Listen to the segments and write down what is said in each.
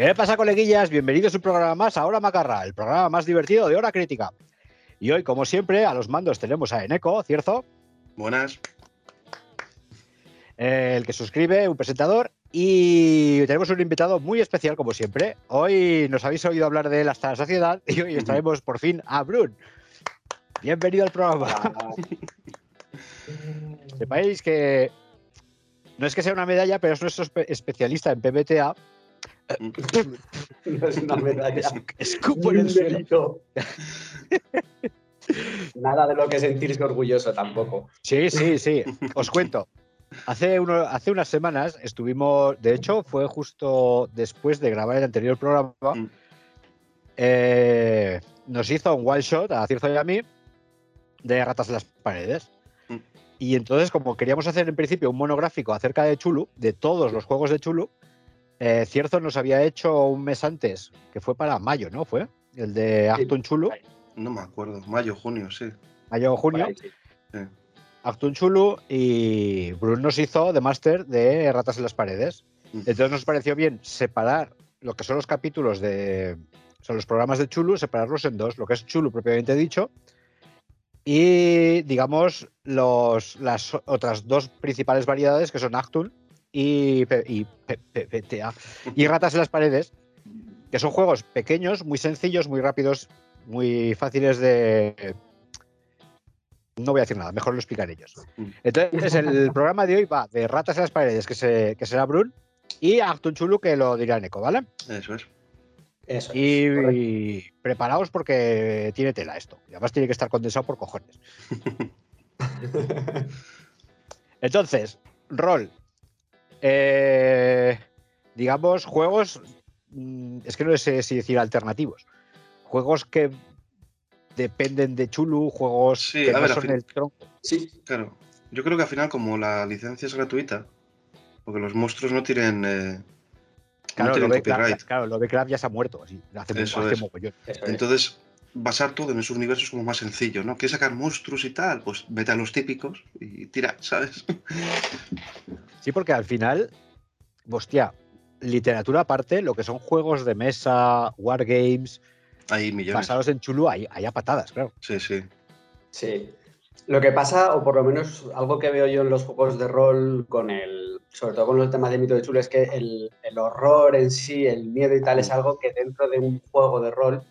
¿Qué pasa, coleguillas? Bienvenidos a un programa más, Ahora Macarra, el programa más divertido de Hora Crítica. Y hoy, como siempre, a los mandos tenemos a Eneco, ¿cierto? Buenas. Eh, el que suscribe, un presentador. Y tenemos un invitado muy especial, como siempre. Hoy nos habéis oído hablar de él hasta la saciedad y hoy os traemos por fin a Brun. Bienvenido al programa. Sepáis que no es que sea una medalla, pero es nuestro espe- especialista en PBTA. No es una medalla. Escupo en el suelo. Nada de lo que sentirse orgulloso tampoco. Sí, sí, sí. Os cuento. Hace, uno- hace unas semanas estuvimos, de hecho, fue justo después de grabar el anterior programa. Mm. eh, nos hizo un one shot a Cierzo y a mí de ratas en las paredes. Mm. Y entonces, como queríamos hacer en principio un monográfico acerca de Chulu, de todos los juegos de Chulu, eh, Cierzo nos había hecho un mes antes, que fue para mayo, ¿no? Fue el de Actun Chulu, No me acuerdo. Mayo, junio, sí. mayo o junio. Ahí, sí. Sí. Actun Chulu y Bruno nos hizo de máster de Ratas en las Paredes. Entonces nos pareció bien separar lo que son los capítulos de. Son los programas de Chulu, separarlos en dos, lo que es Chulu propiamente dicho, y digamos los, las otras dos principales variedades que son Actun y, y y Ratas en las Paredes, que son juegos pequeños, muy sencillos, muy rápidos, muy fáciles de, no voy a decir nada, mejor lo explican ellos. Entonces, el programa de hoy va de ratas en las paredes, que, se, que será Brun, y Actun Chulu, que lo dirá Neko, ¿vale? Eso es. Eso. es, Y, correcto. y preparaos porque tiene tela esto. Y además tiene que estar condensado por cojones. Entonces, rol. Eh, digamos, juegos. mm, Es que no sé si decir alternativos. Juegos que dependen de Chulu, juegos Sí, que a no ver, son fin- el tronco. Sí, Claro. Yo creo que al final, como la licencia es gratuita, porque los monstruos no tienen, eh, no Claro, tienen Lovecraft, copyright. claro, Lovecraft ya se ha muerto. Así, hace, Eso hace es. mogollón. eso es. Entonces, basar todo en esos universos es como más sencillo, ¿no? ¿Quieres sacar monstruos y tal? Pues vete a los típicos y tira, ¿sabes? Sí, porque al final, hostia, literatura aparte, lo que son juegos de mesa, wargames, Hay millones. basados en Chulu, hay, hay a patadas, claro. Sí, sí. Sí. Lo que pasa, o por lo menos algo que veo yo en los juegos de rol, con el, sobre todo con el tema de mito de chulo, es que el, el horror en sí, el miedo y tal, es algo que dentro de un juego de rol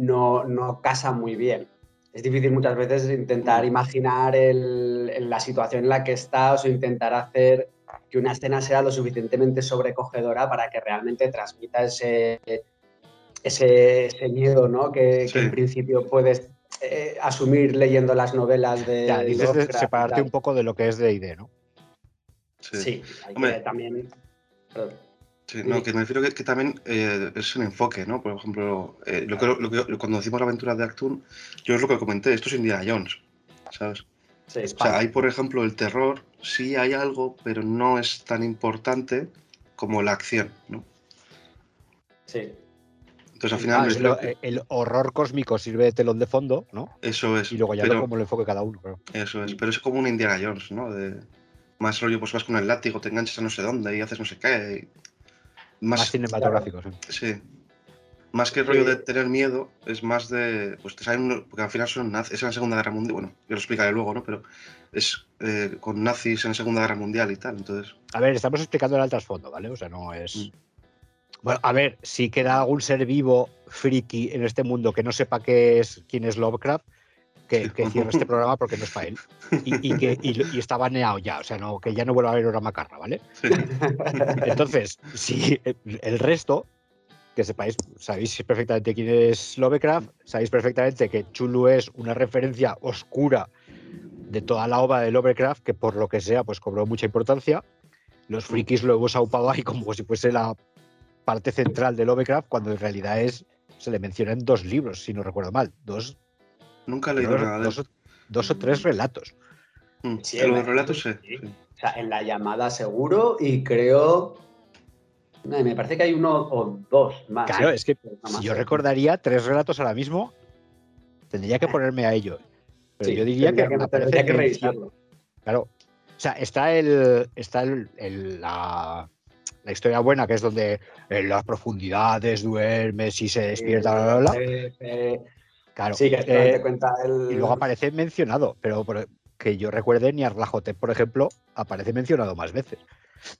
no, no casa muy bien. Es difícil muchas veces intentar imaginar el- el- la situación en la que estás o intentar hacer que una escena sea lo suficientemente sobrecogedora para que realmente transmita ese, ese, ese miedo ¿no? que, Sí. que en principio puedes eh, asumir leyendo las novelas de. Ya, dices de separarte un poco de lo que es de ID, ¿no? Sí. Sí, hay que también. perdón. Sí, no, que me refiero que, que también eh, es un enfoque, ¿no? Por ejemplo, eh, lo que, lo que- cuando decimos la aventura de Actun, yo es lo que comenté, esto es Indiana Jones, ¿sabes? Sí, O sea, hay, por ejemplo, el terror, sí hay algo, pero no es tan importante como la acción, ¿no? sí. Entonces, al final, Ah, lo- el horror cósmico sirve de telón de fondo, ¿no? eso es. Y luego ya pero, como lo enfoque cada uno. claro. Eso es, pero es como un Indiana Jones, ¿no? De, más rollo, pues vas con el látigo, te enganchas a no sé dónde y haces no sé qué. y- Más, más, cinematográficos. sí. sí. Más que el rollo Sí. de tener miedo, es más de. Pues te salen. unos- Porque al final son nazis. Es en la Segunda Guerra Mundial. Bueno, yo lo explicaré luego, ¿no? Pero es eh, con nazis en la Segunda Guerra Mundial y tal. Entonces. A ver, estamos explicando el trasfondo, ¿vale? O sea, no es. Mm. Bueno, a ver, si queda algún ser vivo friki en este mundo que no sepa qué es, quién es Lovecraft, que, que cierre este programa porque no es para él. Y, y que, y, y está baneado ya, o sea, no, que ya no vuelva a haber hora macarra, ¿vale? Sí. Entonces, si el- el resto, que sepáis, sabéis perfectamente quién es Lovecraft, sabéis perfectamente que Chulu es una referencia oscura de toda la obra de Lovecraft, que por lo que sea, pues cobró mucha importancia. Los frikis lo hemos aupado ahí como si fuese la parte central de Lovecraft, cuando en realidad es, se le menciona en dos libros, si no recuerdo mal, dos, Nunca he leído dos, nada de dos o, dos o tres relatos. Mm, Sí, pero en los la- relatos sí. O sea, en la llamada seguro y creo. no, me parece que hay uno o dos más. Claro, ¿eh? es que si más, yo ¿eh? recordaría tres relatos ahora mismo, tendría que ponerme a ello. Pero Sí, yo diría que, tendría me tendría aparece que revisarlo. Claro. O sea, está el. Está el, el- la, la historia buena, que es donde en las profundidades duermes y se despierta, bla, bla, bla. Eh, eh, Claro. sí, que eh, te cuenta el. y luego aparece mencionado, pero por- que yo recuerde, ni Arlajotep, por ejemplo, aparece mencionado más veces.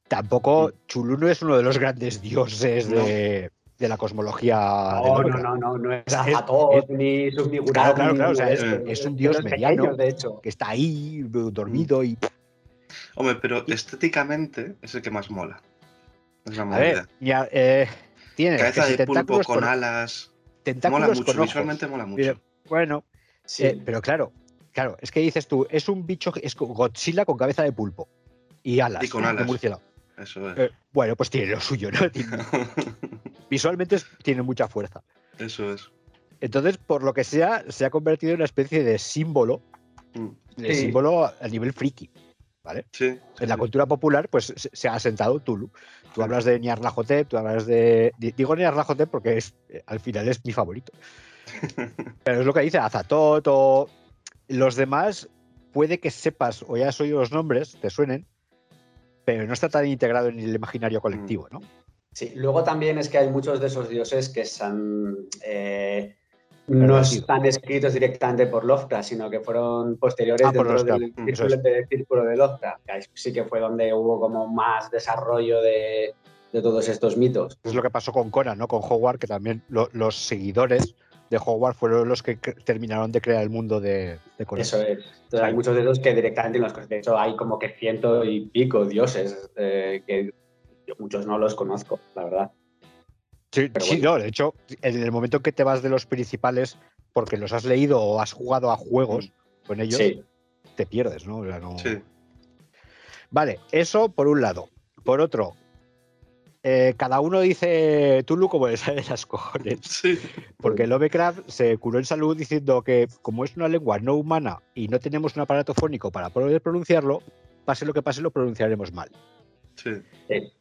Tampoco Chulu no es uno de los grandes dioses No. de, de la cosmología. de No, no, no, no, no es Azatoth, ni Submigurat, Claro, claro, claro, o sea, es- un dios mediano. de hecho. Que está ahí dormido y. Hombre, pero estéticamente es el que más mola. Es la A ver, ya, eh, tiene Cabeza de pulpo con con, alas. Mola tentáculos mucho, con ojos. visualmente mola mucho. Bueno, Sí. eh, pero claro, claro, es que dices tú, es un bicho, es Godzilla con cabeza de pulpo y alas. Y con alas. murciélago. Eso es. Eh, bueno, pues tiene lo suyo, ¿no? Tiene- visualmente es- tiene mucha fuerza. Eso es. Entonces, por lo que sea, se ha convertido en una especie de símbolo, Mm. de Sí. símbolo a nivel friki. ¿Vale? Sí. En la sí. cultura popular, pues se, se ha asentado Tulu. Tú hablas de Nyarlathotep, tú hablas de. di- Digo Nyarlathotep porque es, eh, al final es mi favorito. Pero es lo que dice Azatoth o. Los demás, puede que sepas o ya has oído los nombres, te suenen, pero no está tan integrado en el imaginario colectivo, ¿no? Sí, luego también es que hay muchos de esos dioses que están, eh, no están escritos directamente por Lovecraft, sino que fueron posteriores Ah, dentro del mm, círculo, es. del círculo de Lovecraft. sí que fue donde hubo como más desarrollo de, de todos estos mitos. Es lo que pasó con Conan, ¿no? Con Howard, que también lo- los seguidores de Howard fueron los que terminaron de crear el mundo de, de Conan. Eso es. Entonces, hay muchos de esos que directamente los. De hecho, hay como que ciento y pico dioses eh, que yo muchos no los conozco, la verdad. Sí, no, de hecho, en el momento que te vas de los principales, porque los has leído o has jugado a juegos con ellos, Sí, te pierdes, ¿no? O sea, no- Sí. Vale, eso por un lado. Por otro, eh, cada uno dice Tulu como le sale de las cojones. Sí. Porque Lovecraft se curó en salud diciendo que como es una lengua no humana y no tenemos un aparato fónico para poder pronunciarlo, pase lo que pase, lo pronunciaremos mal. Sí. sí.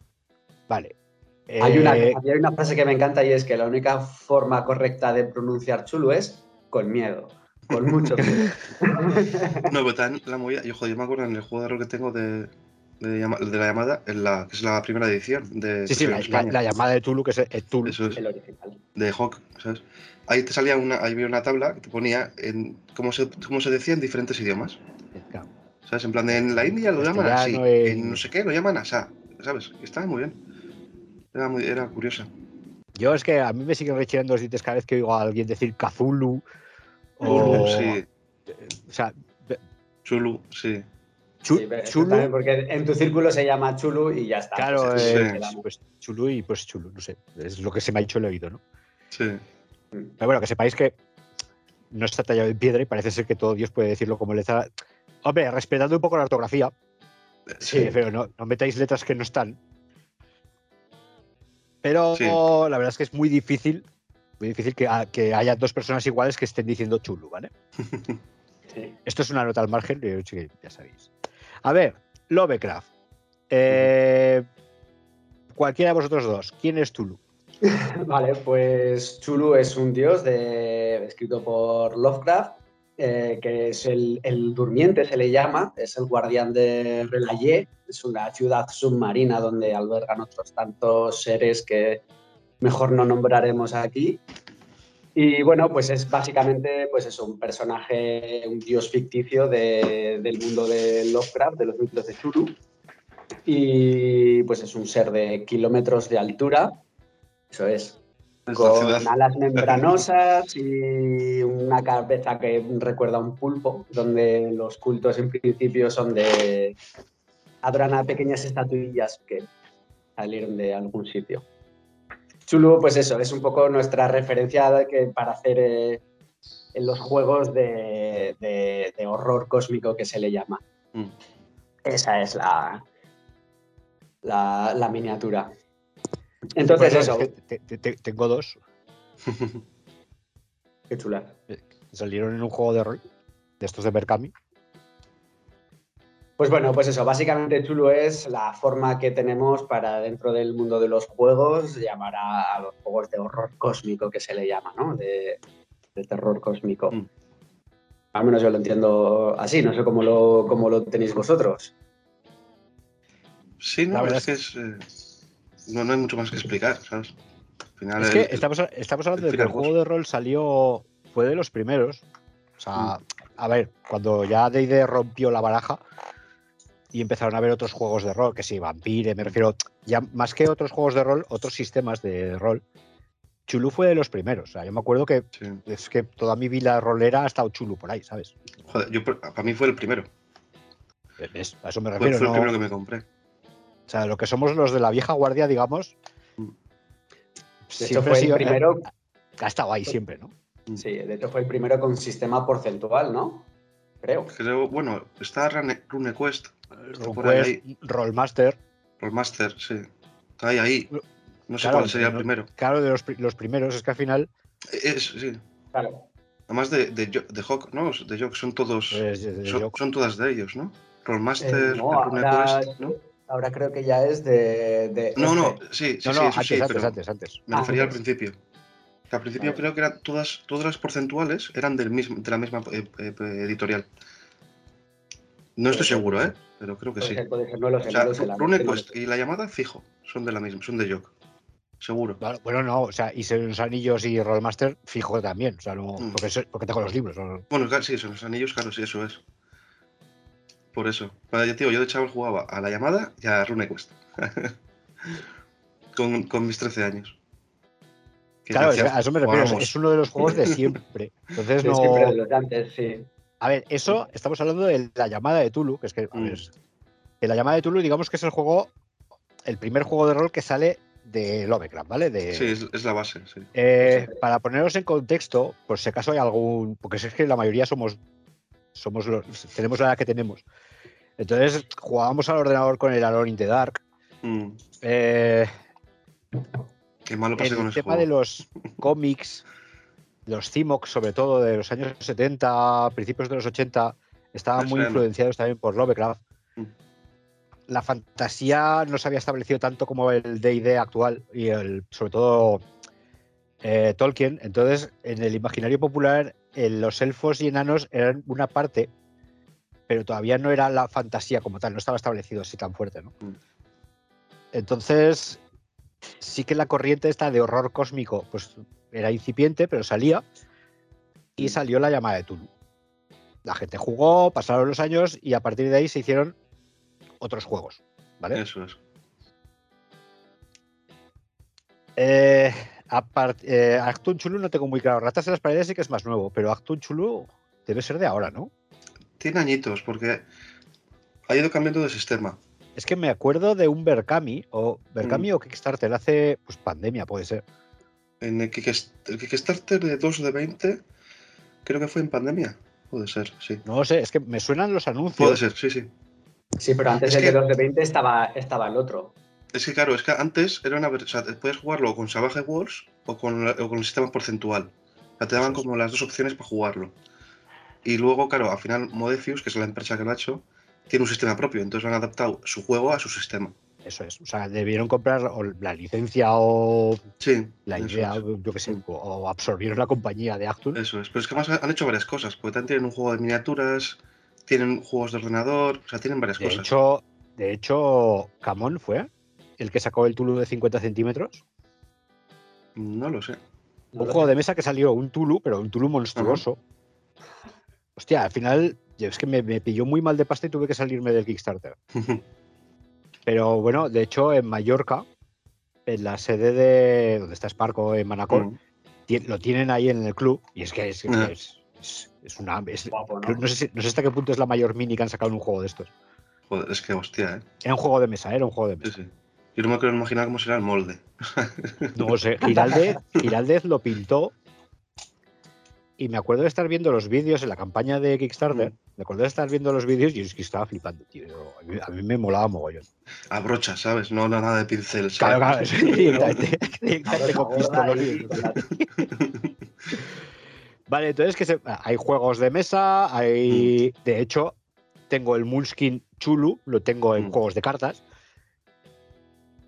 Vale. Hay, una, Eh, hay una frase que me encanta y es que la única forma correcta de pronunciar Chulu es con miedo, con mucho miedo. No, pero también la movida. Yo, joder, yo me acuerdo en el juego de rol que tengo de, de, llama- de la llamada, en la, que es la primera edición de, sí, sí, la, España, la- la llamada de Tulu, que es el Tulu. Eso es, El original. de Hawk, ¿sabes? Ahí te salía una, ahí había una tabla que te ponía en cómo se, cómo se decía en diferentes idiomas. Claro. ¿Sabes? En plan, de, en la India lo llaman así, en- en no sé qué lo llaman así, ¿sabes? Y estaba muy bien. Era, muy, era curiosa. Yo es que a mí me siguen rechinando los dientes cada vez que oigo a alguien decir Cthulhu. O, sí. o sea, Chulu, sí. pero Chulu, porque en tu círculo se llama Chulu y ya está. claro, Pues eh, pues Chulu y pues Chulu, no sé. Es lo que se me ha dicho el oído, ¿no? Sí. Pero bueno, que sepáis que no está tallado en piedra y parece ser que todo Dios puede decirlo como le. Hombre, respetando un poco la ortografía, Sí. pero no, no metáis letras que no están. Pero Sí. la verdad es que es muy difícil, muy difícil que, que haya dos personas iguales que estén diciendo Chulu, ¿vale? Sí. Esto es una nota al margen, ya sabéis. A ver, Lovecraft. Eh, cualquiera de vosotros dos, ¿quién es Tulu? Vale, pues Chulu es un dios de, escrito por Lovecraft, eh, que es el, el durmiente, se le llama, es el guardián de Relayé, es una ciudad submarina donde albergan otros tantos seres que mejor no nombraremos aquí. Y bueno, pues es básicamente pues es un personaje, un dios ficticio de- del mundo de Lovecraft, de los mitos de Chulu. Y pues es un ser de kilómetros de altura, eso es, con ciudad. alas membranosas y una cabeza que recuerda a un pulpo, donde los cultos en principio son de... adoran a pequeñas estatuillas que salieron de algún sitio. Chulu, pues eso, es un poco nuestra referencia que para hacer eh, en los juegos de, de- de horror cósmico que se le llama. Mm. Esa es la, la, la miniatura. Entonces Bueno, eso, es que te- te- te- tengo dos. qué chula. que Salieron en un juego de rol, de estos de Berkami. Pues bueno, pues eso, básicamente Chulu es la forma que tenemos para dentro del mundo de los juegos llamar a, a los juegos de horror cósmico que se le llama, ¿no? De, de terror cósmico. Mm. Al menos yo lo entiendo así, no sé cómo lo, cómo lo tenéis vosotros. Sí, no, La verdad es que es. eh, no, no hay mucho más que explicar, ¿sabes? Al final, Es que el- estamos, estamos hablando de que el el juego de rol salió, fue de los primeros. O sea, a ver, cuando ya D&D rompió la baraja y empezaron a haber otros juegos de rol, que sí, Vampire, me refiero, ya más que otros juegos de rol, otros sistemas de rol, Chulu fue de los primeros. O sea, yo me acuerdo que sí. es que toda mi vida rolera ha estado Chulu por ahí, ¿sabes? Joder, yo, para mí fue el primero. ¿Ves? A eso me Fue, refiero. fue el no- primero que me compré. O sea, lo que somos los de la vieja guardia, digamos. De hecho, siempre fue ha el sido- primero. Ha estado ahí siempre, ¿no? Sí, de hecho fue el primero con sistema porcentual, ¿no? Creo. Creo, bueno, está Rune, RuneQuest, RuneQuest, Rollmaster. Rollmaster, sí. Está ahí, ahí. No sé Claro, cuál sería el primero. Claro, de los, los primeros, es que al final Es, sí. Claro. Además de, de, de Hawk, ¿no? De Hawk son todos. pues, de- de son, Jock. son todas de ellos, ¿no? Rollmaster, Eh, no, RuneQuest, ahora, ¿no? Ahora creo que ya es de. de No, no, sí, sí, No, sí, no, antes, sí, antes, pero antes, antes. me Ah, refería al principio. Que al principio Vale. creo que eran todas, todas las porcentuales eran del mismo, de la misma eh, eh, editorial. No estoy seguro, ¿eh? Pero creo que Puede sí. ser, puede ser, no lo sé. O sea, no lo sé, la verdad es que no lo RuneQuest sé. y la llamada, fijo, son de la misma, son de Jock. Seguro. Bueno, bueno, no, o sea, y los Anillos y Rollmaster, fijo también. O sea, no, Mm. porque, porque tengo los libros. ¿no? Bueno, claro, sí, son los anillos, claro, sí, eso es. Por eso. Bueno, yo, tío, yo de chaval jugaba a la llamada y a RuneQuest. con, con mis 13 años. Claro, es- a eso me refiero. es- "Jugamos". Es uno de los juegos de siempre. Entonces, no. siempre de los de antes, sí. A ver, eso estamos hablando de la llamada de Tulu, que es que, a Mm. ver, que la llamada de Tulu, digamos que es el juego, el primer juego de rol que sale de Lovecraft, ¿vale? De, Sí, es, es la base, sí. Eh, para poneros en contexto, por si acaso hay algún. Porque es que la mayoría somos. Somos los, tenemos la edad que tenemos. Entonces, jugábamos al ordenador con el Alone in the Dark. Mm, Eh, Qué malo pasé el con ese tema de los cómics, los Cimox, sobre todo de los años 70, principios de los 80, estaban Me muy influenciados también por Lovecraft. Mm. La fantasía no se había establecido tanto como el D&D actual y el, sobre todo eh, Tolkien. Entonces, en el imaginario popular, los elfos y enanos eran una parte, pero todavía no era la fantasía como tal, no estaba establecido así tan fuerte, ¿no? Mm. Entonces, sí que la corriente esta de horror cósmico, pues era incipiente, pero salía. Y Mm. salió la llamada de Tulu. La gente jugó, pasaron los años y a partir de ahí se hicieron otros juegos. ¿Vale? Eso es. Eh, apart- eh, Actun Chulu no tengo muy claro. Ratas en las paredes sí que es más nuevo, pero Actun Chulu debe ser de ahora, ¿no? Tiene añitos, porque ha ido cambiando de sistema. Es que me acuerdo de un Berkami, o Berkami Mm. o Kickstarter hace pues pandemia, puede ser. En el, Kickst- el Kickstarter de 2 de 20, creo que fue en pandemia. Puede ser, sí. No lo sé, es que me suenan los anuncios. Puede ser, sí, sí. Sí, pero antes Es del que- de 2 de 20 estaba, estaba el otro. Es que claro, es que antes era una. O sea, puedes jugarlo con Savage Wars o con, o con el sistema porcentual. O sea, te daban como las dos opciones para jugarlo. Y luego, claro, al final Modefius, que es la empresa que lo ha hecho, tiene un sistema propio. Entonces han adaptado su juego a su sistema. Eso es. O sea, debieron comprar o la licencia o Sí. la idea, es. yo qué sé, o, absorbieron la compañía de Actun. Eso es. Pero es que además han hecho varias cosas. Porque también tienen un juego de miniaturas, tienen juegos de ordenador, o sea, tienen varias De cosas. hecho, de hecho, Camón fue el que sacó el Tulu de 50 centímetros. No lo sé. No Un lo juego sé. de mesa que salió un Tulu, pero un Tulu monstruoso. Hostia, al final, es que me, me pilló muy mal de pasta y tuve que salirme del Kickstarter. Pero bueno, de hecho, en Mallorca, en la sede de donde está Sparco en Manacor, Mm. lo tienen ahí en el club. Y es que es, Ah. es, es- es una. es- Guapo, ¿no? no, sé si- no sé hasta qué punto es la mayor mini que han sacado en un juego de estos. Joder, es que hostia, ¿eh? Era un juego de mesa, era un juego de Sí, mesa. sí. Yo no me quiero imaginar cómo será el molde. No sé, Giraldez, Giraldez lo pintó. Y me acuerdo de estar viendo los vídeos en la campaña de Kickstarter. Mm. Me acuerdo de estar viendo los vídeos y es que estaba flipando, tío. A mí, a mí me molaba mogollón. A brocha, ¿sabes? No, nada de pincel, Claro, claro, sí, directamente, directamente con Vale, entonces que se- hay juegos de mesa, hay. De hecho, tengo el Mulskin Chulu, lo tengo en Mm. juegos de cartas.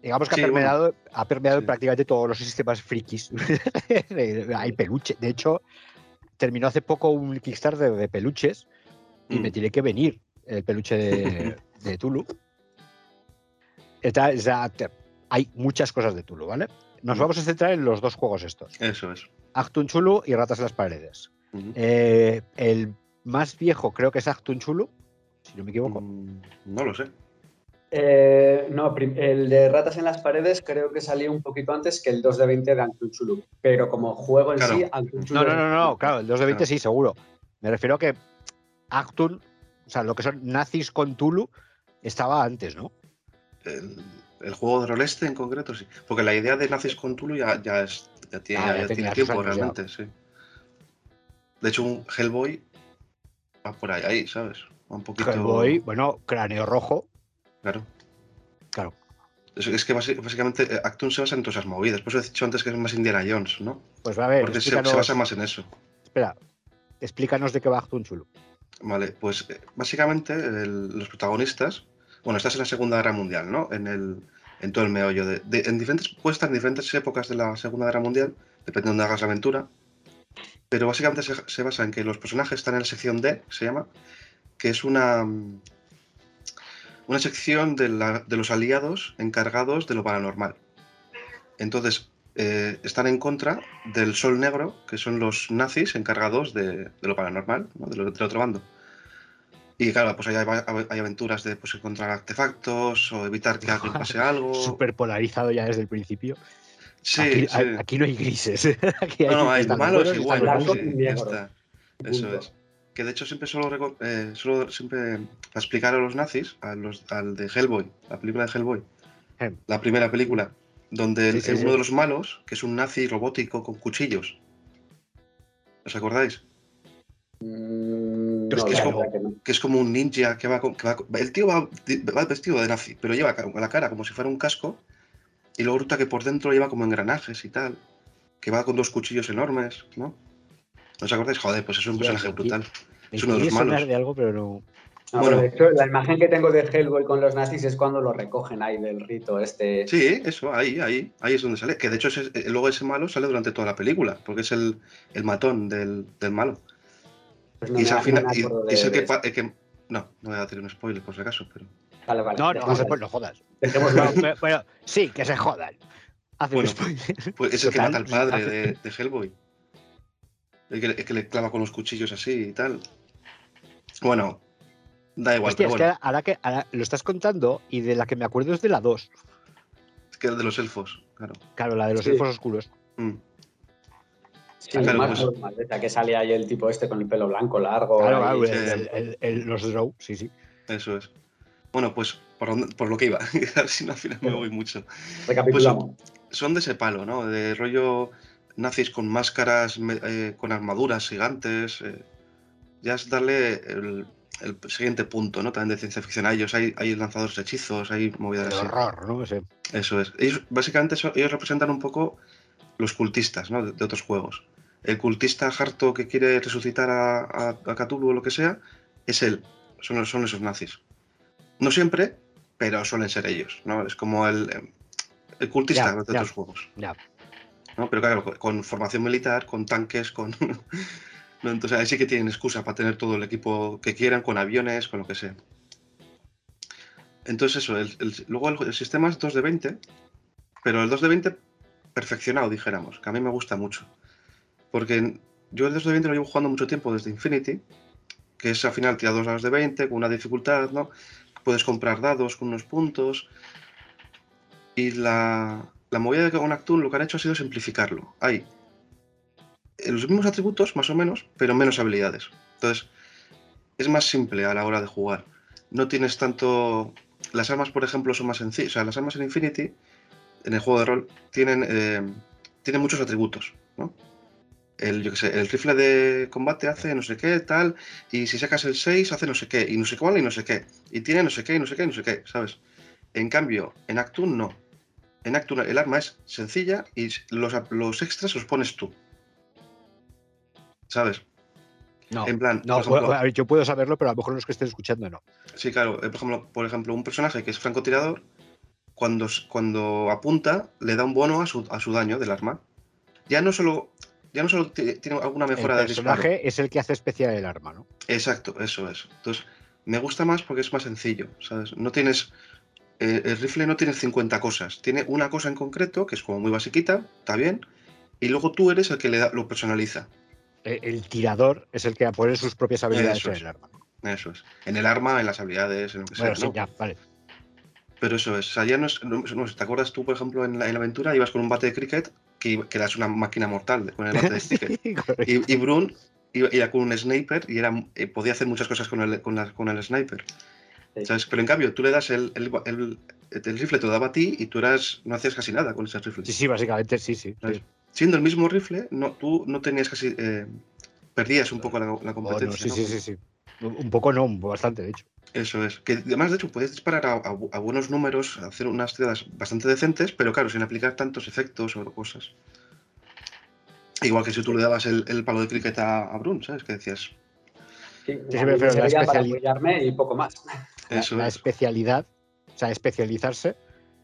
Digamos que Sí, ha bueno. permeado, ha permeado Sí. prácticamente todos los sistemas frikis. hay peluche. De hecho, terminó hace poco un Kickstarter de peluches y me Mm. tiene que venir el peluche de, de Tulu. Está- hay muchas cosas de Tulu, ¿vale? Nos Mm. vamos a centrar en los dos juegos estos. Eso es. Actun Chulu y Ratas en las Paredes. Eh, el más viejo creo que es Actun Chulu, si no me equivoco. Mm, No lo sé. Eh, no, el de Ratas en las Paredes creo que salió un poquito antes que el 2 de 20 de Ankun Chulu. Pero como juego en Claro. sí, Ankun Chulu No, no, no, no, claro, el 2 de 20 Claro. sí, seguro. Me refiero a que Actun, o sea, lo que son nazis con Tulu, estaba antes, ¿no? El, el juego de rol este en concreto, sí. Porque la idea de nazis con Tulu ya, ya, es, ya tiene, Ah, ya ya tenía tiene sus tiempo realmente, sí. De hecho, un Hellboy va por ahí, ahí ¿sabes? Un poquito. Hellboy, bueno, cráneo rojo, Claro. claro. Es, es que básicamente eh, Actun se basa en todas esas movidas. Por eso he dicho antes que es más Indiana Jones, ¿no? Pues a ver, Porque se, basa más en eso. espera, explícanos de qué va Actun Chulu. Vale, pues eh, básicamente el- los protagonistas, bueno, estás en la Segunda Guerra Mundial, ¿no? En, el, en todo el meollo. De, de- en diferentes, puede estar en diferentes épocas de la Segunda Guerra Mundial, dependiendo de donde hagas la aventura. Pero básicamente se, se basa en que los personajes están en la sección D, se llama, que es una, mm, una sección de, la- de los aliados encargados de lo paranormal. Entonces, eh, están en contra del Sol Negro, que son los nazis encargados de, de lo paranormal, ¿no? de lo- del otro bando. Y claro, pues hay, hay aventuras de pues, encontrar artefactos o evitar que alguien pase algo. Súper polarizado ya desde el principio. Sí, aquí, sí. a- aquí no hay grises. aquí No, no, hay malos y sí. Eso es. Que de hecho siempre suelo, eh, suelo siempre para explicar a los nazis, a los, al de Hellboy, la película de Hellboy, la primera película, donde el- Sí, sí, uno sí. de los malos, que es un nazi robótico con cuchillos. ¿Os acordáis? Mm, es que es como- que no. Que es como un ninja que va con. que va con- el tío va, va vestido de nazi, pero lleva la cara como si fuera un casco, y luego resulta que por dentro lleva como engranajes y tal, que va con dos cuchillos enormes, ¿no? ¿No os acordáis? Joder, pues es un personaje aquí- brutal. Me Es uno de los malos. de algo, pero no. No, Bueno. pero de hecho, la imagen que tengo de Hellboy con los nazis es cuando lo recogen ahí del rito este. Sí, eso, ahí, ahí, ahí es donde sale. Que de hecho ese- eh, luego ese malo sale durante toda la película, porque es el, el matón del, del malo. Pues no y es al no final. y- de- es el que, el No, no voy a hacer un spoiler por si acaso, pero. Vale, vale. No, no, dejémoslo. pues no jodas. Bueno, sí, que se jodan. Hace un Bueno, spoiler. Pues es el que mata al padre de, de Hellboy. El que, el que le clava con los cuchillos así y tal. Bueno, da igual, Hostia, pero es que bueno, ahora, ahora que ahora lo estás contando y de la que me acuerdo es de la 2. es que el de los elfos, claro. Claro, la de los Sí. elfos oscuros. Mm. Sí, Claro, más pues- normal, esa que sale ahí el tipo este con el pelo blanco largo. Claro, ahí. claro, sí. el- el- el- los Drow, sí, sí. Eso es. Bueno, pues por, por lo que iba, a ver si no, al final me voy mucho. Recapitulamos. Son de ese palo, ¿no? De rollo nazis con máscaras, eh, con armaduras gigantes. eh, ya es darle el, el siguiente punto, ¿no? También de ciencia ficción. A ellos hay, hay lanzadores de hechizos, hay movidas así. horror, ¿no? Ese- Eso es. Ellos, básicamente, eso- ellos representan un poco los cultistas, ¿no? De, de otros juegos. El cultista harto que quiere resucitar a, a, a Cthulhu o lo que sea, es él. Son, son esos nazis. No siempre, pero suelen ser ellos, ¿no? Es como el, el cultista de otros juegos. Ya. ¿no? Pero claro, con formación militar, con tanques, con... Entonces ahí sí que tienen excusa para tener todo el equipo que quieran, con aviones, con lo que sea. Entonces eso, luego el, sistema es 2 de 20, pero el 2 de 20 perfeccionado, dijéramos, que a mí me gusta mucho. Porque yo el 2 de 20 lo llevo jugando mucho tiempo desde Infinity, que es al final tirar dos dados de 20 con una dificultad, ¿no? Puedes comprar dados con unos puntos. Y la, la movida de Actun lo que han hecho ha sido simplificarlo. Hay los mismos atributos, más o menos, pero menos habilidades. Entonces, es más simple a la hora de jugar. No tienes tanto. Las armas, por ejemplo, son más sencillas. O sea, las armas en Infinity, en el juego de rol, tienen, eh, tienen muchos atributos, ¿no? El, el rifle de combate hace no sé qué, tal, y si sacas el 6 hace no sé qué, y no sé cuál, y no sé qué, y tiene no sé qué, y no sé qué, y no sé qué, ¿sabes? En cambio, en Actun no. En Actun el arma es sencilla y los, los extras los pones tú. ¿Sabes? No, En plan, no por ejemplo- bueno, a ver, yo puedo saberlo, pero a lo mejor los que estén escuchando no. Sí, claro. eh, Por ejemplo, por ejemplo, un personaje que es francotirador, cuando, cuando apunta, le da un bono a su, a su daño del arma. Ya no solo, ya no solo ti- tiene alguna mejora el del disparo. personaje es el que hace especial el arma, ¿no? Exacto, eso es. Entonces, me gusta más porque es más sencillo, ¿sabes? No tienes eh, el rifle no tiene 50 cosas, tiene una cosa en concreto que es como muy basiquita, está bien, y luego tú eres el que le da, lo personaliza. Eh, El tirador es el que pone sus propias habilidades Eso en el arma. Eso es. En el arma, en las habilidades, en lo que sea. Bueno, sí, ¿no? ya, vale. Pero eso es. O sea, ya no es. No, no ¿Te acuerdas tú, por ejemplo, en la, en la aventura ibas con un bate de cricket que, que eras una máquina mortal con el bate de cricket? Correcto. Y, y Brun iba, iba con un sniper y era, eh, podía hacer muchas cosas con el, con la- con el sniper. Sí. ¿Sabes? Pero en cambio, tú le das el, el, el- el rifle, te lo daba a ti y tú eras, no hacías casi nada con ese rifle. Sí, sí, básicamente sí, sí. ¿Sabes? Siendo el mismo rifle, no, tú no tenías casi. eh, perdías un poco la, la Oh, no, competencia. sí, ¿no? sí, sí, sí. Un poco no, bastante, de hecho. Eso es. Que además, de hecho, puedes disparar a, a bu- a buenos números, hacer unas tiradas bastante decentes, pero claro, sin aplicar tantos efectos o cosas. Igual que si tú le dabas el, el palo de cricket a, a Brun, ¿sabes? Que decías, Sí, sí, me pero la servía para especiali- apoyarme y poco más. La, eso la es, especialidad, o sea, especializarse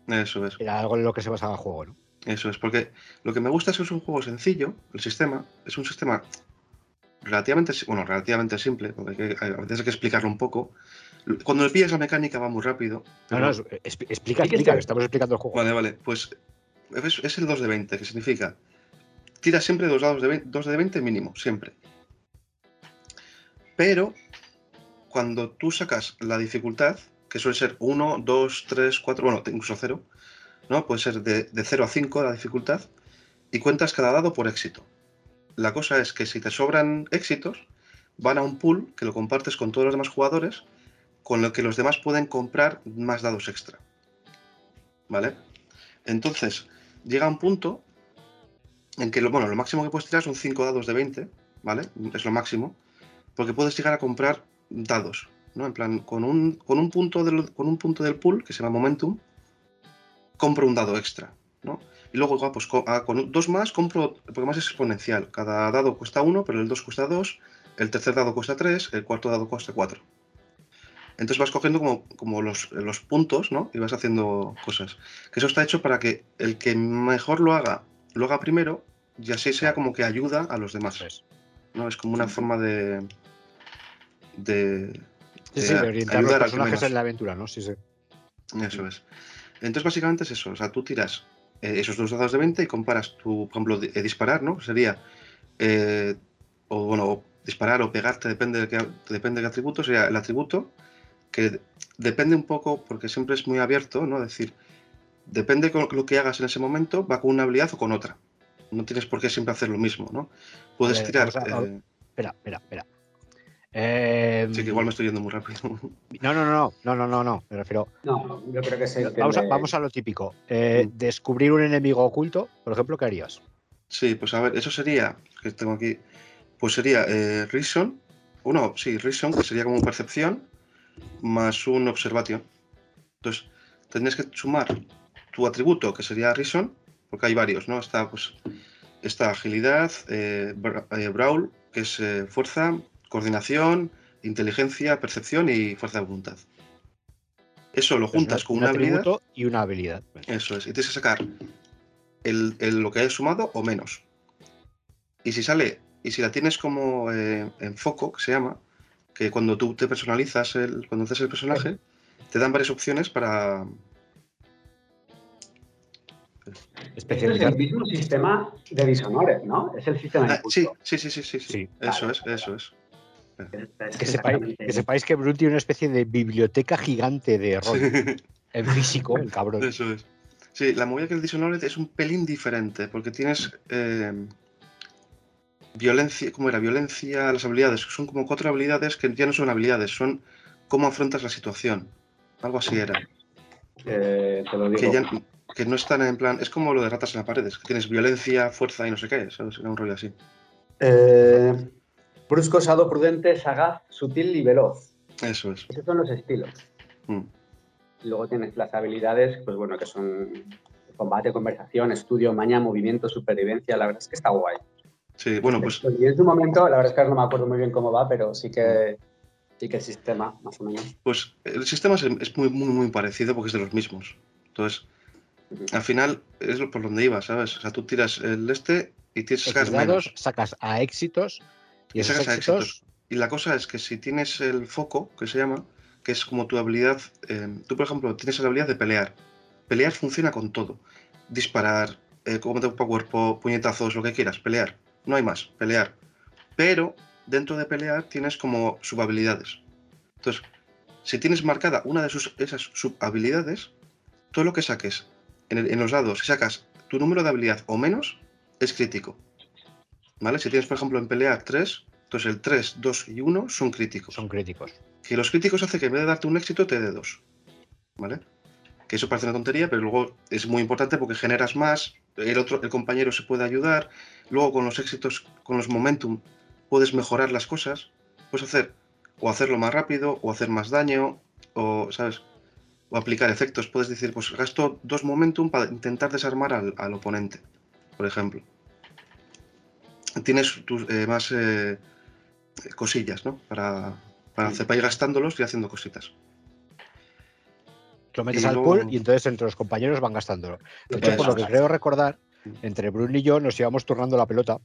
eso es, era algo en lo que se basaba el juego, ¿no? Eso es. Porque lo que me gusta es que es un juego sencillo, el sistema, es un sistema relativamente, bueno, relativamente simple, porque hay que- a veces hay que explicarlo un poco. Cuando le pillas la mecánica va muy rápido. No, pero- no, es- exp- explica, Explica, estamos explicando el juego. Vale, vale, pues es, es el 2 de 20, que significa tira siempre dos dados de 20, dos de 20 mínimo, siempre. Pero cuando tú sacas la dificultad, que suele ser 1, 2, 3, 4, bueno, incluso 0, ¿no? Puede ser de, de 0 a 5 la dificultad, y cuentas cada dado por éxito. La cosa es que si te sobran éxitos, van a un pool que lo compartes con todos los demás jugadores, con lo que los demás pueden comprar más dados extra. ¿Vale? Entonces, llega un punto en que lo, bueno, lo máximo que puedes tirar son 5 dados de 20, ¿vale? Es lo máximo, porque puedes llegar a comprar dados, ¿no? En plan, con un, con un, punto, del, con un punto del pool, que se llama Momentum, compro un dado extra, ¿no? Y luego, ah, pues, ah, con dos más compro, porque más es exponencial. Cada dado cuesta 1, pero el 2 cuesta 2, el tercer dado cuesta 3, el cuarto dado cuesta 4. Entonces vas cogiendo como, como los, los puntos, ¿no? Y vas haciendo cosas. Que eso está hecho para que el que mejor lo haga, lo haga primero, y así sea como que ayuda a los demás. ¿no? Es como una forma de. de. Sí, sí, de de orientar los ayudar al que personajes en la aventura, ¿no? Sí, sí. Eso es. Entonces, básicamente es eso. O sea, tú tiras eh, esos dos dados de 20 y comparas tu, por ejemplo, di- eh, disparar, ¿no? Sería. eh, o bueno, disparar o pegarte, depende de qué, depende de qué atributo. Sería el atributo que depende un poco, porque siempre es muy abierto, ¿no? Es decir, depende con lo que hagas en ese momento, va con una habilidad o con otra. No tienes por qué siempre hacer lo mismo, ¿no? Puedes ver, tirar. a- Espera, espera, espera. Eh, sí, que igual me estoy yendo muy rápido. No, no, no, no, no, no, no, me refiero. No, yo creo que se Vamos a, entiende- vamos a lo típico. Eh, Mm. descubrir un enemigo oculto, por ejemplo, ¿qué harías? Sí, pues a ver, eso sería, que tengo aquí, pues sería eh, Reason, uno, sí, Reason, que sería como percepción, más un Observation. Entonces, tendrías que sumar tu atributo, que sería Reason, porque hay varios, ¿no? Está, pues, está agilidad, eh, bra- eh, Brawl, que es eh, fuerza, coordinación, inteligencia, percepción y fuerza de voluntad. Eso lo juntas con un una habilidad. y una habilidad. Eso es. Y tienes que sacar el, el- lo que hayas sumado o menos. Y si sale, y si la tienes como eh, en foco, que se llama, que cuando tú te personalizas, el, cuando haces el personaje, te dan varias opciones para. Esto es Especializar. el mismo sistema de Dishonored, ¿no? Es el sistema de Ah, sí, sí, sí, sí, sí, sí. Sí. Eso Vale, es, eso es. Es- Que sepáis, que sepáis que Brun tiene una especie de biblioteca gigante de rol en físico, el cabrón. Eso es. Sí, la movida que el Dishonored es un pelín diferente, porque tienes eh, violencia, ¿cómo era? Violencia, las habilidades, son como cuatro habilidades que ya no son habilidades, son cómo afrontas la situación. Algo así era. Eh, te lo Que, digo. ya, que no están en plan, es como lo de ratas en las paredes, que tienes violencia, fuerza y no sé qué, ¿sabes? Era un rollo así. Eh, brusco, osado, prudente, sagaz, sutil y veloz. Eso es. Esos son los estilos. Mm. Y luego tienes las habilidades, pues bueno, que son combate, conversación, estudio, maña, movimiento, supervivencia. La verdad es que está guay. Sí, bueno, pues Y en su momento, la verdad es que ahora no me acuerdo muy bien cómo va, pero sí que, sí que el sistema, más o menos. Pues el sistema es, es muy, muy, muy parecido porque es de los mismos. Entonces, al final es lo por donde iba, ¿sabes? O sea, tú tiras el este y tienes que sacar X dados, menos. sacas a éxitos y esos éxitos, éxitos. Y la cosa es que si tienes el foco, que se llama, que es como tu habilidad. eh, tú, por ejemplo, tienes la habilidad de pelear. Pelear funciona con todo. Disparar, eh, combate cuerpo a cuerpo, puñetazos, lo que quieras, pelear. No hay más, pelear. Pero dentro de pelear tienes como subhabilidades. Entonces, si tienes marcada una de sus, esas subhabilidades, todo lo que saques en, el- en los dados, si sacas tu número de habilidad o menos, es crítico. ¿Vale? Si tienes, por ejemplo, en pelear 3, entonces el 3, 2 y 1 son críticos. Son críticos. Que los críticos hace que en vez de darte un éxito te dé dos. ¿Vale? Que eso parece una tontería, pero luego es muy importante porque generas más, el otro, el compañero se puede ayudar, luego con los éxitos, con los momentum, puedes mejorar las cosas, puedes hacer o hacerlo más rápido, o hacer más daño, o, ¿sabes? O aplicar efectos. Puedes decir, pues gasto dos momentum para intentar desarmar al, al oponente, por ejemplo. Tienes tus, eh, más eh, cosillas, ¿no? Para, para, para ir gastándolos y haciendo cositas. Lo metes Y al luego- pool y entonces entre los compañeros van gastándolo. De hecho, por lo que creo recordar, Mm. entre Bruno y yo nos íbamos turnando la pelota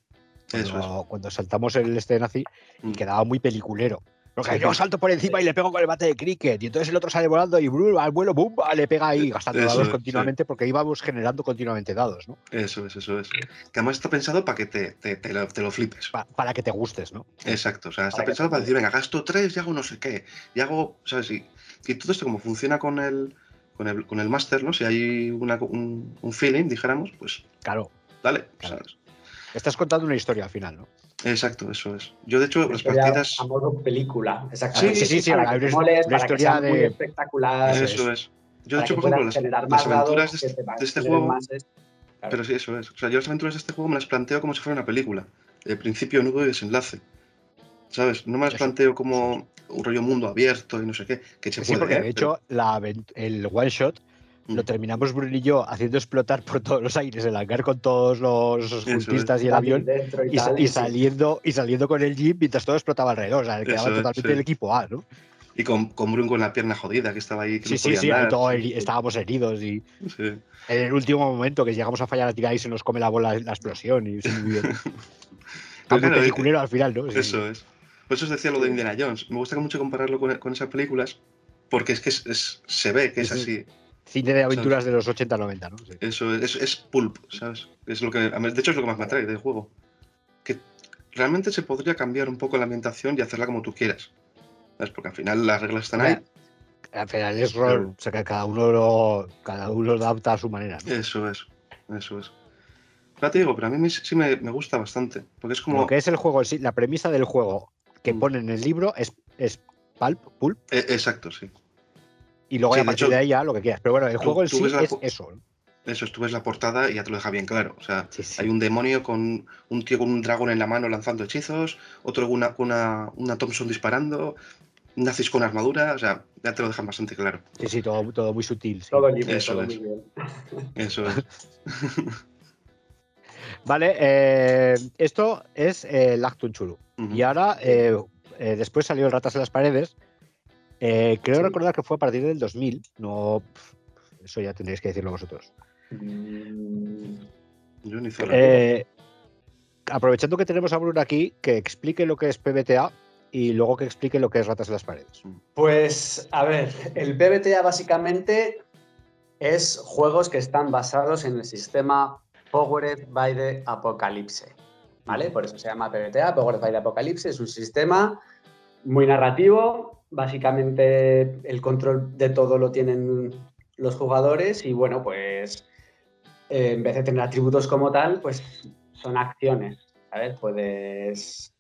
cuando, cuando saltamos el este nazi y Mm. quedaba muy peliculero. Porque yo salto por encima y le pego con el bate de cricket y entonces el otro sale volando y al vuelo ¡bum! le pega ahí gastando Eso dados es, continuamente porque íbamos generando continuamente dados, ¿no? Eso es, eso es. Que además está pensado para que te, te, te lo, te lo flipes. Pa- para que te gustes, ¿no? Exacto, o sea, está Para pensado para decir, venga, gasto tres y hago no sé qué. Y hago, ¿sabes? Y, y todo esto como funciona con el, con el, con el máster, ¿no? Si hay una- un, un feeling, dijéramos, pues Claro. dale, Claro. ¿sabes? Estás contando una historia al final, ¿no? Exacto, eso es. Yo, de hecho, las partidas... A modo película, exactamente. Sí, sí, sí, para una- que moles, una para que historia sea muy de- espectacular. Eso es. Yo, de para hecho, por ejemplo, las, las aventuras de, este- te de este juego... más es- claro. Pero sí, eso es. O sea, yo las aventuras de este juego me las planteo como si fuera una película. El principio, nudo y desenlace. ¿Sabes? No me las planteo como un rollo mundo abierto y no sé qué. Que se Sí, puede, porque ¿eh? de hecho la avent- el one shot lo Mm. terminamos Bruno y yo haciendo explotar por todos los aires el hangar con todos los es. cultistas y el avión y, y, tal, y sí. saliendo y saliendo con el jeep mientras todo explotaba alrededor. O sea, quedaba Eso es, totalmente sí. el equipo A, ¿no? Y con, con Brun con la pierna jodida, que estaba ahí. Que Sí, no sí, podía sí, andar. todo heri- estábamos heridos y Sí. en el último momento que llegamos a fallar a tirar y se nos come la bola la explosión y sí, claro, peliculero al final, ¿no? Sí. Eso es. Por eso os decía lo de Indiana Jones. Me gusta mucho compararlo con, con esas películas porque es que es- es- se ve que es Sí, sí. así. Cine de aventuras de los 80-90, ¿no? Sí. Eso es, es, pulp, ¿sabes? Es lo que, de hecho, es lo que más me atrae del juego. Que realmente se podría cambiar un poco la ambientación y hacerla como tú quieras. ¿Sabes? Porque al final las reglas están ahí. Al final es rol, o sea que cada uno lo, cada uno lo adapta a su manera. ¿no? Eso es, eso es. Ya te digo, pero a mí sí me, me gusta bastante. Porque es como. Lo que es el juego, sí, la premisa del juego que Mm. pone en el libro es, es pulp, pulp, eh, exacto, sí. Y luego Sí, ya a de partir hecho, de ahí ya lo que quieras. Pero bueno, el tú- juego en sí es eso. Eso es, tú ves la portada y ya te lo deja bien claro. O sea, Sí, sí. hay un demonio con un tío con un dragón en la mano lanzando hechizos, otro con una, con una, una Thompson disparando, nazis con armadura, o sea, ya te lo dejan bastante claro. Sí, sí, todo, todo muy sutil. sí. Todo libre, Eso todo es. muy bien. Eso es. Vale, eh, esto es eh, el Actun Chulu. Y ahora, eh, eh, después salió el Ratas en las Paredes. Eh, creo Sí. recordar que fue a partir del 2000. No, eso ya tendréis que decirlo vosotros. Mm, Yo ni. Eh, aprovechando que tenemos a Bruno aquí, que explique lo que es PBTA y luego que explique lo que es Ratas en las Paredes. Pues, a ver, el PBTA básicamente es juegos que están basados en el sistema Powered by the Apocalypse. ¿Vale? Por eso se llama PBTA, Powered by the Apocalypse. Es un sistema muy narrativo. Básicamente el control de todo lo tienen los jugadores y bueno, pues eh, en vez de tener atributos como tal, pues son acciones. ¿Sabes? Puedes.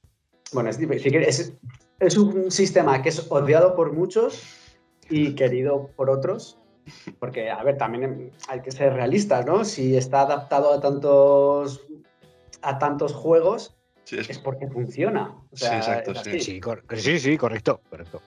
Bueno, es, es, es un sistema que es odiado por muchos y querido por otros. Porque, a ver, también hay que ser realistas, ¿no? Si está adaptado a tantos, a tantos juegos, Sí, es- es porque funciona. O sea, Sí, exacto, sí. así. Sí, cor- sí, sí, correcto, correcto.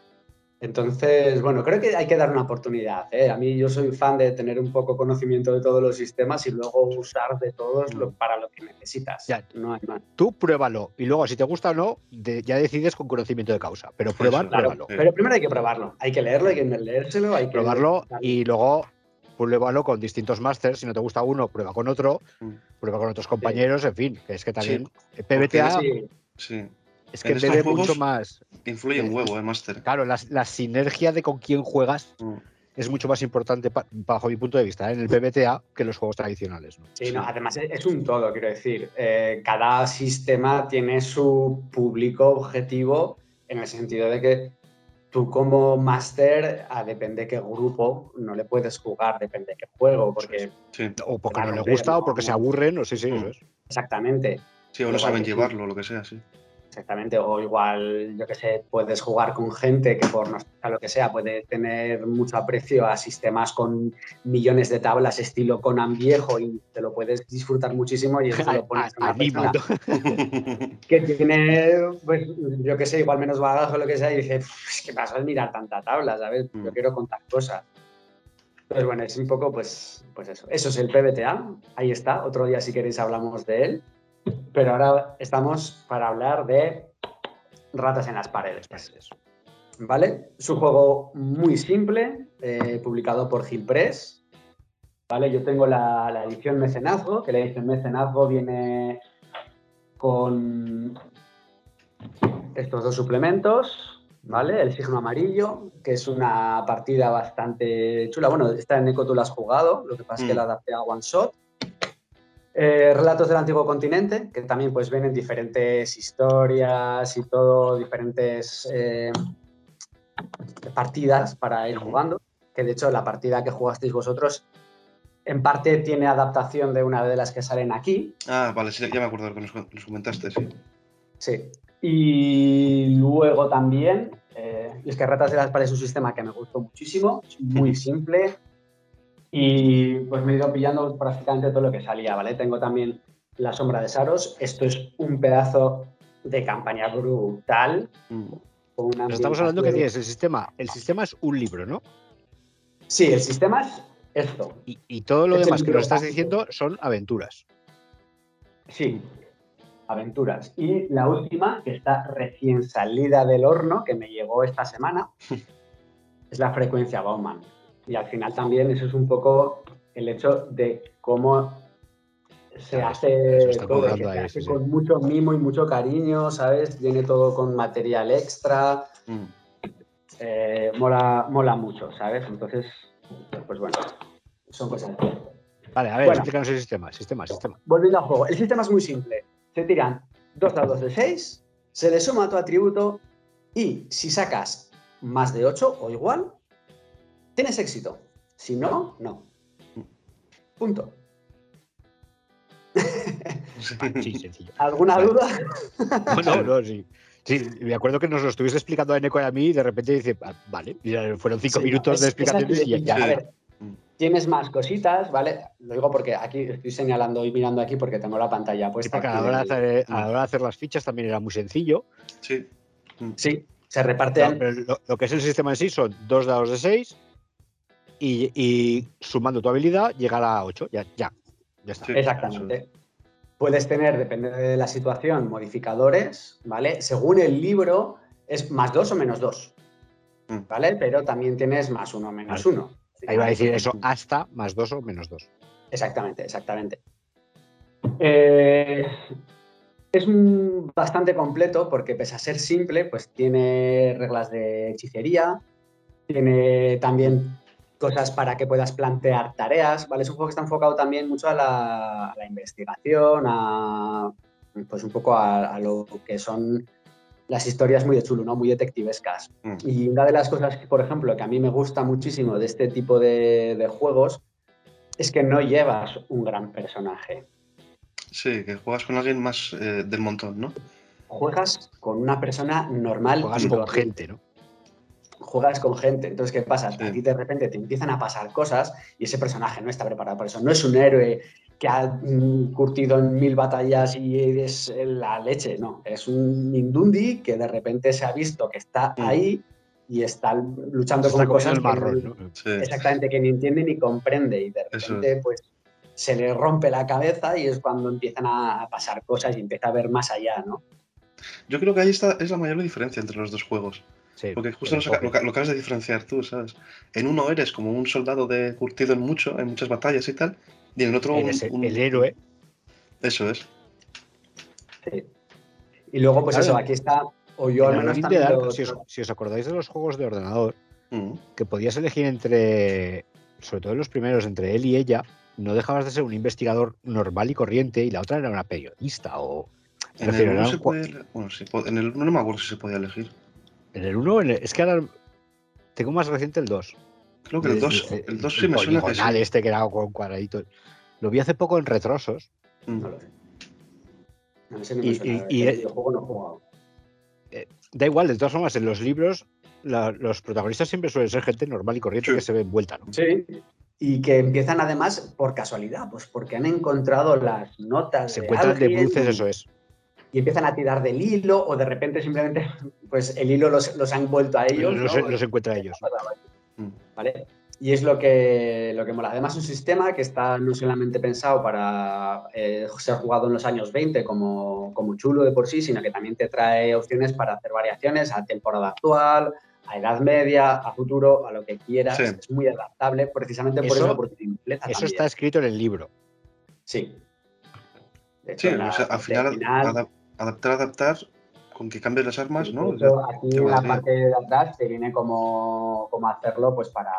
Entonces, bueno, creo que hay que dar una oportunidad. ¿eh? A mí yo soy fan de tener un poco conocimiento de todos los sistemas y luego usar de todos lo- para lo que necesitas. Ya. No hay más. Tú pruébalo y luego si te gusta o no, de- ya decides con conocimiento de causa. Pero prueba, Claro, pruébalo. Sí. pero primero hay que probarlo. Hay que leerlo, hay que leérselo, hay que Probarlo y luego pruébalo con distintos másters. Si no te gusta uno, prueba con otro, Mm. prueba con otros compañeros, en fin, que es que también porque PBTA Sí, sí. Es que En juegos- mucho más. Influye un huevo, eh, Master. Claro, la, la sinergia de con quién juegas Mm. es mucho más importante pa- bajo mi punto de vista ¿eh? en el PBTA que los juegos tradicionales. ¿no? Sí, no, además es, un todo, quiero decir. Eh, cada sistema tiene su público objetivo en el sentido de que tú como máster, a depende qué grupo, no le puedes jugar, depende de qué juego, porque Sí, O porque no le gusta o porque se aburren, o sí, sí, Mm. eso es. exactamente, sí o no saben llevarlo, o lo que sea, sí. Exactamente, o igual, yo qué sé, puedes jugar con gente que por no sé lo que sea puede tener mucho aprecio a sistemas con millones de tablas estilo Conan viejo y te lo puedes disfrutar muchísimo y eso lo pones a una Anima, persona ¿no? que tiene, pues, yo qué sé, igual menos bagaje o lo que sea, y dice, "Pff, es que vas a mirar tanta tabla, ¿sabes? Yo Mm. quiero contar cosas. Entonces, bueno, es un poco, pues, pues eso. Eso es el PBTA, ahí está. Otro día, si queréis, hablamos de él. Pero ahora estamos para hablar de Ratas en las paredes. ¿Vale? Es un juego muy simple, eh, publicado por Gil Press. ¿Vale? Yo tengo la, la edición mecenazgo, que la edición mecenazgo viene con estos dos suplementos, ¿vale? El signo amarillo, que es una partida bastante chula. Bueno, esta en Eco tú la has jugado, lo que pasa es que Mm. la adapté a One Shot. Eh, Relatos del Antiguo Continente, que también pues vienen diferentes historias y todo, diferentes eh, partidas para ir jugando, que de hecho la partida que jugasteis vosotros en parte tiene adaptación de una de las que salen aquí, Ah, vale, sí, ya me acuerdo que nos, nos comentaste, sí. Sí. Y luego también, eh, es que Ratas de las Paredes es un sistema que me gustó muchísimo, es muy simple y pues me he ido pillando prácticamente todo lo que salía, ¿vale? Tengo también La Sombra de Saros, esto es un pedazo de campaña brutal. Mm. una estamos hablando que tienes el sistema. El sistema es un libro, ¿no? Sí, el sistema es esto. Y, y todo lo Es demás que nos estás diciendo son aventuras. Sí, aventuras. Y la última, que está recién salida del horno, que me llegó esta semana, es la frecuencia Bauman. Y al final también eso es un poco el hecho de cómo se hace todo, se ahí, hace sí, sí. con mucho mimo y mucho cariño, ¿sabes? Viene todo con material extra, Mm. eh, mola, mola mucho, ¿sabes? Entonces, pues bueno, son cosas. Vale, a ver, Bueno. explícanos el sistema. Sistema, sistema. Volviendo al juego, el sistema es muy simple. Se tiran dos dados de 6, se le suma tu atributo y si sacas más de 8 o igual, tienes éxito. Si no, no. Punto. Sí, sencillo. ¿Alguna Vale. duda? No, no, no, sí. Sí, me acuerdo que nos lo estuviste explicando a Neko y a mí y de repente dice, "Ah, vale, fueron cinco Sí, minutos es- de explicaciones y ya. A ver, Mm. tienes más cositas, ¿vale? Lo digo porque aquí estoy señalando y mirando aquí porque tengo la pantalla Sí, puesta. a la, aquí hora de hacer, a la hora de hacer las fichas también era muy sencillo. Sí. Mm. Sí, se reparten. No, pero lo, lo que es el sistema en sí son dos dados de seis y, y sumando tu habilidad llegar a 8. Ya, ya. Ya está. Sí. Exactamente. Puedes tener, depende de la situación, modificadores, ¿vale? Según el libro, es más dos o menos dos, Mm. ¿vale? Pero también tienes más uno o menos Vale. uno. Ahí va a decir eso hasta más dos o menos dos. Exactamente, exactamente. Eh, es un- bastante completo porque pese a ser simple, pues tiene reglas de hechicería, tiene también cosas para que puedas plantear tareas, ¿vale? Es un juego que está enfocado también mucho a la, a la investigación, a pues un poco a, a lo que son las historias muy de chulo, ¿no? Muy detectivescas. Mm. Y una de las cosas, que, por ejemplo, que a mí me gusta muchísimo de este tipo de, de juegos es que no llevas un gran personaje. Sí, que juegas con alguien más eh, del montón, ¿no? Juegas con una persona normal. Juegas y con gente, ¿no? Juegas con gente. Entonces, ¿qué pasa? Sí. Aquí de repente te empiezan a pasar cosas y ese personaje no está preparado para eso. No es un héroe que ha mm, curtido en mil batallas y es la leche, no. Es un Mindundi que de repente se ha visto que está Mm. ahí y está luchando Está con cosas el que marrón, no- ¿no? Sí. exactamente que ni entiende ni comprende y de Eso repente pues se le rompe la cabeza y es cuando empiezan a pasar cosas y empieza a ver más allá, ¿no? Yo creo que ahí está, es la mayor diferencia entre los dos juegos. Sí, Porque justo lo, lo, ca- lo acabas de diferenciar tú, ¿sabes? En uno eres como un soldado de curtido en mucho, en muchas batallas y tal, y en el otro un, Eres el, un- el héroe. Eso es. Sí. Y luego, pues Claro. eso, aquí está, o yo al menos también Dark, si, os, si os acordáis de los juegos de ordenador, Mm. que podías elegir entre, sobre todo en los primeros, entre él y ella, no dejabas de ser un investigador normal y corriente y la otra era una periodista o... En refiero, el era 1 un se podía bueno, sí, en el 1 no me acuerdo si se podía elegir. En el 1, es que ahora tengo más reciente el 2. Creo que el 2, el 2 sí me suena que sí. este que era con cuadraditos. Lo vi hace poco en retrosos. Mm. No lo sé. No, ese no me Y- suena, y- y- el videojuego no he jugado. Da igual, de todas formas, en los libros la- los protagonistas siempre suelen ser gente normal y corriente Sí. que se ve envuelta, ¿no? Sí. Y que empiezan además por casualidad, pues porque han encontrado las notas Se de encuentran de bruces, eso es. Y empiezan a tirar del hilo o de repente simplemente pues el hilo los, los ha envuelto a ellos. Los, ¿no? los encuentra ellos. Mm. ¿Vale? Y es lo que, lo que mola. Además, un sistema que está no solamente pensado para eh, ser jugado en los años 20 como, como chulo de por sí, sino que también te trae opciones para hacer variaciones a temporada actual, a edad media, a futuro, a lo que quieras. Sí. Es muy adaptable precisamente por Eso- eso, porque Eso también. está escrito en el libro. Sí. De Sí, hecho, en la o sea, al final, adaptar, adaptar, con que cambies las armas, ¿no? aquí en la valdría. parte de atrás te viene como, como hacerlo pues para,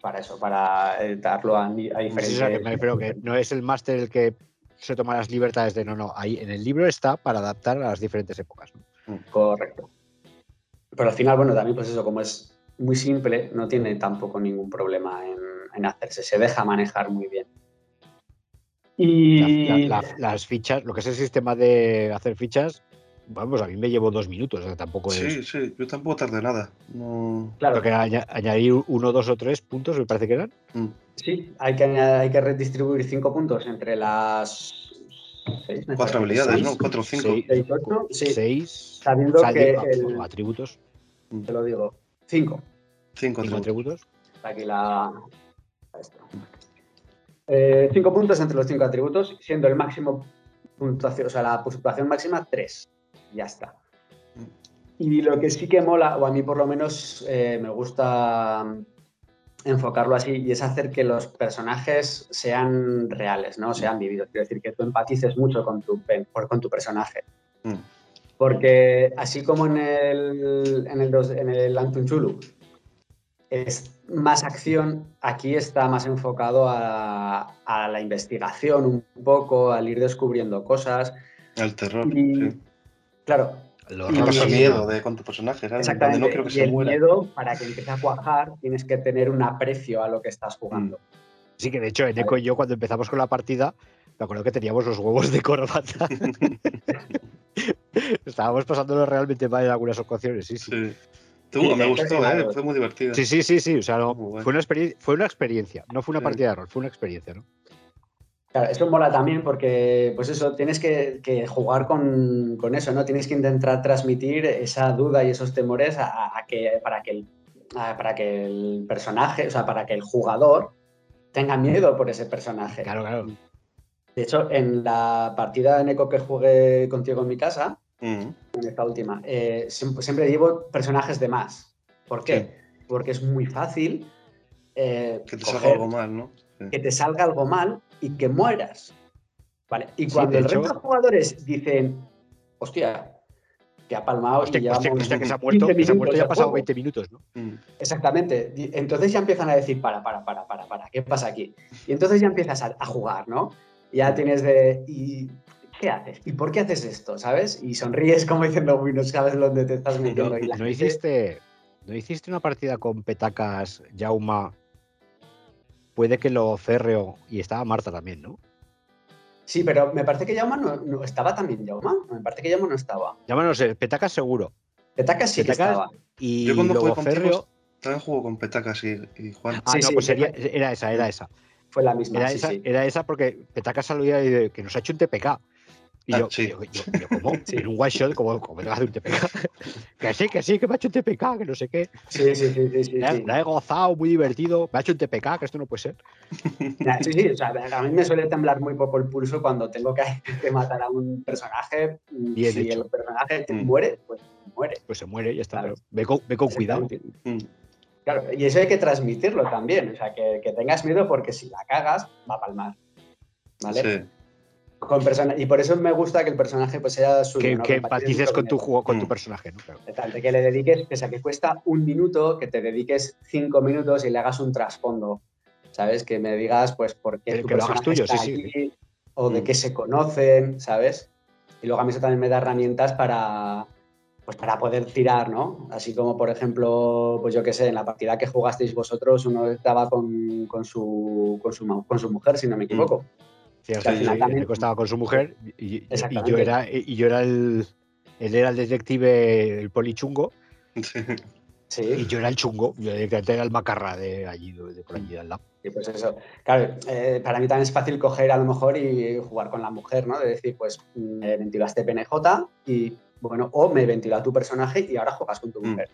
para eso, para eh, darlo a, a Pues diferentes... eso, que me refiero que no es el máster el que se toma las libertades de no, no. Ahí en el libro está para adaptar a las diferentes épocas. ¿no? Correcto. Pero al final, bueno, también pues eso, como es muy simple, no tiene tampoco ningún problema en, en hacerse, se deja manejar muy bien. Y La- la- la- las fichas, lo que es el sistema de hacer fichas, vamos, a mí me llevó dos minutos, o sea, tampoco es. Sí, sí, yo tampoco tardé nada. No... claro, que añadir uno, dos o tres puntos, me parece que eran. Mm. sí, hay que, añadir- hay que redistribuir cinco puntos entre las seis, Cuatro habilidades, seis, ¿no? Cuatro o cinco. Seis, seis, ocho, sí, seis sabiendo que el- atributos, te lo digo, cinco. Cinco cinco atributos. atributos. Aquí la. esto. Eh, cinco puntos entre los cinco atributos, siendo el máximo puntuación, o sea, la puntuación máxima 3. Ya está. Y lo que sí que mola, o a mí por lo menos eh, me gusta enfocarlo así, y es hacer que los personajes sean reales, ¿no? Sean vividos. Quiero decir, que tú empatices mucho con tu, con tu personaje. Mm. Porque así como en el, en el, en el Antun Chulu es más acción, aquí está más enfocado a, a la investigación un poco, al ir descubriendo cosas. El terror, Y, sí. Claro, Lo Y- y- miedo de con tu personaje, exactamente. No quiero que y se el muera. miedo, para que empiece a cuajar, tienes que tener un aprecio a lo que estás jugando. Sí, que de hecho, Eneco y yo, cuando empezamos con la partida, me acuerdo que teníamos los huevos de corbata. Estábamos pasándolo realmente mal en algunas ocasiones, sí, sí. Sí. Tú, me sí, gustó. ¿eh? Fue muy divertido. Sí, sí, sí, sí. O sea, no, fue, una experiencia, fue una experiencia, no fue una Sí. partida de rol, fue una experiencia, ¿no? Claro, eso mola también porque, pues eso, tienes que, que jugar con, con eso, ¿no? Tienes que intentar transmitir esa duda y esos temores a, a que, para, que el, a- para que el personaje, o sea, para que el jugador tenga miedo por ese personaje. Claro, claro. De hecho, en la partida de Neko que jugué contigo en mi casa, Mm. en esta última, eh, siempre, siempre llevo personajes de más. ¿Por qué? Porque es muy fácil eh, Que te salga algo mal, ¿no? Sí. que te salga algo mal y que mueras. ¿Vale? Y cuando el hecho- resto de jugadores dicen, hostia, que ha palmado Hostia, y llevamos hostia, hostia, que se ha 15 muerto, que se ha muerto ya han pasado juego". 20 minutos, ¿no? Mm. Exactamente. Entonces ya empiezan a decir, para, para, para, para, para, ¿qué pasa aquí? Y entonces ya empiezas a, a jugar, ¿no? Y ya tienes de, ¿y qué haces? ¿Y por qué haces esto? ¿Sabes? Y sonríes como diciendo, uy, no sabes dónde te estás metiendo. y la ¿No gente- hiciste, ¿No hiciste una partida con petacas, Jauma? Puede que lo férreo y estaba Marta también, ¿no? Sí, pero me parece que Yauma no, no estaba también, Yauma. Me parece que Yauma no estaba. Llama, no sé, petacas seguro. Petacas sí que Petacas- estaba. Y Yo cuando jugué contigo férreo. también juego con Petacas y, y Juan. Ah, Sí, no, sí, pues sería- era esa, era esa. Fue la misma, Era, sí, esa, sí. era esa porque Petacas salía y de, que nos ha hecho un TPK. Y Ah, yo, sí. yo, yo, yo, ¿cómo? Sí. En un one shot, como, como me hace un TPK. que sí, que sí, que me ha hecho un TPK, que no sé qué. Sí, sí, sí, sí, sí, La, sí. la he gozado, muy divertido. Me ha hecho un TPK, que esto no puede ser. Nah, Sí, sí, o sea, a mí me suele temblar muy poco el pulso cuando tengo que, que matar a un personaje. Bien si hecho. el personaje Mm. muere, pues muere. Pues se muere y ya está. Claro. pero ve con, ve con cuidado. Mm. Claro, y eso hay que transmitirlo también. O sea, que, que tengas miedo porque si la cagas, va a palmar. ¿Vale? Sí. Con persona- y por eso me gusta que el personaje pues sea suyo. Que, ¿no? que empatices con tu juego, con tu Mm. personaje, ¿no? Claro. Que le dediques, pese a que cuesta un minuto, que te dediques cinco minutos y le hagas un trasfondo. ¿Sabes? Que me digas, pues, por qué Que- tu que lo hagas tuyo, está sí, o de Mm. qué se conocen, ¿sabes? Y luego a mí eso también me da herramientas para, pues, para poder tirar, ¿no? Así como, por ejemplo, pues yo qué sé, en la partida que jugasteis vosotros, uno estaba con, con su, con, su, con su mujer, si no me equivoco. Sí, o Que sea, al final sí, también- Nico estaba con su mujer y, y- y Exactamente. yo era, y yo era el, él era el detective, el polichungo, Sí. Sí. y yo era el chungo, yo directamente era el macarra de allí, de, de por allí de al lado. Y pues eso, claro, eh, para mí también es fácil coger a lo mejor y jugar con la mujer, ¿no? De decir, pues me ventilaste PNJ y, bueno, o me ventiló a tu personaje y ahora juegas con tu Mm. mujer.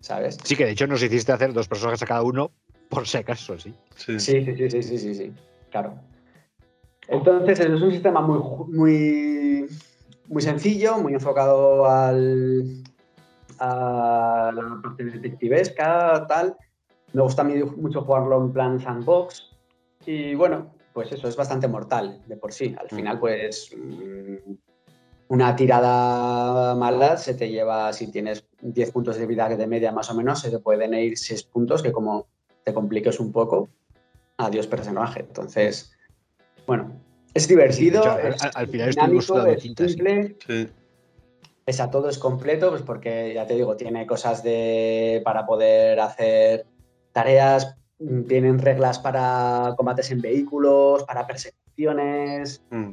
¿Sabes? Sí, que de hecho nos hiciste hacer dos personajes a cada uno, por si acaso, sí. Sí. Sí, sí, sí, sí, sí, sí, sí, claro. Entonces, es un sistema muy, muy, muy sencillo, muy enfocado al, a la parte detectivesca, tal. Me gusta a mí mucho jugarlo en plan sandbox. Y bueno, pues eso, es bastante mortal de por sí. Al Mm. final, pues mm, una tirada mala se te lleva, si tienes 10 puntos de vida de media más o menos, se te pueden ir 6 puntos que como te compliques un poco, adiós personaje. Entonces, bueno, es divertido. Sí, es al- al final estuvimos sudando es tinta, sí. simple, Sí. pese a todo es completo, pues porque ya te digo, tiene cosas de para poder hacer tareas, mm, tienen reglas para combates en vehículos, para persecuciones, Mm.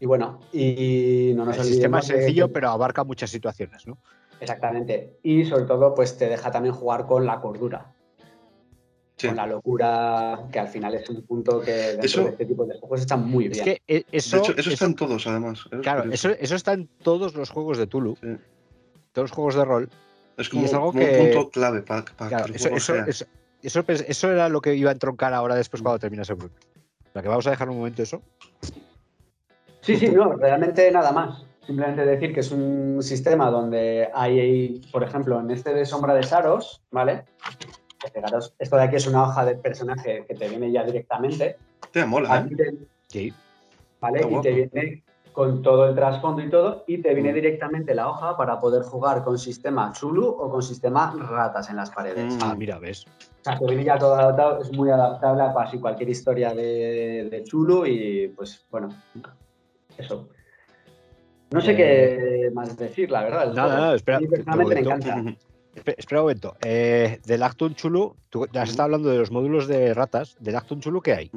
y bueno, y no nos el sistema es sencillo, que- pero abarca muchas situaciones, ¿no? Exactamente. Y sobre todo, pues te deja también jugar con la cordura, Sí. con la locura, que al final es un punto que dentro Eso- de este tipo de juegos está muy Es bien. que eh, eso, de hecho, eso eso- está en todos, además. Eso es claro, curioso. eso, eso está en todos los juegos de Tulu, Sí. todos los juegos de rol. Es como, es algo como que- un punto clave para, Claro, que el eso, juego eso, sea. eso, eso, pens- eso era lo que iba a entroncar ahora después cuando terminase Brut. O sea, que vamos a dejar un momento eso. Sí, sí, no, realmente nada más. Simplemente decir que es un sistema donde hay, por ejemplo, en este de Sombra de Saros, ¿vale? Fijaros, esto de aquí es una hoja de personaje que te viene ya directamente. Te mola, ¿eh? te- Sí. ¿vale? Está Y guapo. te viene con todo el trasfondo y todo, y te viene Mm. directamente la hoja para poder jugar con sistema Zulu o con sistema ratas en las paredes. Mm. Ah, mira, ves. O sea, que viene ya todo adaptado, es muy adaptable a casi cualquier historia de, de Chulu y pues bueno, eso. No sé Eh, qué más decir, la verdad. Nada, nada, espera, A mí personalmente me encanta. Espe- Espera un momento. Eh, del Actun Chulu, tú ya has estado hablando de los módulos de ratas. ¿Del Actun Chulu qué hay?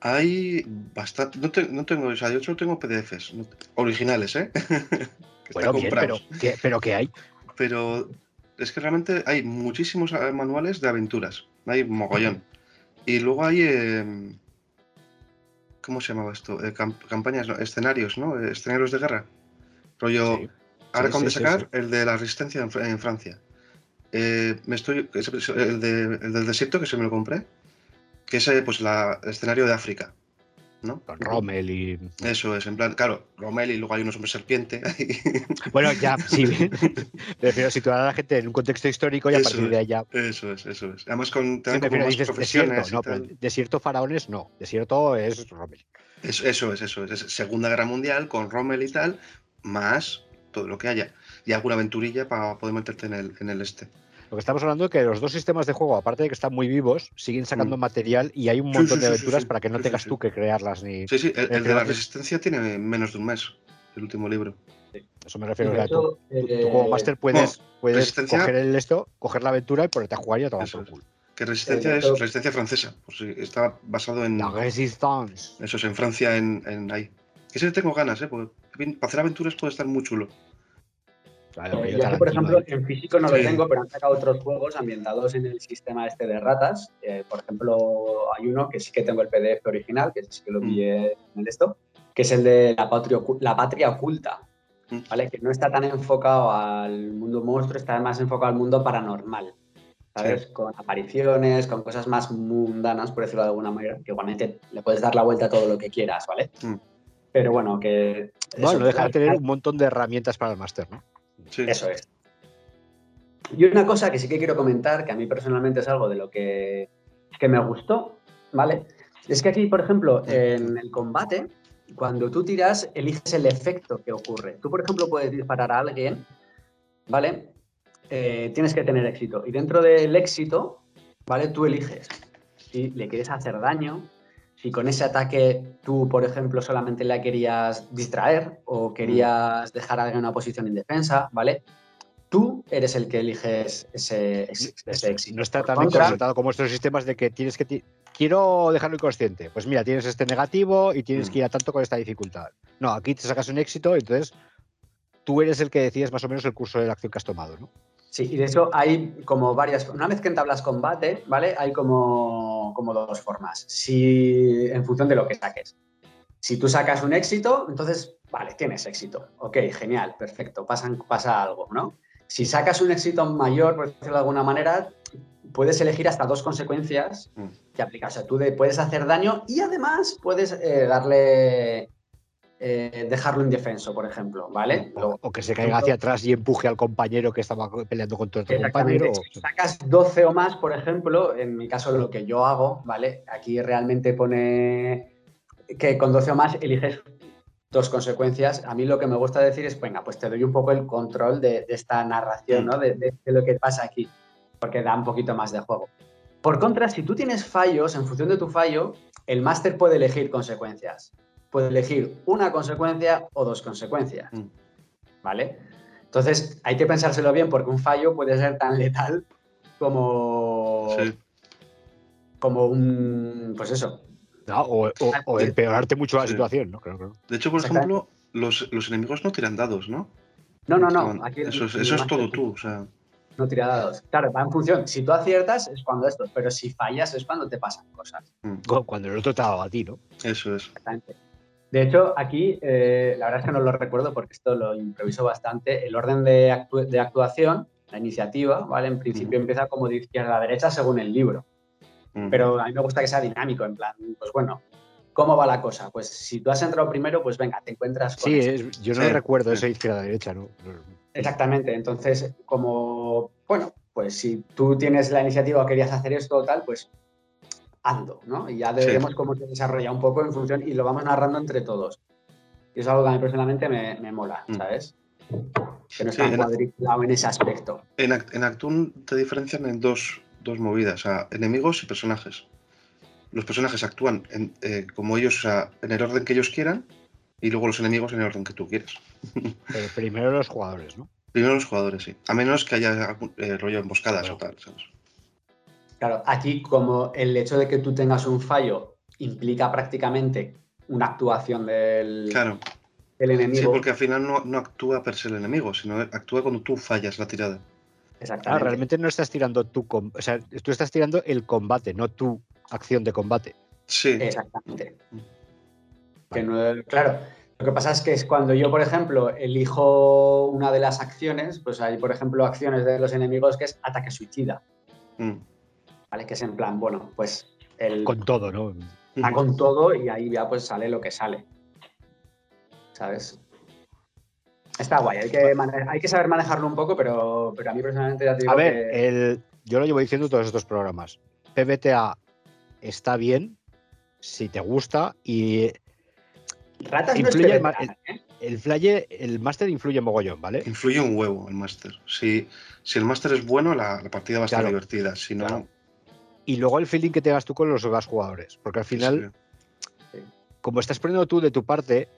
Hay bastante. No, te- no tengo, o sea, yo solo tengo PDFs no- originales, ¿eh? que Bueno, bien, pero. ¿qué, pero ¿qué hay? Pero es que realmente hay muchísimos eh, manuales de aventuras. Hay mogollón. Y luego hay. eh, ¿Cómo se llamaba esto? Eh, cam- campañas, no, escenarios, ¿no? Eh, Escenarios de guerra. Rollo. Sí. Ahora acaban de sí, sacar el de la resistencia en, Fra- en Francia. Eh, me estoy, el, de- el del desierto que se me lo compré, que es eh, pues la, el escenario de África, ¿no? Con Rommel y. Eso es, en plan, claro, Rommel y luego hay unos hombres serpiente. Bueno, ya, sí. Prefiero situar a la gente en un contexto histórico y a partir de es. allá. eso es, eso es. Además con, Sí, como dices profesiones desierto, no, desierto faraones no. Desierto es Rommel. Eso, eso es, eso es. Es Segunda Guerra Mundial con Rommel y tal, más todo lo que haya. Y alguna aventurilla para poder meterte en el, en el este. Lo que estamos hablando es que los dos sistemas de juego, aparte de que están muy vivos, siguen sacando Mm. material y hay un montón sí, de sí, aventuras sí. para que no tengas sí. tú que crearlas ni. Sí, sí, el, de la Resistencia tiene menos de un mes, el último libro. Eso me refiero. sea, tú, tú- eh, tú como máster puedes, puedes coger el esto, coger la aventura y ponerte a jugar y a tomar Eso por culo. Que Resistencia de es Resistencia francesa, por si está basado en. La Resistance. Eso es, en Francia, en, en ahí. Ese tengo ganas, ¿eh? Porque para hacer aventuras puede estar muy chulo. Claro, Eh, yo que, por ejemplo, en físico no Sí. lo tengo, pero han sacado otros juegos ambientados en el sistema este de ratas. Eh, por ejemplo, hay uno que sí que tengo el PDF original, que sí que lo Mm. pillé en el esto, que es el de la patria, ocu- la patria oculta, Mm. ¿vale? Que no está tan enfocado al mundo monstruo, está más enfocado al mundo paranormal, ¿sabes? Con apariciones, con cosas más mundanas, por decirlo de alguna manera, que igualmente le puedes dar la vuelta a todo lo que quieras, ¿vale? Mm. Pero bueno, que... Bueno, eso, no deja de tener un montón de herramientas para el máster, ¿no? Sí. eso es. Y una cosa que sí que quiero comentar, que a mí personalmente es algo de lo que, que me gustó, ¿vale? Es que aquí, por ejemplo, en el combate, cuando tú tiras, eliges el efecto que ocurre. Tú, por ejemplo, puedes disparar a alguien, ¿vale? Eh, tienes que tener éxito. Y dentro del éxito, ¿vale? Tú eliges si le quieres hacer daño, si con ese ataque tú, por ejemplo, solamente la querías distraer o querías dejar a alguien en una posición indefensa, ¿vale? Tú eres el que eliges ese, éxito. No está tan concentrado como estos sistemas de que tienes que quiero dejarlo inconsciente. Pues mira, tienes este negativo y tienes que ir a tanto con esta dificultad. No, aquí te sacas un éxito entonces tú eres el que decides más o menos el curso de la acción que has tomado, ¿no? Sí, y de hecho hay como varias. Una vez que entablas combate, ¿vale? Hay como, como dos formas. Si, en función de lo que saques. Si tú sacas un éxito, entonces, vale, tienes éxito. Ok, genial, perfecto, pasa, pasa algo, ¿no? Si sacas un éxito mayor, por decirlo de alguna manera, puedes elegir hasta dos consecuencias mm. que aplicar. O sea, tú puedes hacer daño y además puedes eh, darle. Eh, dejarlo indefenso, por ejemplo, ¿vale? O, que se caiga hacia atrás y empuje al compañero que estaba peleando contra otro compañero. Si sacas 12 o más, por ejemplo, en mi caso lo que yo hago, ¿vale? Aquí realmente pone que con 12 o más eliges dos consecuencias. A mí lo que me gusta decir es, venga, pues te doy un poco el control de, esta narración, ¿no? de, lo que pasa aquí porque da un poquito más de juego. Por contra, si tú tienes fallos, en función de tu fallo, el máster puede elegir consecuencias. Puede elegir una consecuencia o dos consecuencias. Mm. ¿Vale? Entonces, hay que pensárselo bien porque un fallo puede ser tan letal como. Como un. Pues eso. o, empeorarte mucho la situación, ¿no? De hecho, por ejemplo, los, enemigos no tiran dados, ¿no? No, no, no. eso, eso es todo tú. O sea no tira dados. Claro, va en función. Si tú aciertas es cuando esto, pero si fallas es cuando te pasan cosas. Mm. Cuando el otro te ha dado a ti, ¿no? Eso es. Exactamente. De hecho, aquí eh, la verdad es que no lo recuerdo porque esto lo improviso bastante. El orden de, actuación, la iniciativa, ¿vale? En principio mm. empieza como de izquierda a derecha según el libro. Mm. Pero a mí me gusta que sea dinámico, en plan, pues bueno, ¿cómo va la cosa? Pues si tú has entrado primero, pues venga, te encuentras con Sí, yo no recuerdo eso de izquierda a derecha, ¿no? Exactamente. Entonces, como, bueno, pues si tú tienes la iniciativa o querías hacer esto o tal, pues ando, ¿no? Y ya veremos cómo se desarrolla un poco en función y lo vamos narrando entre todos. Y es algo que a mí personalmente me, mola, mm. ¿sabes? Que no está cuadriculado en ese aspecto. En, en te diferencian en dos, movidas, o sea, enemigos y personajes. Los personajes actúan eh, como ellos, o sea, en el orden que ellos quieran, y luego los enemigos en el orden que tú quieras. Eh, primero los jugadores, ¿no? Primero los jugadores, sí. A menos que haya eh, rollo emboscadas o tal, ¿sabes? Claro, aquí como el hecho de que tú tengas un fallo implica prácticamente una actuación del, claro. del enemigo. Sí, porque al final no, actúa per se el enemigo, sino actúa cuando tú fallas la tirada. Exactamente. realmente no estás tirando tú, o sea, tú estás tirando el combate, no tu acción de combate. Sí. Exactamente. Mm claro, lo que pasa es que es cuando yo, por ejemplo, elijo una de las acciones, pues hay, por ejemplo, acciones de los enemigos que es ataque suicida. Mm. ¿Vale? Que es en plan, bueno, pues el. Con todo, ¿no? Va con todo y ahí ya pues sale lo que sale. ¿Sabes? Está guay, hay que, hay que saber manejarlo un poco, pero, pero a mí personalmente ya te digo A ver, el, yo lo llevo diciendo todos estos programas. PBTA está bien si te gusta y Ratas influye el, ¿eh? el, flyer, el máster influye mogollón, ¿vale? Influye un huevo el máster. Si, si el máster es bueno, la, partida va a estar divertida. Si no. Y luego el feeling que tengas tú con los demás jugadores. Porque al final, como estás poniendo tú de tu parte,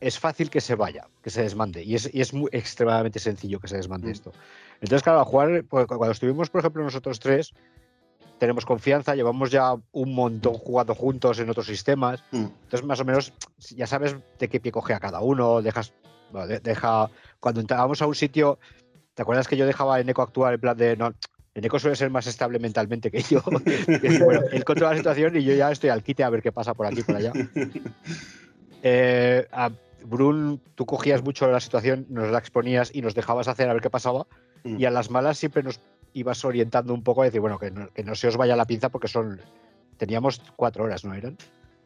es fácil que se vaya, que se desmande. Y es, y es muy, extremadamente sencillo que se desmande mm. esto. Entonces, claro, a jugar, pues, cuando estuvimos, por ejemplo, nosotros tres, tenemos confianza, llevamos ya un montón jugando juntos en otros sistemas. Mm. Entonces, más o menos, ya sabes de qué pie coge a cada uno, dejas, deja, cuando entrábamos a un sitio, ¿te acuerdas que yo dejaba a Eneco actuar en plan de, no, Eneco suele ser más estable mentalmente que yo. bueno, él controla la situación y yo ya estoy al quite a ver qué pasa por aquí y por allá. Eh, a Brun, tú cogías mucho la situación, nos la exponías y nos dejabas hacer a ver qué pasaba. Mm. Y a las malas siempre nos ibas orientando un poco a decir, bueno, que no, se os vaya la pinza porque son. Teníamos cuatro horas, ¿no eran?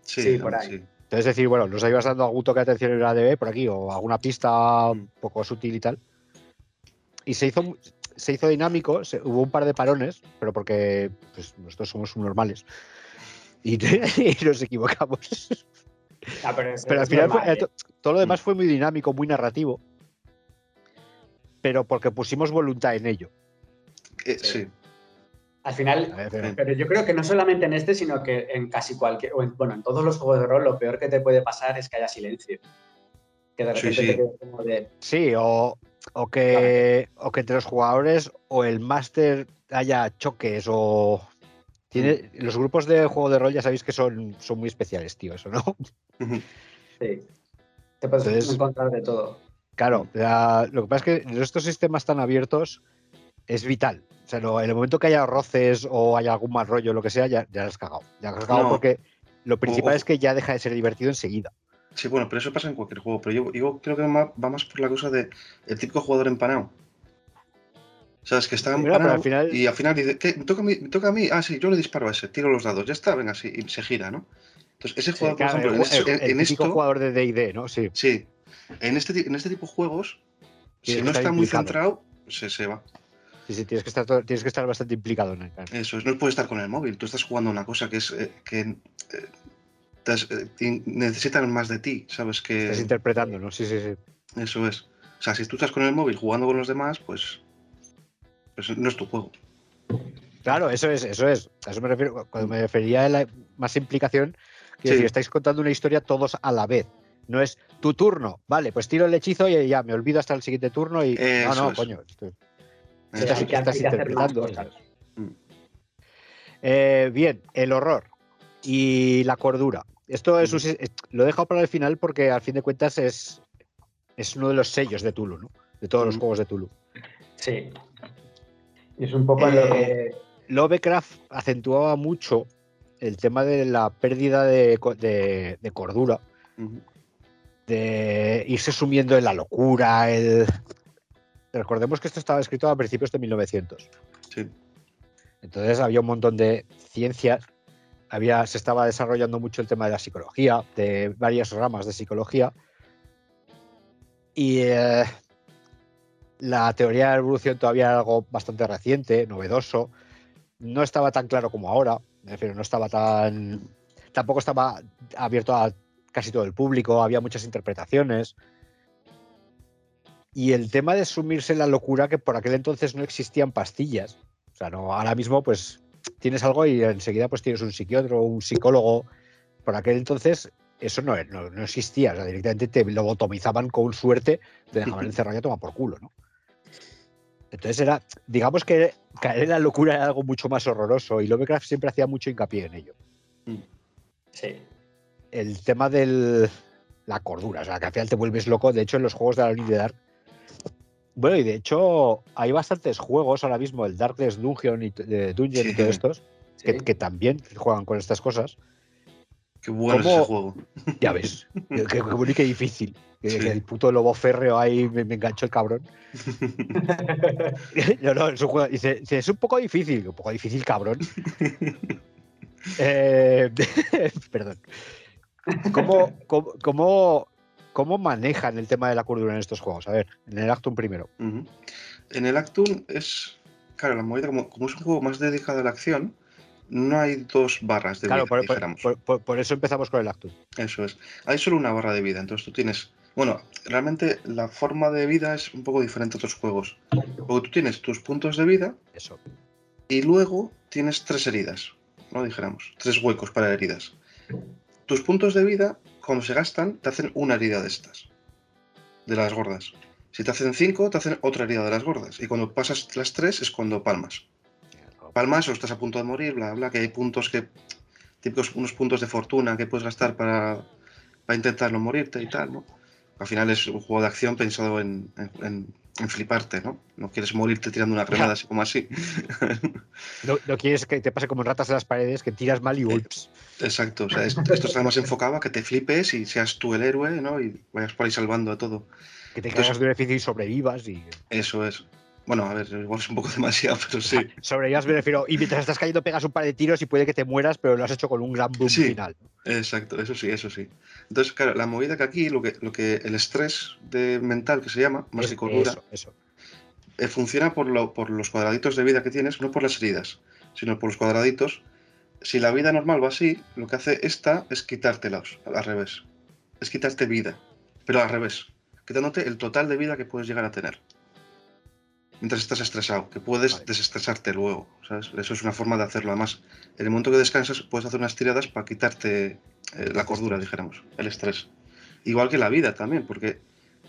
Sí, por ahí. Entonces, decir, bueno, nos ibas dando algún toque de atención en la ADB por aquí o alguna pista un poco sutil y tal. Y se hizo, se hizo dinámico, hubo un par de parones, pero porque pues, nosotros somos normales. y, y nos equivocamos. Ah, pero, al final normal, fue- ¿eh? to- todo lo demás fue muy dinámico, muy narrativo. Pero porque pusimos voluntad en ello. Eh, Sí. sí. Al final, pero- yo creo que no solamente en este, sino que en casi cualquier, o en- bueno, en todos los juegos de rol, lo peor que te puede pasar es que haya silencio. Que de Sí, repente sí. te quedes como de, Sí, o, o que, o que entre los jugadores o el máster haya choques o... Tiene, los grupos de juego de rol ya sabéis que son, son muy especiales, tío, eso, ¿no? Sí, te puedes Entonces- encontrar de todo. Claro, la- lo que pasa es que en estos sistemas tan abiertos es vital. O sea, no, en el momento que haya roces o haya algún mal rollo, lo que sea, ya, ya lo has cagado. Ya lo has cagado No. porque lo principal o- es que ya deja de ser divertido enseguida. Sí, bueno, pero eso pasa en cualquier juego. Pero yo, yo creo que va más por la cosa de el típico jugador empanado. ¿Sabes? Que está pero empanado al final- y al final dice, ¿qué? ¿Me toca, a mí? ¿Me toca a mí? Ah, sí, yo le disparo a ese, tiro los dados, ya está, venga, sí, y se gira, ¿no? Entonces, ese Sí, jugador, claro, por ejemplo, el, en, este- el- en- el en esto, jugador de D&D, ¿no? Sí. sí, en este, en este tipo de juegos, si no está muy centrado, se, se va. Sí, sí, tienes que estar, todo- tienes que estar bastante implicado en el claro. Eso es, no puedes estar con el móvil. Tú estás jugando una cosa que es eh, que eh, necesitan más de ti, ¿sabes? Que Estás interpretando, ¿no? Sí, sí, sí. eso es. O sea, si tú estás con el móvil jugando con los demás, pues, pues no es tu juego. Claro, eso es, eso es. A eso me refiero. Cuando me refería a la más implicación, que Sí. decir, estáis contando una historia todos a la vez. No es tu turno, vale, pues tiro el hechizo y ya me olvido hasta el siguiente turno y. no, no, es. coño. estás, hay que- estás hay que hacer más interpretando. cosas. es. Mm. Eh, bien, el horror y la cordura. Esto es, un lo he dejado para el final porque al fin de cuentas es, es uno de los sellos de Tulu, ¿no? De todos los juegos de Tulu. Sí. Es un poco lo que. Lovecraft acentuaba mucho el tema de la pérdida de, de- de cordura, de irse sumiendo en la locura. El... Recordemos que esto estaba escrito a principios de 1900. Sí. Entonces había un montón de ciencias, había, se estaba desarrollando mucho el tema de la psicología, de varias ramas de psicología. Y eh, la teoría de la evolución todavía era algo bastante reciente, novedoso. No estaba tan claro como ahora, refiero, no estaba tan. Tampoco estaba abierto a casi todo el público, había muchas interpretaciones. Y el tema de sumirse en la locura, que por aquel entonces no existían pastillas. O sea, no, ahora mismo, pues tienes algo y enseguida pues tienes un psiquiatra o un psicólogo. Por aquel entonces eso no, no, no existía. O sea, directamente te lobotomizaban con suerte, te dejaban encerrado y a tomar por culo, ¿no? Entonces era, digamos que caer en la locura era algo mucho más horroroso y Lovecraft siempre hacía mucho hincapié en ello. Sí. El tema de la cordura, o sea, que al final te vuelves loco. De hecho, en los juegos de la Unity Dark. Bueno, y de hecho, hay bastantes juegos ahora mismo, el Darkness Dungeon y de Dungeon y todos estos, sí. que, que también juegan con estas cosas. Qué bueno es ¿Cómo- ese juego. Ya ves, que, que bueno y que difícil. Que, Sí. que el puto lobo férreo ahí me, me enganchó el cabrón. no, no, es un juego. Dice, es un poco difícil. Un poco difícil, cabrón. Eh, perdón. ¿Cómo, cómo, cómo, cómo manejan el tema de la cordura en estos juegos? A ver, en el Actum primero. En el Actum es. Claro, la movida, como, como es un juego más dedicado a la acción, no hay dos barras de Claro, vida, por- por- por- por eso empezamos con el Actum. Eso es. Hay solo una barra de vida, entonces tú tienes. Bueno, realmente la forma de vida es un poco diferente a otros juegos. Porque tú tienes tus puntos de vida Eso. y luego tienes tres heridas, ¿no? Dijéramos, tres huecos para heridas. Tus puntos de vida, cuando se gastan, te hacen una herida de estas, de las gordas. Si te hacen cinco, te hacen otra herida de las gordas. Y cuando pasas las tres es cuando palmas. Palmas o estás a punto de morir, bla, bla, que hay puntos que. típicos unos puntos de fortuna que puedes gastar para, para intentar no morirte y tal, ¿no? Al final es un juego de acción pensado en, en- en fliparte, ¿no? No quieres morirte tirando una granada así como así. No, no quieres que te pase como ratas de las paredes, que tiras mal y ups. Exacto, o sea, es- esto está más enfocado a que te flipes y seas tú el héroe, ¿no? Y vayas por ahí salvando a todo. Que te Entonces- de un edificio y sobrevivas. Y... Eso es. Bueno, a ver, igual es un poco demasiado, pero sí. Sobrevivas, me refiero. Y mientras estás cayendo, pegas un par de tiros y puede que te mueras, pero lo has hecho con un gran boom Sí. final. Exacto, eso sí, eso sí. Entonces, claro, la movida que aquí, lo que, lo que el estrés de mental que se llama, más Es- que cordura, Eso, eso. eh, funciona por, lo- por los cuadraditos de vida que tienes, no por las heridas, sino por los cuadraditos si la vida normal va así, lo que hace esta es quitártelos al revés. Es quitarte vida, pero al revés, quitándote el total de vida que puedes llegar a tener. Mientras estás estresado, que puedes Vale. desestresarte luego, ¿sabes? Eso es una forma de hacerlo. Además, en el momento que descansas, puedes hacer unas tiradas para quitarte eh, la cordura, dijéramos, el estrés. Igual que la vida también, porque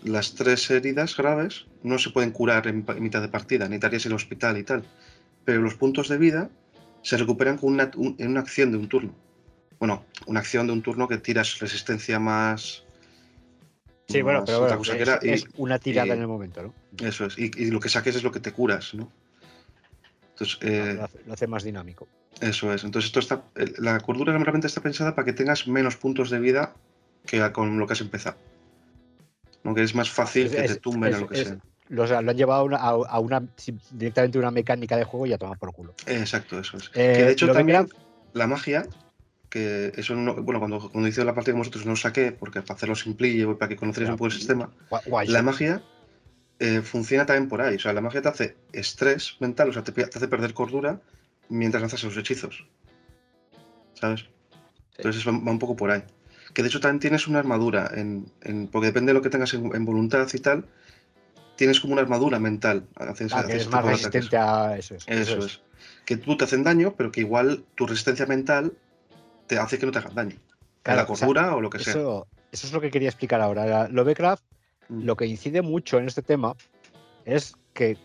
las tres heridas graves no se pueden curar en, en mitad de partida, necesitarías ir al hospital y tal. Pero los puntos de vida se recuperan con una, un- en una acción de un turno. Bueno, una acción de un turno que tiras resistencia más. Sí, bueno, pero bueno, es, y- una tirada y- en el momento, ¿no? Eso es. Y, y lo que saques es lo que te curas, ¿no? Entonces, eh, lo, hace, lo hace más dinámico. eso es. Entonces, esto está, el- la cordura realmente está pensada para que tengas menos puntos de vida que a- con lo que has empezado. Aunque es más fácil Es- que te tumben o lo que sea. Lo, o sea, lo han llevado a una, a, a una directamente una mecánica de juego y a tomar por culo. Exacto, eso es. Eh, que de hecho que también la magia, que eso no, bueno, cuando, cuando hice la partida con vosotros no lo saqué, porque para hacerlo simplillo y para que conocierais un poco el sistema, Gua- guay, la sí. magia eh, funciona también por ahí. O sea, la magia te hace estrés mental, o sea, te, te hace perder cordura mientras lanzas los hechizos. ¿Sabes? Entonces va, va un poco por ahí. Que de hecho también tienes una armadura, en, en- porque depende de lo que tengas en, en voluntad y tal, tienes como una armadura mental. haces- Ah, que haces es este más de ataques. resistente a eso. Es, Eso es. Que tú te hacen daño, pero que igual tu resistencia mental te hace que no te hagan daño. Claro, la o sea, cordura o, lo que sea. Eso, es lo que quería explicar ahora. Lovecraft Mm. lo que incide mucho en este tema es que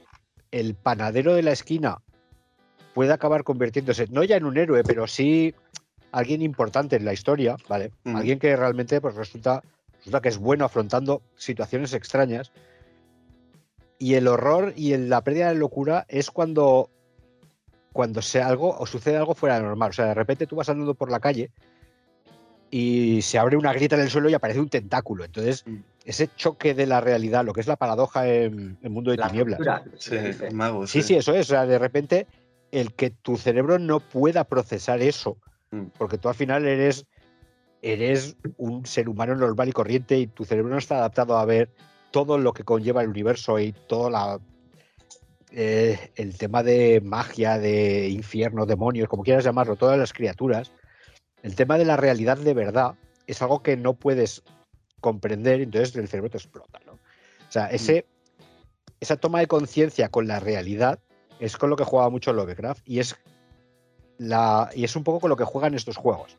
el panadero de la esquina puede acabar convirtiéndose, no ya en un héroe, pero sí alguien importante en la historia, ¿vale? Mm. Alguien que realmente pues, resulta, resulta que es bueno afrontando situaciones extrañas. Y el horror y el- la pérdida de locura es cuando, cuando se algo o sucede algo fuera de normal. O sea, de repente tú vas andando por la calle y se abre una grieta en el suelo y aparece un tentáculo. Entonces, Mm. ese choque de la realidad, lo que es la paradoja en el mundo de La tinieblas. cultura, Sí, mago. Sí, sí, eso es. O sea, de repente, el que tu cerebro no pueda procesar eso, Mm. porque tú al final eres, eres un ser humano normal y corriente y tu cerebro no está adaptado a ver todo lo que conlleva el universo y todo la, eh, el tema de magia, de infierno, demonios, como quieras llamarlo, todas las criaturas. El tema de la realidad de verdad es algo que no puedes comprender, entonces el cerebro te explota. ¿no? O sea, ese, esa toma de conciencia con la realidad es con lo que juega mucho Lovecraft y es, la, y es un poco con lo que juegan estos juegos.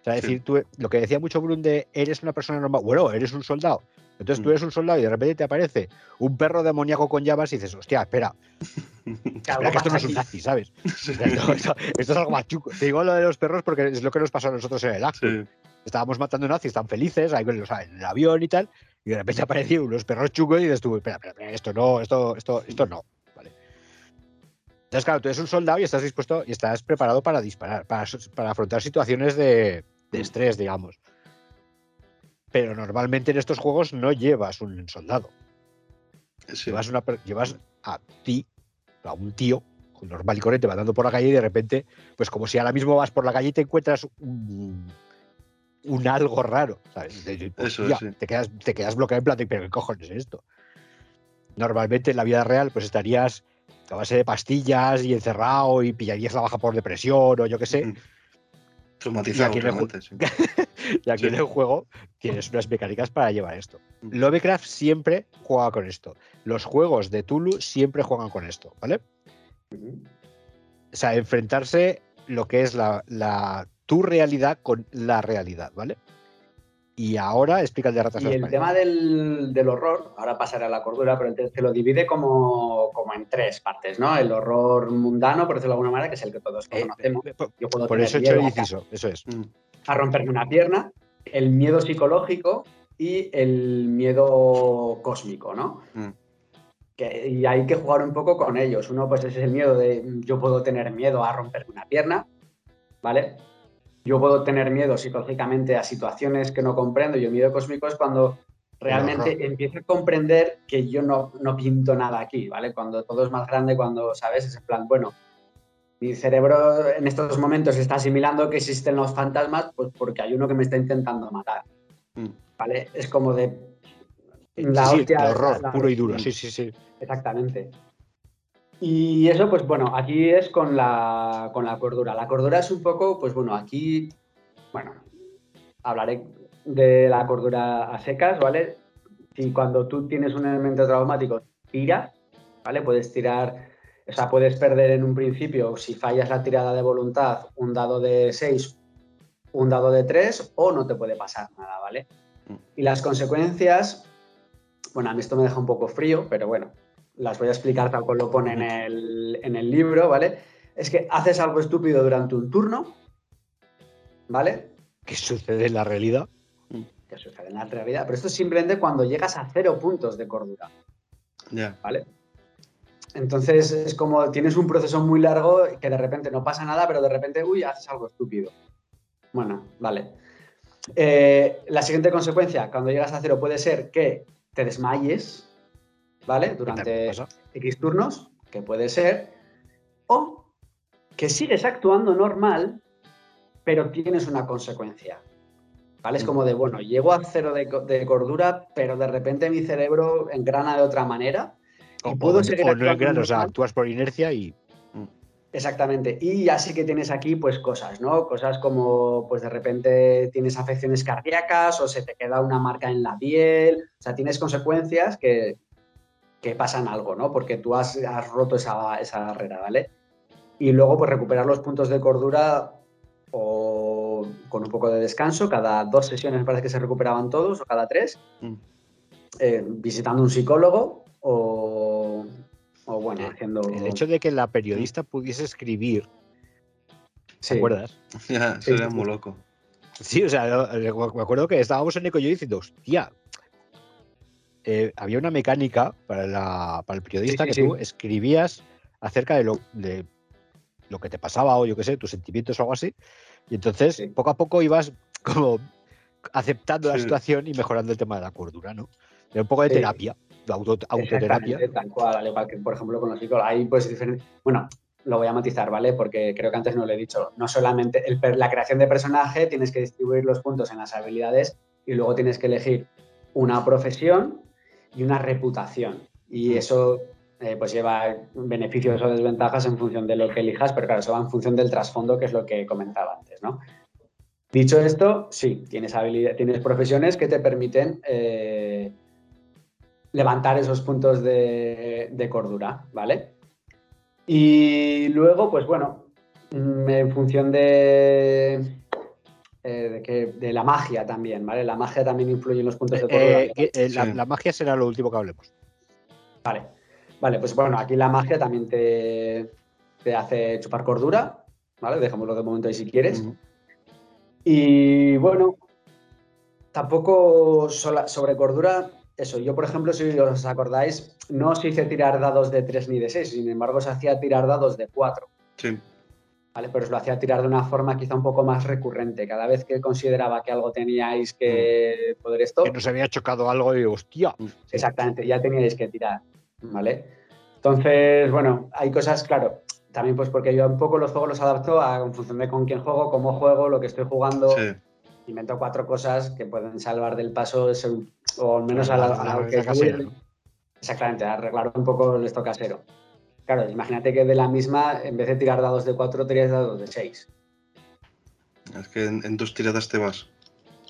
O sea, Sí. decir, tú, lo que decía mucho Brun de eres una persona normal, bueno, eres un soldado. Entonces tú Mm. eres un soldado y de repente te aparece un perro demoníaco con llamas y dices, hostia, espera, espera que esto no es un nazi, ¿sabes? Esto, esto- esto es algo más chuco. Te digo lo de los perros porque es lo que nos pasó a nosotros en el acto. Sí. Estábamos matando nazis tan felices ahí sea, en el avión y tal, y de repente aparecieron unos perros chucos y dices tú, espera, espera, espera, esto no, esto, esto, esto no. Vale. Entonces, claro, tú eres un soldado y estás dispuesto y estás preparado para disparar, para, para afrontar situaciones de, de estrés, digamos. Pero normalmente en estos juegos no llevas un soldado. Sí. Llevas, una, llevas a ti, a un tío normal y corriente, va andando por la calle y de repente, pues como si ahora mismo vas por la calle y te encuentras un, un algo raro, ¿sabes? De- de- Eso hostia, es, sí. te, quedas, te quedas bloqueado en plan de, pero ¿qué cojones es esto? Normalmente en la vida real, pues estarías a base de pastillas y encerrado y pillarías la baja por depresión o yo qué sé. Mm. Traumatizado, Y aquí en el ju- realmente. sí. Y aquí Sí. en el juego tienes unas mecánicas para llevar esto. Mm. Lovecraft siempre juega con esto. Los juegos de Tulu siempre juegan con esto, ¿vale? O sea, enfrentarse lo que es la, la- tu realidad con la realidad, ¿vale? Y ahora explica el de ratas Y el tema del, del horror, ahora pasaré a la cordura, pero entonces te lo divide como, como en tres partes, ¿no? El horror mundano, por decirlo de alguna manera, que es el que todos Eh, conocemos. eh, por, Yo puedo por eso he hecho el inciso, eso es. Mm. a romperme una pierna, el miedo psicológico y el miedo cósmico, ¿no? Mm. Que- y hay que jugar un poco con ellos. Uno, pues es el miedo de yo puedo tener miedo a romperme una pierna, ¿vale? Yo puedo tener miedo psicológicamente a situaciones que no comprendo y el miedo cósmico es cuando realmente empiezo a comprender que yo no, no pinto nada aquí, ¿vale? Cuando todo es más grande, cuando, ¿sabes? Es en plan, bueno, mi cerebro en estos momentos está asimilando que existen los fantasmas pues porque hay uno que me está intentando matar, Mm. ¿vale? Es como de... La sí, hostia, horror, la- puro y duro, sí, sí, sí. Exactamente. Y eso, pues bueno, aquí es con la, con la cordura. La cordura es un poco, pues bueno, aquí, bueno, hablaré de la cordura a secas, ¿vale? Si cuando tú tienes un elemento traumático, tira, ¿vale? Puedes tirar, o sea, puedes perder en un principio, si fallas la tirada de voluntad, un dado de 6, un dado de 3, o no te puede pasar nada, ¿vale? Mm. Y las consecuencias, bueno, a mí esto me deja un poco frío, pero bueno, las voy a explicar tal cual lo pone en el, en el libro, ¿vale? Es que haces algo estúpido durante un turno, ¿vale? ¿Qué sucede en la realidad? Que sucede en la realidad, pero esto es simplemente cuando llegas a cero puntos de cordura, Ya. ¿vale? Entonces es como tienes un proceso muy largo que de repente no pasa nada, pero de repente, uy, haces algo estúpido. Bueno, vale. Eh, la siguiente consecuencia, cuando llegas a cero, puede ser que te desmayes, ¿vale? ¿Qué Durante? X turnos, que puede ser, o que sigues actuando normal, pero tienes una consecuencia. ¿Vale? Es como de, bueno, llego a cero de, de cordura, pero de repente mi cerebro engrana de otra manera. O, y puedo o- seguir o no engranas, o sea, actúas por inercia y Exactamente. Y ya sí que tienes aquí, pues, cosas, ¿no? Cosas como, pues, de repente tienes afecciones cardíacas o se te queda una marca en la piel. O sea, tienes consecuencias que, que pasan algo, ¿no? Porque tú has, has roto esa, esa barrera, ¿vale? Y luego, pues, recuperar los puntos de cordura o con un poco de descanso. Cada dos sesiones me parece que se recuperaban todos o cada tres. Mm. eh, visitando un psicólogo o, o bueno, Eh, haciendo... el hecho de que la periodista pudiese escribir, Sí. ¿te acuerdas? Ya, Sí, sería sí, muy loco. Sí, o sea, lo- me acuerdo que estábamos en Eco y yo diciendo, hostia, eh, había una mecánica para, la- para el periodista Sí, que sí, tú sí. escribías acerca de lo, de lo que te pasaba o yo qué sé, tus sentimientos o algo así. Y entonces, poco a poco ibas como aceptando la situación y mejorando el tema de la cordura, ¿no? Era un poco de terapia, de auto- autoterapia. Tal cual, al igual que, por ejemplo, con los psicólogos. Hay pues diferentes. Bueno, lo voy a matizar, ¿vale? Porque creo que antes no lo he dicho. No solamente el la creación de personaje, tienes que distribuir los puntos en las habilidades y luego tienes que elegir una profesión y una reputación. Y eso eh, pues lleva beneficios o desventajas en función de lo que elijas, pero claro, eso va en función del trasfondo, que es lo que comentaba antes, ¿no? Dicho esto, sí, tienes, habilidad, tienes profesiones que te permiten eh, levantar esos puntos de, de cordura, ¿vale? Y luego, pues bueno, mm, en función de, eh, de, que- de la magia también, ¿vale? La magia también influye en los puntos de cordura. Eh, eh, la, Sí. la magia será lo último que hablemos. Vale, vale, pues bueno, aquí la magia también te, te hace chupar cordura, ¿vale? Dejémoslo de momento ahí si quieres. Y bueno, tampoco sola- sobre cordura, eso, yo por ejemplo, si os acordáis, no os hice tirar dados de 3 ni de 6, sin embargo os hacía tirar dados de 4, Sí. ¿Vale? Pero os lo hacía tirar de una forma quizá un poco más recurrente, cada vez que consideraba que algo teníais que poder esto, Que nos había chocado algo y hostia. Exactamente, ya teníais que tirar, ¿vale? Entonces, bueno, hay cosas, claro, también pues porque yo un poco los juegos los adapto a, en función de con quién juego, cómo juego, lo que estoy jugando, Sí. invento cuatro cosas que pueden salvar del paso, o al menos a La- la, la a receta que casera, ¿no? Exactamente, arreglar un poco el esto casero. Claro, imagínate que de la misma, en vez de tirar dados de 4, tiras dados de 6. Es que en, en dos tiradas te vas.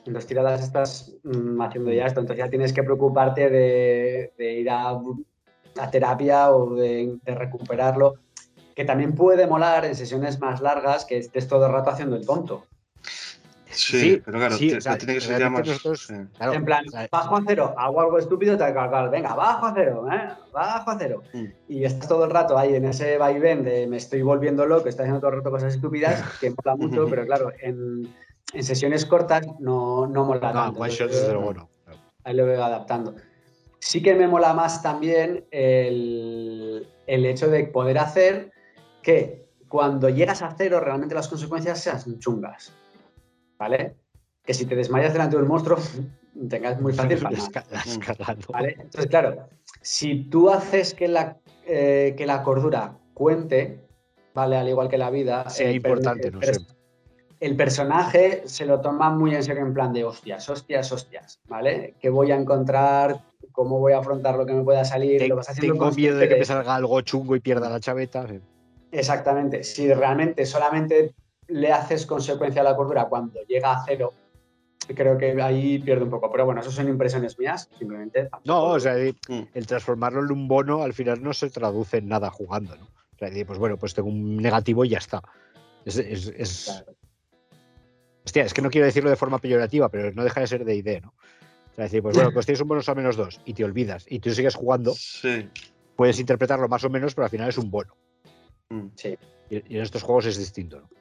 En dos tiradas estás mm, haciendo ya esto, entonces ya tienes que preocuparte de, de ir a, a terapia o de, de recuperarlo, que también puede molar en sesiones más largas que estés todo el rato haciendo el tonto. Sí, pero claro, sí, o sea, tiene que ser ya más. nosotros- sí. claro, en plan, o sea, bajo a cero, hago algo estúpido, tal, tal, venga, bajo a cero, ¿eh? bajo a cero. Mm. Y estás todo el rato ahí en ese vaivén de me estoy volviendo loco, estoy haciendo todo el rato cosas estúpidas, que mola mucho, pero claro, en, en sesiones cortas no, no mola no, tanto. one shot, Entonces, desde luego no. ahí lo veo adaptando. Sí que me mola más también el, el hecho de poder hacer que cuando llegas a cero realmente las consecuencias sean chungas. ¿Vale? Que si te desmayas delante de un monstruo, tengas muy fácil para. ¿Vale? Entonces, claro, si tú haces que la, eh, que la cordura cuente, ¿vale? Al igual que la vida. Per- importante, el no sé. El personaje se lo toma muy en serio en plan de hostias, hostias, hostias, ¿vale? Que voy a encontrar cómo voy a afrontar lo que me pueda salir. lo vas haciendo tengo miedo de que me salga algo chungo y pierda la chaveta. Exactamente. Si realmente solamente le haces consecuencia a la cordura cuando llega a cero, creo que ahí pierde un poco. Pero bueno, eso son impresiones mías, simplemente. No, o sea, mm. el transformarlo en un bono al final no se traduce en nada jugando, ¿no? O sea, pues bueno, pues tengo un negativo y ya está. Es, es, Hostia, es que no quiero decirlo de forma peyorativa, pero no deja de ser de idea, ¿no? O sea, decir, pues bueno, pues tienes un bono a menos dos y te olvidas y tú sigues jugando, sí. puedes interpretarlo más o menos, pero al final es un bono. Mm. Sí. Y, en estos juegos es distinto, ¿no?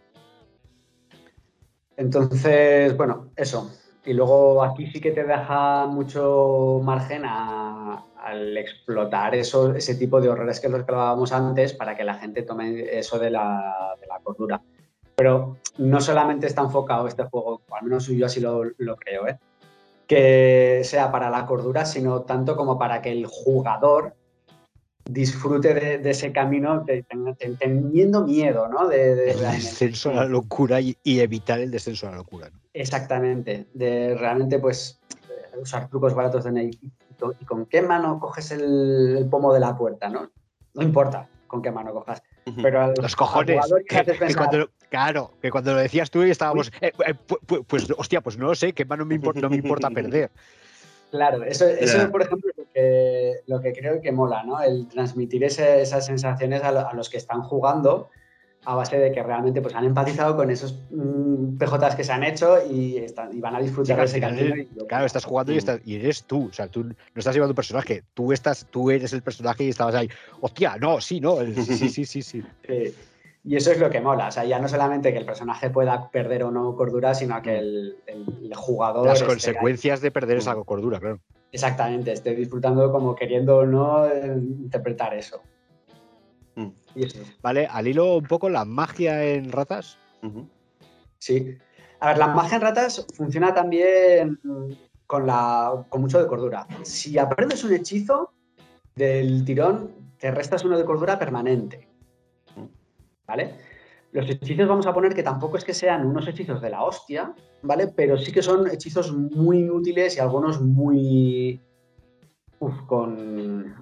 Entonces, bueno, eso. Y luego aquí sí que te deja mucho margen al explotar eso, ese tipo de horrores que los que hablábamos antes para que la gente tome eso de la, de la cordura. Pero no solamente está enfocado este juego, al menos yo así lo, creo, ¿eh? que sea para la cordura, sino tanto como para que el jugador disfrute de, ese camino teniendo miedo, ¿no? De, el descenso a la locura y, evitar el descenso a la locura. Exactamente, de realmente pues usar trucos baratos de y, y con qué mano coges el, pomo de la puerta, ¿no? No importa con qué mano cojas. Pero los cojones. claro, que cuando lo decías tú y estábamos. Eh, eh, pues, hostia, pues no lo sé, qué mano me importa, no me importa perder. Claro, eso, eso por ejemplo, lo que, lo que creo que mola, ¿no? El transmitir esas sensaciones a, los que están jugando a base de que realmente pues, han empatizado con esos mm, PJs que se han hecho y, están, y van a disfrutar de ese camino. Claro, estás jugando y, mm. estás, y eres tú. O sea, tú no estás llevando un personaje, tú, estás, tú eres el personaje y estabas ahí. Hostia, no, sí, no. Sí, sí, sí, sí. Y eso es lo que mola. O sea, ya no solamente que el personaje pueda perder o no cordura, sino que el, jugador. Las consecuencias de perder esa cordura, claro. Exactamente, esté disfrutando como queriendo o no eh, interpretar eso. Mm. Vale, al hilo un poco la magia en ratas. Sí. A ver, la magia en ratas funciona también con, la, con mucho de cordura. Si aprendes un hechizo del tirón, te restas uno de cordura permanente. Mm. ¿Vale? Los hechizos vamos a poner que tampoco es que sean unos hechizos de la hostia, ¿vale? Pero sí que son hechizos muy útiles y algunos muy, Uf, con.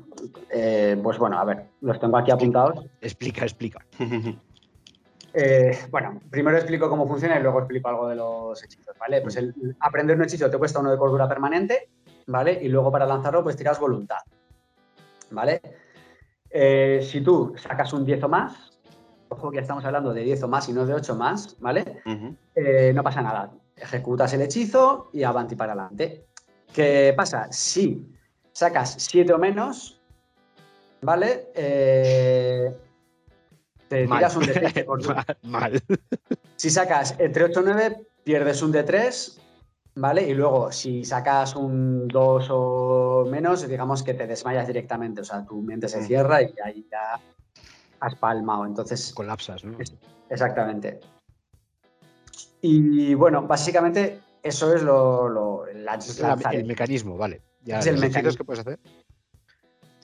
Eh, pues bueno, a ver, los tengo aquí apuntados. Explica, explica. Eh, bueno, primero explico cómo funciona y luego explico algo de los hechizos, ¿vale? Pues el, aprender un hechizo te cuesta uno de cordura permanente, ¿vale? Y luego para lanzarlo, pues tiras voluntad, ¿vale? Eh, si tú sacas un 10 o más, ojo que estamos hablando de 10 o más y no de 8 más, ¿vale? no pasa nada. Ejecutas el hechizo y avanti para adelante. ¿Qué pasa? Si sacas 7 o menos, ¿vale? Eh, te tiras un D3 por Mal. Si sacas entre 8 o 9, pierdes un D3, ¿vale? Y luego, si sacas un 2 o menos, digamos que te desmayas directamente. O sea, tu mente se mm. cierra y ahí ya has palmado. Entonces. Colapsas, ¿no? Exactamente. Y bueno, básicamente eso es lo, el mecanismo, vale es el mecanismo que puedes hacer.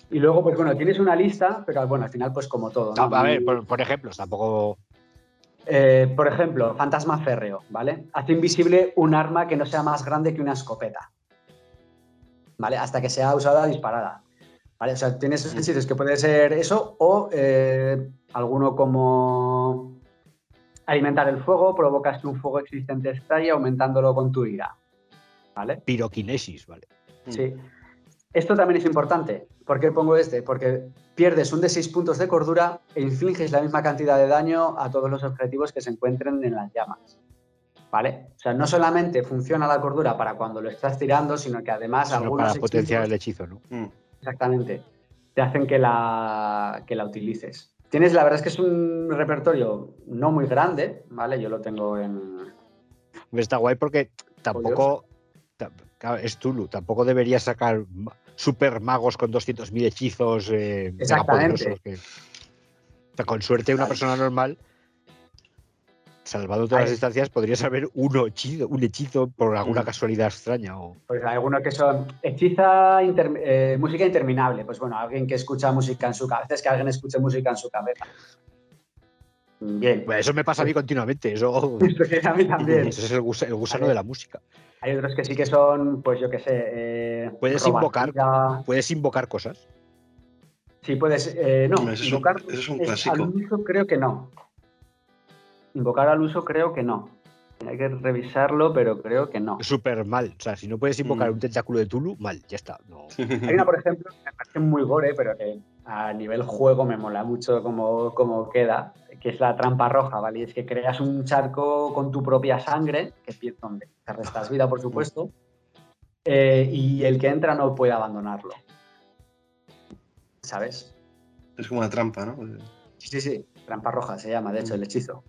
Y luego, pues bueno, tienes una lista, pero bueno, al final, pues como todo. a ver, por, ejemplo, tampoco. Eh, por ejemplo, fantasma férreo, ¿vale? Hace invisible un arma que no sea más grande que una escopeta. ¿Vale? Hasta que sea usada disparada. ¿Vale? O sea, tienes hechizos que puede ser eso o eh, alguno como alimentar el fuego, provocas que un fuego existente estalle aumentándolo con tu ira. ¿Vale? Piroquinesis, ¿vale? Sí. Esto también es importante. ¿Por qué pongo este? Porque pierdes un de 6 puntos de cordura e infliges la misma cantidad de daño a todos los objetivos que se encuentren en las llamas. ¿Vale? O sea, no solamente funciona la cordura para cuando lo estás tirando, sino que además algunos. Para potenciar el hechizo, ¿no? Exactamente. Te hacen que la, que la utilices. Tienes, la verdad es que es un repertorio no muy grande, ¿vale? Yo lo tengo en. Está guay porque tampoco es Tulu, tampoco debería sacar super magos con 200.000 hechizos eh, Exactamente. con suerte, una persona normal, salvado todas las instancias, podría saber uno hechizo, un hechizo por alguna casualidad extraña. O... Pues algunos que son hechiza eh, música interminable. Pues bueno, alguien que escucha música en su cabeza, es que alguien escuche música en su cabeza. Bien. eso me pasa a mí continuamente. Eso, a mí también. Eso es el, gusano de la música. Hay otros que sí que son, pues yo qué sé. eh, Puedes invocar-. Puedes invocar cosas. Sí, puedes. eh, no, Hombre, ese es un- invocar ese es un es- clásico. al creo que no. Invocar al uso creo que no. Hay que revisarlo, pero creo que no. Súper mal. O sea, si no puedes invocar Mm. un tentáculo de Tulu, mal, ya está. No. Hay una, por ejemplo, que me parece muy gore, pero que a nivel juego me mola mucho cómo, cómo queda, que es la trampa roja, ¿vale? Y es que creas un charco con tu propia sangre, que donde te restas vida, por supuesto, eh, y el que entra no puede abandonarlo. ¿Sabes? Es como una trampa, ¿no? Sí, sí, sí. Trampa roja se llama, de hecho, el hechizo.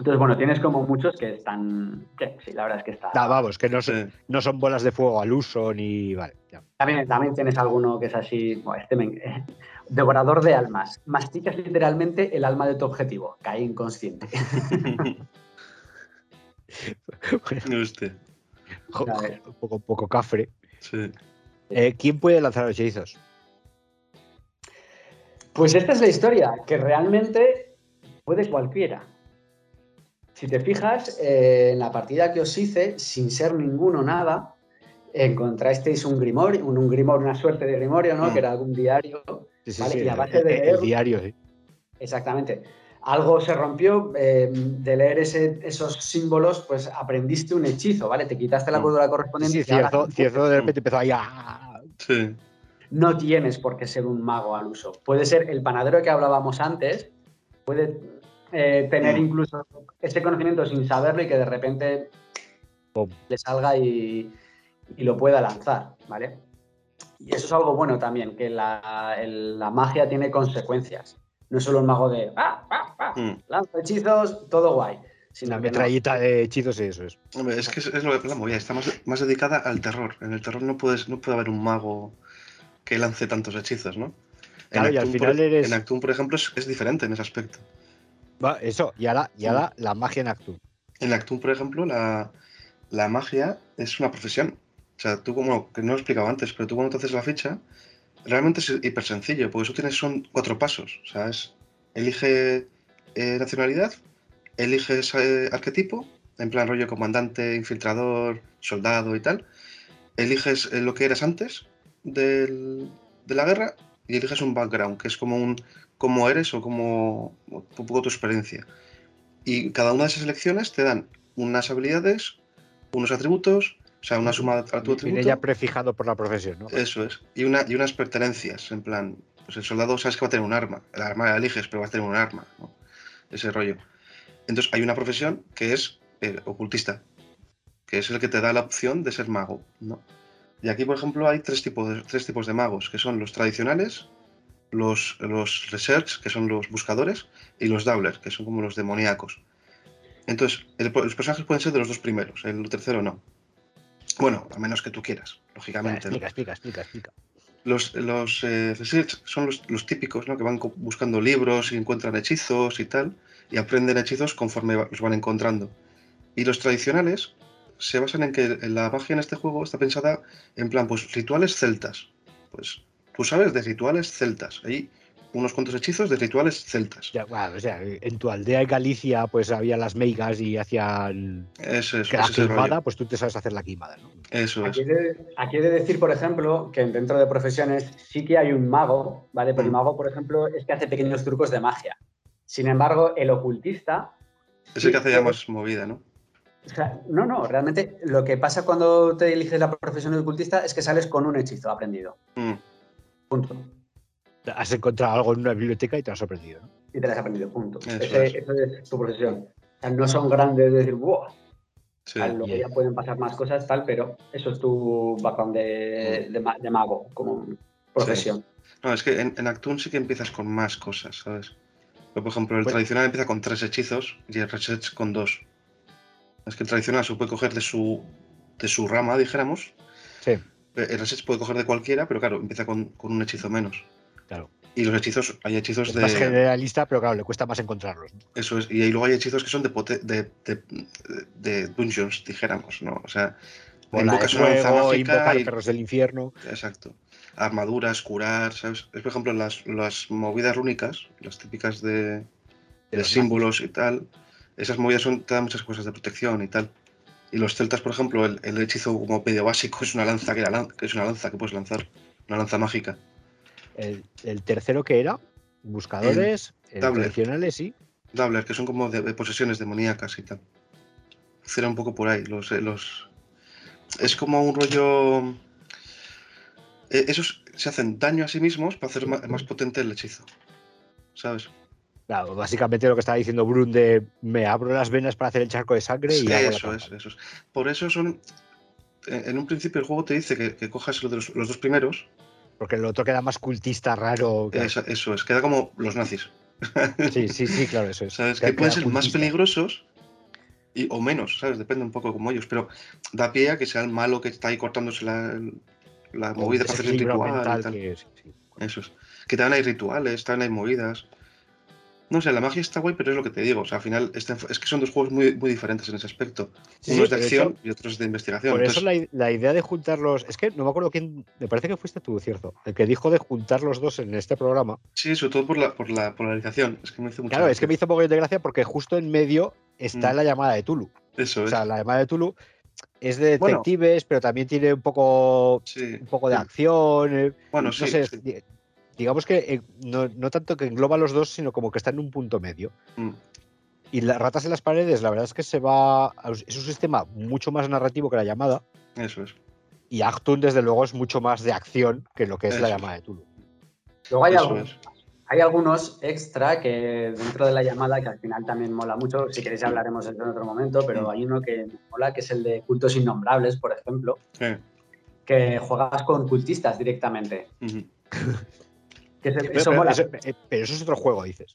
Entonces, bueno, tienes como muchos que están. que sí, la verdad es que está. Da, vamos, que no, son- Sí. no son bolas de fuego al uso ni. Vale, ya. También, también tienes alguno que es así, bueno, este me- devorador de almas. Masticas literalmente el alma de tu objetivo. Cae inconsciente. A ver. un poco, un poco cafre. sí. Eh, ¿Quién puede lanzar los hechizos? Pues esta es la historia, que realmente puede cualquiera. Si te fijas, eh, en la partida que os hice, sin ser ninguno nada, encontrasteis un grimorio, un, un grimorio, una suerte de grimorio, ¿no? Mm. Que era algún diario. Sí, sí, Vale, sí, y a el- base de el- leer- el diario, sí. Exactamente. Algo se rompió, eh, de leer ese- esos símbolos, pues aprendiste un hechizo, ¿vale? Te quitaste la Mm. cordura Sí, correspondiente. sí, y ahora Cierzo, Cierzo de repente empezó ahí a. Sí. no tienes por qué ser un mago al uso. Puede ser el panadero que hablábamos antes, puede eh, tener Mm. incluso ese conocimiento sin saberlo y que de repente Pum. le salga y, y lo pueda lanzar, ¿vale? Y eso es algo bueno también, que la, el- la magia tiene consecuencias. No es solo un mago de ah, ah, ah, Mm. lanza hechizos, todo guay. Sino Una que no. metralleta de hechizos y eso es. Hombre, es que es, es lo que la movida, está más, más dedicada al terror. En el terror no puedes, no puede haber un mago que lance tantos hechizos, ¿no? Claro, y al Actum, final por, eres- en Actum, por ejemplo, es, es diferente en ese aspecto. Va, eso, y ahora, y ahora la magia en Actum. En Actum, por ejemplo, la, la magia es una profesión. O sea, tú como, que no lo he explicado antes, pero tú cuando te haces la ficha, realmente es hiper sencillo, porque eso tienes son cuatro pasos. O sea, es elige eh, nacionalidad, eliges eh, arquetipo, en plan rollo comandante, infiltrador, soldado y tal. Eliges eh, lo que eras antes del- de la guerra y eliges un background, que es como un cómo eres o como un poco tu experiencia. Y cada una de esas elecciones te dan unas habilidades, unos atributos, o sea, una suma a tu atributo. ya prefijado por la profesión, ¿no? Eso es. Y, una, y unas pertenencias, en plan, pues el soldado sabes que va a tener un arma. El arma la eliges, pero va a tener un arma. ¿no? Ese rollo. Entonces hay una profesión que es eh, ocultista, que es el que te da la opción de ser mago. ¿no? Y aquí, por ejemplo, hay tres tipos de, tres tipos de magos, que son los tradicionales, los, los research, que son los buscadores, y los doubler, que son como los demoníacos. Entonces, el- los personajes pueden ser de los dos primeros, el tercero no. Bueno, a menos que tú quieras, lógicamente. ¿no? explica, explica, explica, explica. Los, los eh, research son los, los típicos, ¿no? Que van buscando libros y encuentran hechizos y tal, y aprenden hechizos conforme va- los van encontrando. Y los tradicionales se basan en que la magia en este juego está pensada en plan, pues rituales celtas. Pues tú sabes de rituales celtas. Hay unos cuantos hechizos de rituales celtas. Ya, bueno, o sea, en tu aldea en Galicia, pues había las meigas y hacían Eso es, que la es rollo. pues tú te sabes hacer la queimada, ¿no? Eso es. Aquí he, de, aquí he de decir, por ejemplo, que dentro de profesiones sí que hay un mago, ¿vale? Pero el Mm. mago, por ejemplo, es que hace pequeños trucos de magia. Sin embargo, el ocultista. Es el que hace ya más movida, ¿no? o sea, no, no, realmente lo que pasa cuando te eliges la profesión de ocultista es que sales con un hechizo aprendido. Mm, Punto. Has encontrado algo en una biblioteca y te lo has sorprendido, ¿no? Y te lo has aprendido. Punto. Ese- es. Tu profesión. O sea, no son grandes de decir, wow, sí. luego bien. ya pueden pasar más cosas, tal, pero eso es tu background de, de mago como profesión. No, es que en, en Actun sí que empiezas con más cosas, ¿sabes? Pero, por ejemplo, el Pues- tradicional empieza con tres hechizos y el research con dos. Es que el tradicional se puede coger de su, de su rama, dijéramos. Sí, El research puede coger de cualquiera, pero claro, empieza con, con un hechizo menos. claro. Y los hechizos, hay hechizos Es de. más generalista, pero claro, le cuesta más encontrarlos. ¿no? Eso es. Y ahí luego hay hechizos que son de, pote- de, de, de dungeons, dijéramos, ¿no? O sea, Bola de invocas una lanza mágica invocar y- perros del infierno. Exacto. Armaduras, curar, ¿sabes? Es, por ejemplo, las, las movidas rúnicas, las típicas de, de de los símbolos y tal. Esas movidas son, te dan muchas cosas de protección y tal. Y los celtas, por ejemplo, el, el hechizo como medio básico es una lanza que, la que es una lanza que puedes lanzar, una lanza mágica. El, el tercero que era, buscadores, eh, tradicionales, sí. Doubler, que son como de, de posesiones demoníacas y tal. Era un poco por ahí. Los, eh, los... Es como un rollo. Eh, esos se hacen daño a sí mismos para hacer más, más potente el hechizo. ¿Sabes? Claro, básicamente lo que estaba diciendo Brun de me abro las venas para hacer el charco de sangre y. Sí, eso es, eso es. Por eso son. En un principio el juego te dice que, que cojas los, de los- dos primeros. Porque el otro queda más cultista, raro. que- Eso, eso es, queda como los nazis. Sí, sí, sí, claro, eso es. ¿Sabes? Queda- Que pueden ser más peligrosos y, o menos, ¿sabes? Depende un poco como ellos. Pero da pie a que sea el malo que está ahí cortándose la, la movida para hacer el ritual. y tal. sí. Eso es. Que también hay rituales, también hay movidas. No sé, la magia está guay, pero es lo que te digo. O sea, al final está enfo- es que son dos juegos muy, muy diferentes en ese aspecto. Sí, Uno es de acción hecho- y otro es de investigación. Por eso la, la idea de juntarlos. Es que no me acuerdo quién. Me parece que fuiste tú, cierto. El que dijo de juntar los dos en este programa. Sí, sobre todo por la, por la polarización. Es que me hizo mucha Claro, es que me hizo un poco de gracia porque justo en medio está Mm. la llamada de Tulu. Eso O es. sea, la llamada de Tulu es de Bueno. detectives, pero también tiene un poco, sí. un poco de acción. eh, Bueno, no sí. sé, digamos que eh, no, no tanto que engloba los dos, sino como que está en un punto medio. Mm. Y las ratas en las paredes, la verdad es que se va. a- Es un sistema mucho más narrativo que la llamada. Eso es. Y Actun, desde luego, es mucho más de acción que lo que es la Eso es. llamada de Tulu. Luego hay, es. hay algunos extra que dentro de la llamada que al final también mola mucho. Si queréis hablaremos en otro momento, pero Mm. hay uno que mola que es el de cultos innombrables, por ejemplo, Eh, que juegas con cultistas directamente. ujú. Que se- Pero, eso pero mola. eso, eh, pero eso es otro juego, dices.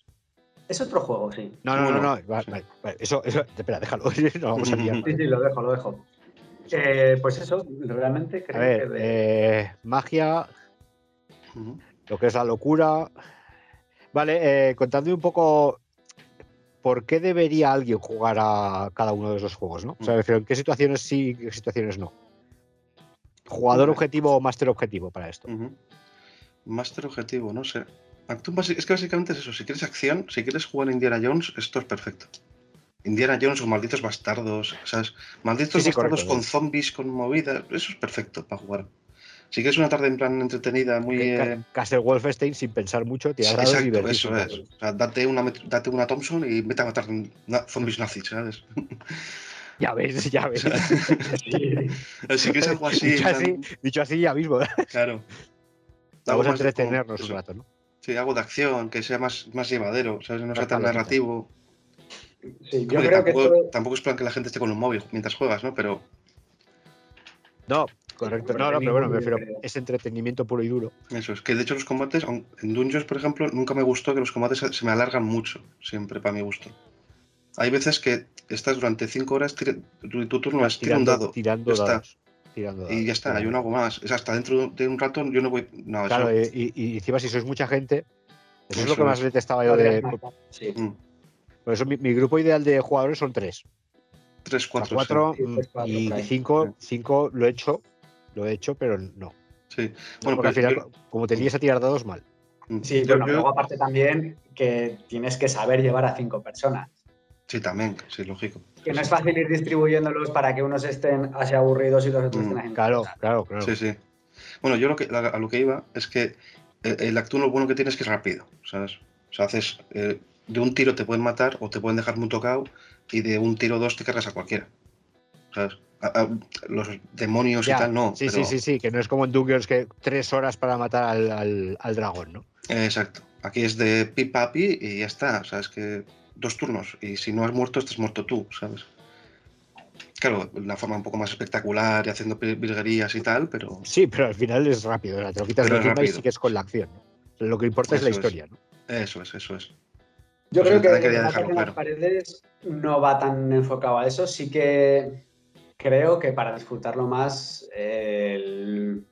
Es otro juego, sí. No, no, no, no. vale, vale, Eso, eso, espera, déjalo. No vamos a liar. Sí, sí, lo dejo, lo dejo. Eh, pues eso, realmente A creo ver, que de- eh, magia, lo que es la locura. Vale, eh, contadme un poco por qué debería alguien jugar a cada uno de esos juegos, ¿no? O sea, me refiero, ¿en qué situaciones sí y qué situaciones no? Jugador objetivo o máster objetivo para esto. Master objetivo, no sé. Basi- Es que básicamente es eso. Si quieres acción, si quieres jugar a Indiana Jones, esto es perfecto. Indiana Jones o malditos bastardos, ¿sabes? Malditos Sí, sí, bastardos correcto, con sí. zombies, con movidas, eso es perfecto para jugar. Si quieres una tarde en plan entretenida, muy... Eh, Castle Wolfenstein sin pensar mucho, dados y Exacto, eso es. O sea, date una, date una Thompson y vete a matar zombies nazis, ¿sabes? Ya ves, ya ves. si quieres algo así, dicho, así plan- dicho así ya mismo. claro. Vamos a entretenernos un rato, ¿no? Sí, algo de acción, que sea más, más llevadero, ¿sabes? No sea tan narrativo. sí, yo creo que tampoco, esto- tampoco es plan que la gente esté con un móvil mientras juegas, ¿no? Pero No, correcto. No, no, pero bueno, me refiero, es entretenimiento puro y duro. eso es. Que de hecho los combates, en Dungeons, por ejemplo, nunca me gustó que los combates se me alargan mucho, siempre, para mi gusto. Hay veces que estás durante cinco horas, tu, tu turno es tira un Tirando, dado tirando ya está. dados. Tirando dados. y ya está, yo no hago más. Es hasta dentro de un rato yo no voy... No, Claro, eso... y, y- y encima si sois mucha gente, eso, es lo que más es. detestaba yo de... Sí. Mm, Por eso mi, mi grupo ideal de jugadores son tres. Tres, O sea, cuatro, sí. cuatro Sí, mm, y cinco, cinco lo he hecho, lo he hecho, pero no. Sí. Bueno, Bueno, porque al pero final, como te líes a tirar dados mal. Mm. Sí, Yo- bueno, yo- luego aparte también que tienes que saber llevar a cinco personas. Sí, también, sí, lógico. Que no es fácil ir distribuyéndolos para que unos estén así aburridos y los otros Mm, estén haciendo Claro, claro, claro. Sí, sí. Bueno, yo lo que, a lo que iba es que el, el Actún lo bueno que tiene es que es rápido, ¿sabes? O sea, haces. eh, de un tiro te pueden matar o te pueden dejar muy tocado y de un tiro o dos te cargas a cualquiera. ¿Sabes? A- a- los demonios Ya, y tal, no. sí, pero- sí, sí, sí, que no es como en Dungeons que tres horas para matar al, al- al dragón, ¿no? Eh, exacto. Aquí es de pi papi y ya está. O sea, es que dos turnos. Y si no has muerto, estás muerto tú, ¿sabes? Claro, de una forma un poco más espectacular y haciendo virguerías y tal, pero. Sí, pero al final es rápido, te lo quitas Pero de es encima y rápido. sigues con la acción. ¿no? Lo que importa es la es. historia, ¿no? Eso es, eso es. Yo Pues creo que el ataque dejarlo en las paredes no va tan enfocado a eso. Sí que creo que para disfrutarlo más, el-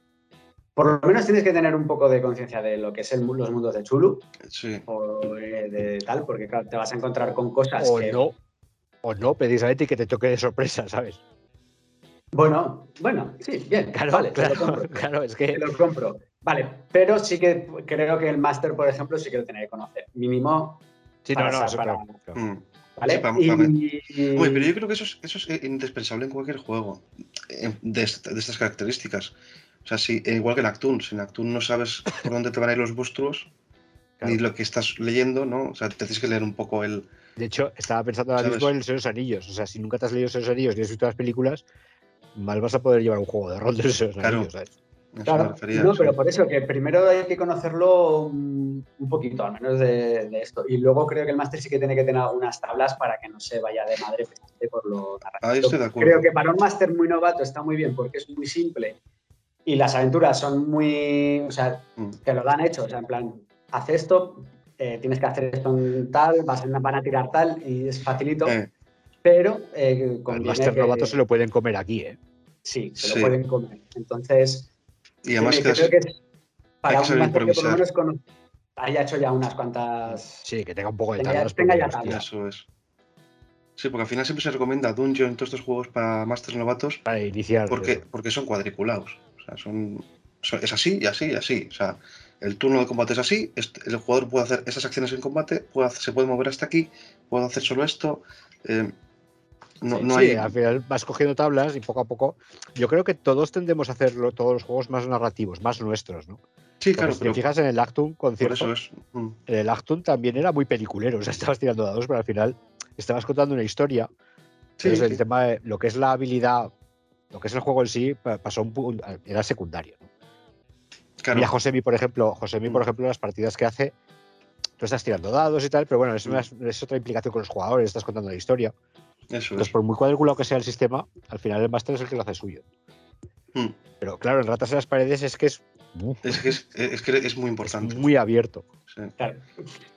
por lo menos tienes que tener un poco de conciencia de lo que es el los mundos de Chulu Sí. o eh, de tal, porque claro, te vas a encontrar con cosas O que... no, o no, precisamente, y que te toque de sorpresa, ¿sabes? Bueno, bueno, sí, bien, Claro, vale, te claro, lo compro. claro, es Te que lo compro. Vale, pero sí que creo que el máster, por ejemplo, sí que lo tenía que conocer. Mínimo sí, no, para no, sa- eso para- claro, claro. Mm. ¿Vale? Sí, para- Y- para- pero yo creo que eso es, eso es indispensable en cualquier juego de estas características. O sea, si, igual que en Actun, si en Actun no sabes por dónde te van a ir los monstruos, Claro. ni lo que estás leyendo, ¿no? O sea, te tienes que leer un poco el... De hecho, estaba pensando ahora ¿Sabes? mismo en el Señor de los Anillos. O sea, si nunca te has leído el Señor de los Anillos ni has visto las películas, mal vas a poder llevar un juego de rol de Señor de los Claro. Anillos, ¿sabes? eso Claro, refería, no, sí. pero por eso que primero hay que conocerlo un, un poquito, al menos de, de esto. Y luego creo que el máster sí que tiene que tener algunas tablas para que no se vaya de madre por lo narrativo. Ahí estoy de acuerdo. Creo que para un máster muy novato está muy bien porque es muy simple y las aventuras son muy, o sea, Mm. te lo dan hecho, o sea, en plan, haz esto, eh, tienes que hacer esto en tal, vas a- van a tirar tal y es facilito, Eh, pero eh, conviene Master Novato se lo pueden comer aquí, ¿eh? Sí, se Sí. lo pueden comer. Entonces, y además que creo que es para que un máster que por lo menos cono- haya hecho ya unas cuantas. Sí, que tenga un poco de Tenga- tablas. tenga porque, ya hostia, tablas. Eso es. Sí, porque al final siempre se recomienda Dungeon, todos estos juegos para Masters novatos, Para iniciar. porque, porque son cuadriculados. O sea, son, son- es así y así y así. O sea, el turno de combate es así, este- el jugador puede hacer esas acciones en combate, puede se puede mover hasta aquí, puede hacer solo esto. eh, no, no Sí, hay. al final vas cogiendo tablas y poco a poco. Yo creo que todos tendemos a hacerlo, todos los juegos más narrativos, más nuestros, ¿no? Sí, Porque claro, si pero te fijas en el Actum concierto, es. mm, el Actum también era muy peliculero. O sea, estabas tirando dados, pero al final estabas contando una historia. Sí, Entonces, el tema de lo que es la habilidad, lo que es el juego en sí, pa- pasó un punto, era secundario. ¿no? claro. Mira, Josemi, por ejemplo, Josemi, por Mm. ejemplo, las partidas que hace, tú estás tirando dados y tal, pero bueno, es, Mm. una- es otra implicación con los jugadores, estás contando la historia. Eso Entonces, es. por muy cuadriculado que sea el sistema, al final el máster es el que lo hace suyo. Mm. Pero claro, en ratas en las paredes es que es, Es que es, es que es muy es importante. muy abierto. sí. Claro.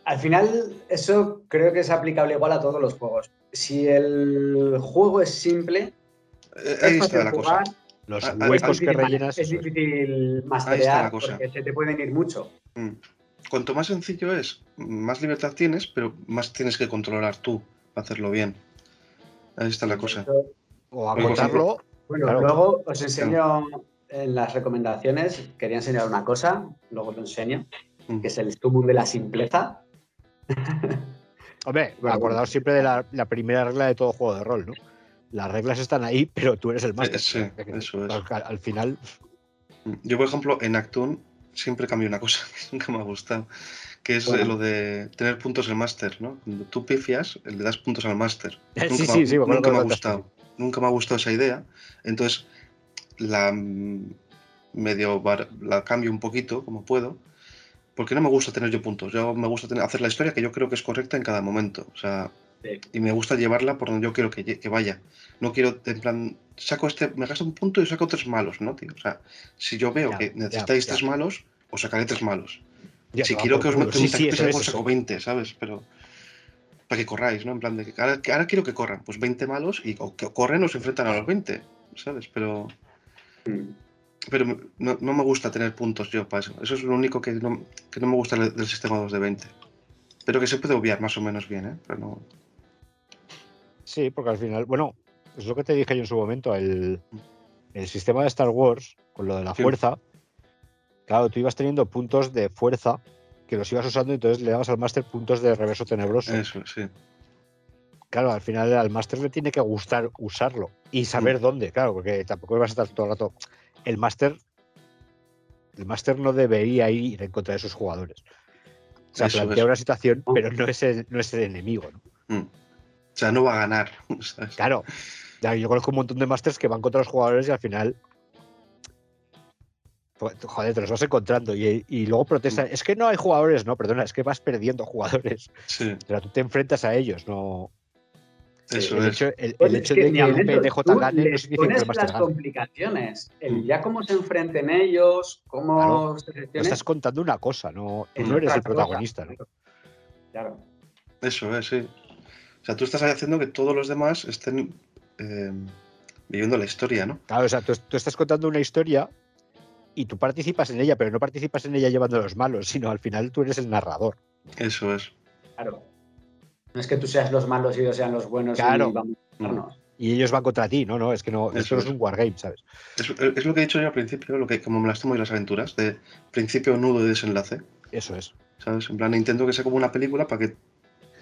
Al final, eso creo que es aplicable igual a todos los juegos. Si el juego es simple, Ahí está la jugar, cosa. Los huecos es que difícil, rellenas. es difícil la masterear cosa. porque se te pueden ir mucho. Mm. Cuanto más sencillo es, más libertad tienes, pero más tienes que controlar tú para hacerlo bien. Ahí está la cosa. O acotarlo. Bueno, Claro. luego os enseño en las recomendaciones, quería enseñar una cosa, luego lo enseño, Mm. que es el stumum de la simpleza. Hombre, Bueno, acordaos siempre de la, la primera regla de todo juego de rol, ¿no? Las reglas están ahí, pero tú eres el máster. Sí, eso es. Al, al final. Yo, por ejemplo, en Actun siempre cambio una cosa que nunca me ha gustado, que es Bueno. lo de tener puntos en máster, ¿no? Cuando tú pifias, le das puntos al máster. Sí, Nunca, sí, me, sí, nunca me ha gustado. Nunca me ha gustado esa idea. Entonces, la mm, medio var- la cambio un poquito, como puedo, porque no me gusta tener yo puntos. Yo me gusta tener- hacer la historia que yo creo que es correcta en cada momento. O sea, Sí. y me gusta llevarla por donde yo quiero que, vaya. No quiero, en plan, saco este, me gasto un punto y saco tres malos, ¿no, tío? O sea, si yo veo Ya, que necesitáis ya. tres malos, os sacaré tres malos. ya si va quiero por que os meto Sí, sí, eso eso. saco 20, ¿sabes? Pero para que corráis, ¿no? En plan de que ahora, quiero que corran, pues 20 malos y o que corren o se enfrentan a los 20, ¿sabes? Pero, Mm. pero no, no me gusta tener puntos yo para eso. Eso es lo único que no, que no me gusta del del sistema 2 de 20. Pero que se puede obviar más o menos bien, ¿eh? Pero no... Sí, porque al final, bueno, es lo que te dije yo en su momento, el, el sistema de Star Wars, con lo de la Sí. fuerza, claro, tú ibas teniendo puntos de fuerza que los ibas usando y entonces le dabas al máster puntos de reverso tenebroso. Eso, sí. Claro, al final al máster le tiene que gustar usarlo y Mm. saber dónde, claro, porque tampoco vas a estar todo el rato. El máster, el máster no debería ir en contra de sus jugadores. O sea, Eso plantea es. una situación, Oh. pero no es el, no es el enemigo, ¿no? Mm. O sea, no va a ganar, ¿sabes? Claro. Ya, yo conozco un montón de másters que van contra los jugadores y al final. pues, Joder, te los vas encontrando y, y luego protestan. Es que no hay jugadores, no, perdona, es que vas perdiendo jugadores. Sí, O sea, tú te enfrentas a ellos, no. eso el es. hecho, el, Pues el es hecho que de que a el tú gane no significa que el máster las gane. complicaciones, el Mm. ya cómo se enfrenten ellos, cómo Claro. se gestionen, estás contando una cosa, no, es no eres el cosa. protagonista. ¿no? Claro. Eso es, sí. O sea, tú estás haciendo que todos los demás estén eh, viviendo la historia, ¿no? Claro, o sea, tú, tú estás contando una historia y tú participas en ella, pero no participas en ella llevando a los malos, sino al final tú eres el narrador. Eso es. Claro. No es que tú seas los malos y ellos sean los buenos Claro. y vamos a matarnos. Y ellos van contra ti, no, no, es que no, Eso esto no es es. un wargame, ¿sabes? Es, es lo que he dicho yo al principio, lo que como me las tomo y las aventuras, de principio, nudo y desenlace. Eso es. ¿Sabes? En plan, intento que sea como una película para que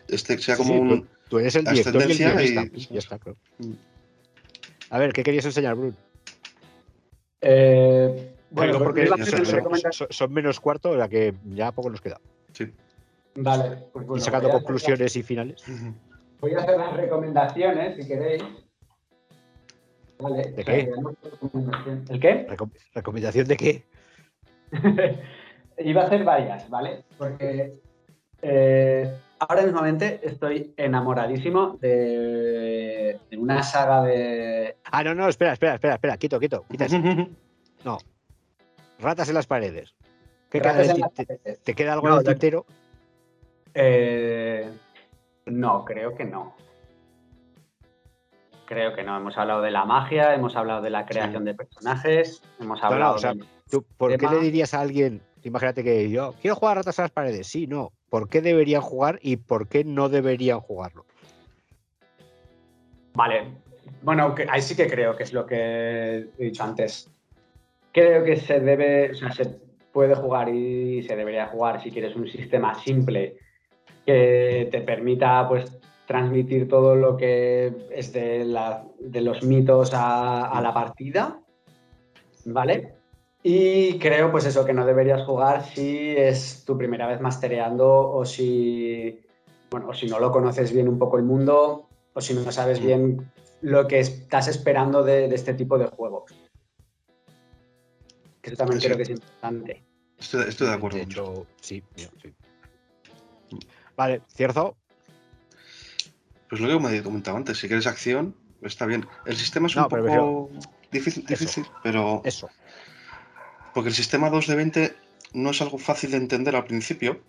este sea Sí, como sí, un, Tú eres el director y el Ascendencia y- guionista. Ya está, claro. Mm. A ver, ¿qué querías enseñar, Brun? Eh, Bueno, bueno, porque a son, menos cuarto, o sea que ya poco nos queda. Sí. Vale, pues y sacando hacer conclusiones y finales. Voy a hacer las recomendaciones, si queréis. Vale. ¿De qué? ¿El qué? Recom- ¿Recomendación de qué? Iba a hacer varias, ¿vale? Porque eh, ahora mismamente estoy enamoradísimo de, de una saga de. Ah, no, no, espera, espera, espera, espera, quito, quito. quita eso. Ratas en las paredes. ¿Qué queda Ratas de en las te, queda algo No, en el tintero? Eh, no, creo que no. Creo que no. Hemos hablado de la magia, hemos hablado de la creación de personajes, hemos no, hablado o sea, de- ¿Tú, ¿Por qué le dirías a alguien, imagínate que yo quiero jugar a ratas en las paredes? Sí, no. ¿Por qué deberían jugar y por qué no deberían jugarlo? Vale. Bueno, ahí sí que creo que es lo que he dicho antes. Creo que se debe, o sea, se puede jugar y se debería jugar si quieres un sistema simple que te permita pues transmitir todo lo que es de, los mitos a la partida, ¿vale? Y creo pues eso, que no deberías jugar si es tu primera vez mastereando o si, bueno, o si no lo conoces bien un poco el mundo o si no sabes bien lo que estás esperando de, de este tipo de juegos. Que eso también Sí. creo que es importante. Estoy, estoy de acuerdo. De hecho, sí, sí. Vale, cierto. Pues lo que me he comentado antes, si quieres acción, está bien. El sistema es No, un pero poco difícil, Eso. difícil, pero Eso. Porque el sistema 2 de 20 no es algo fácil de entender al principio.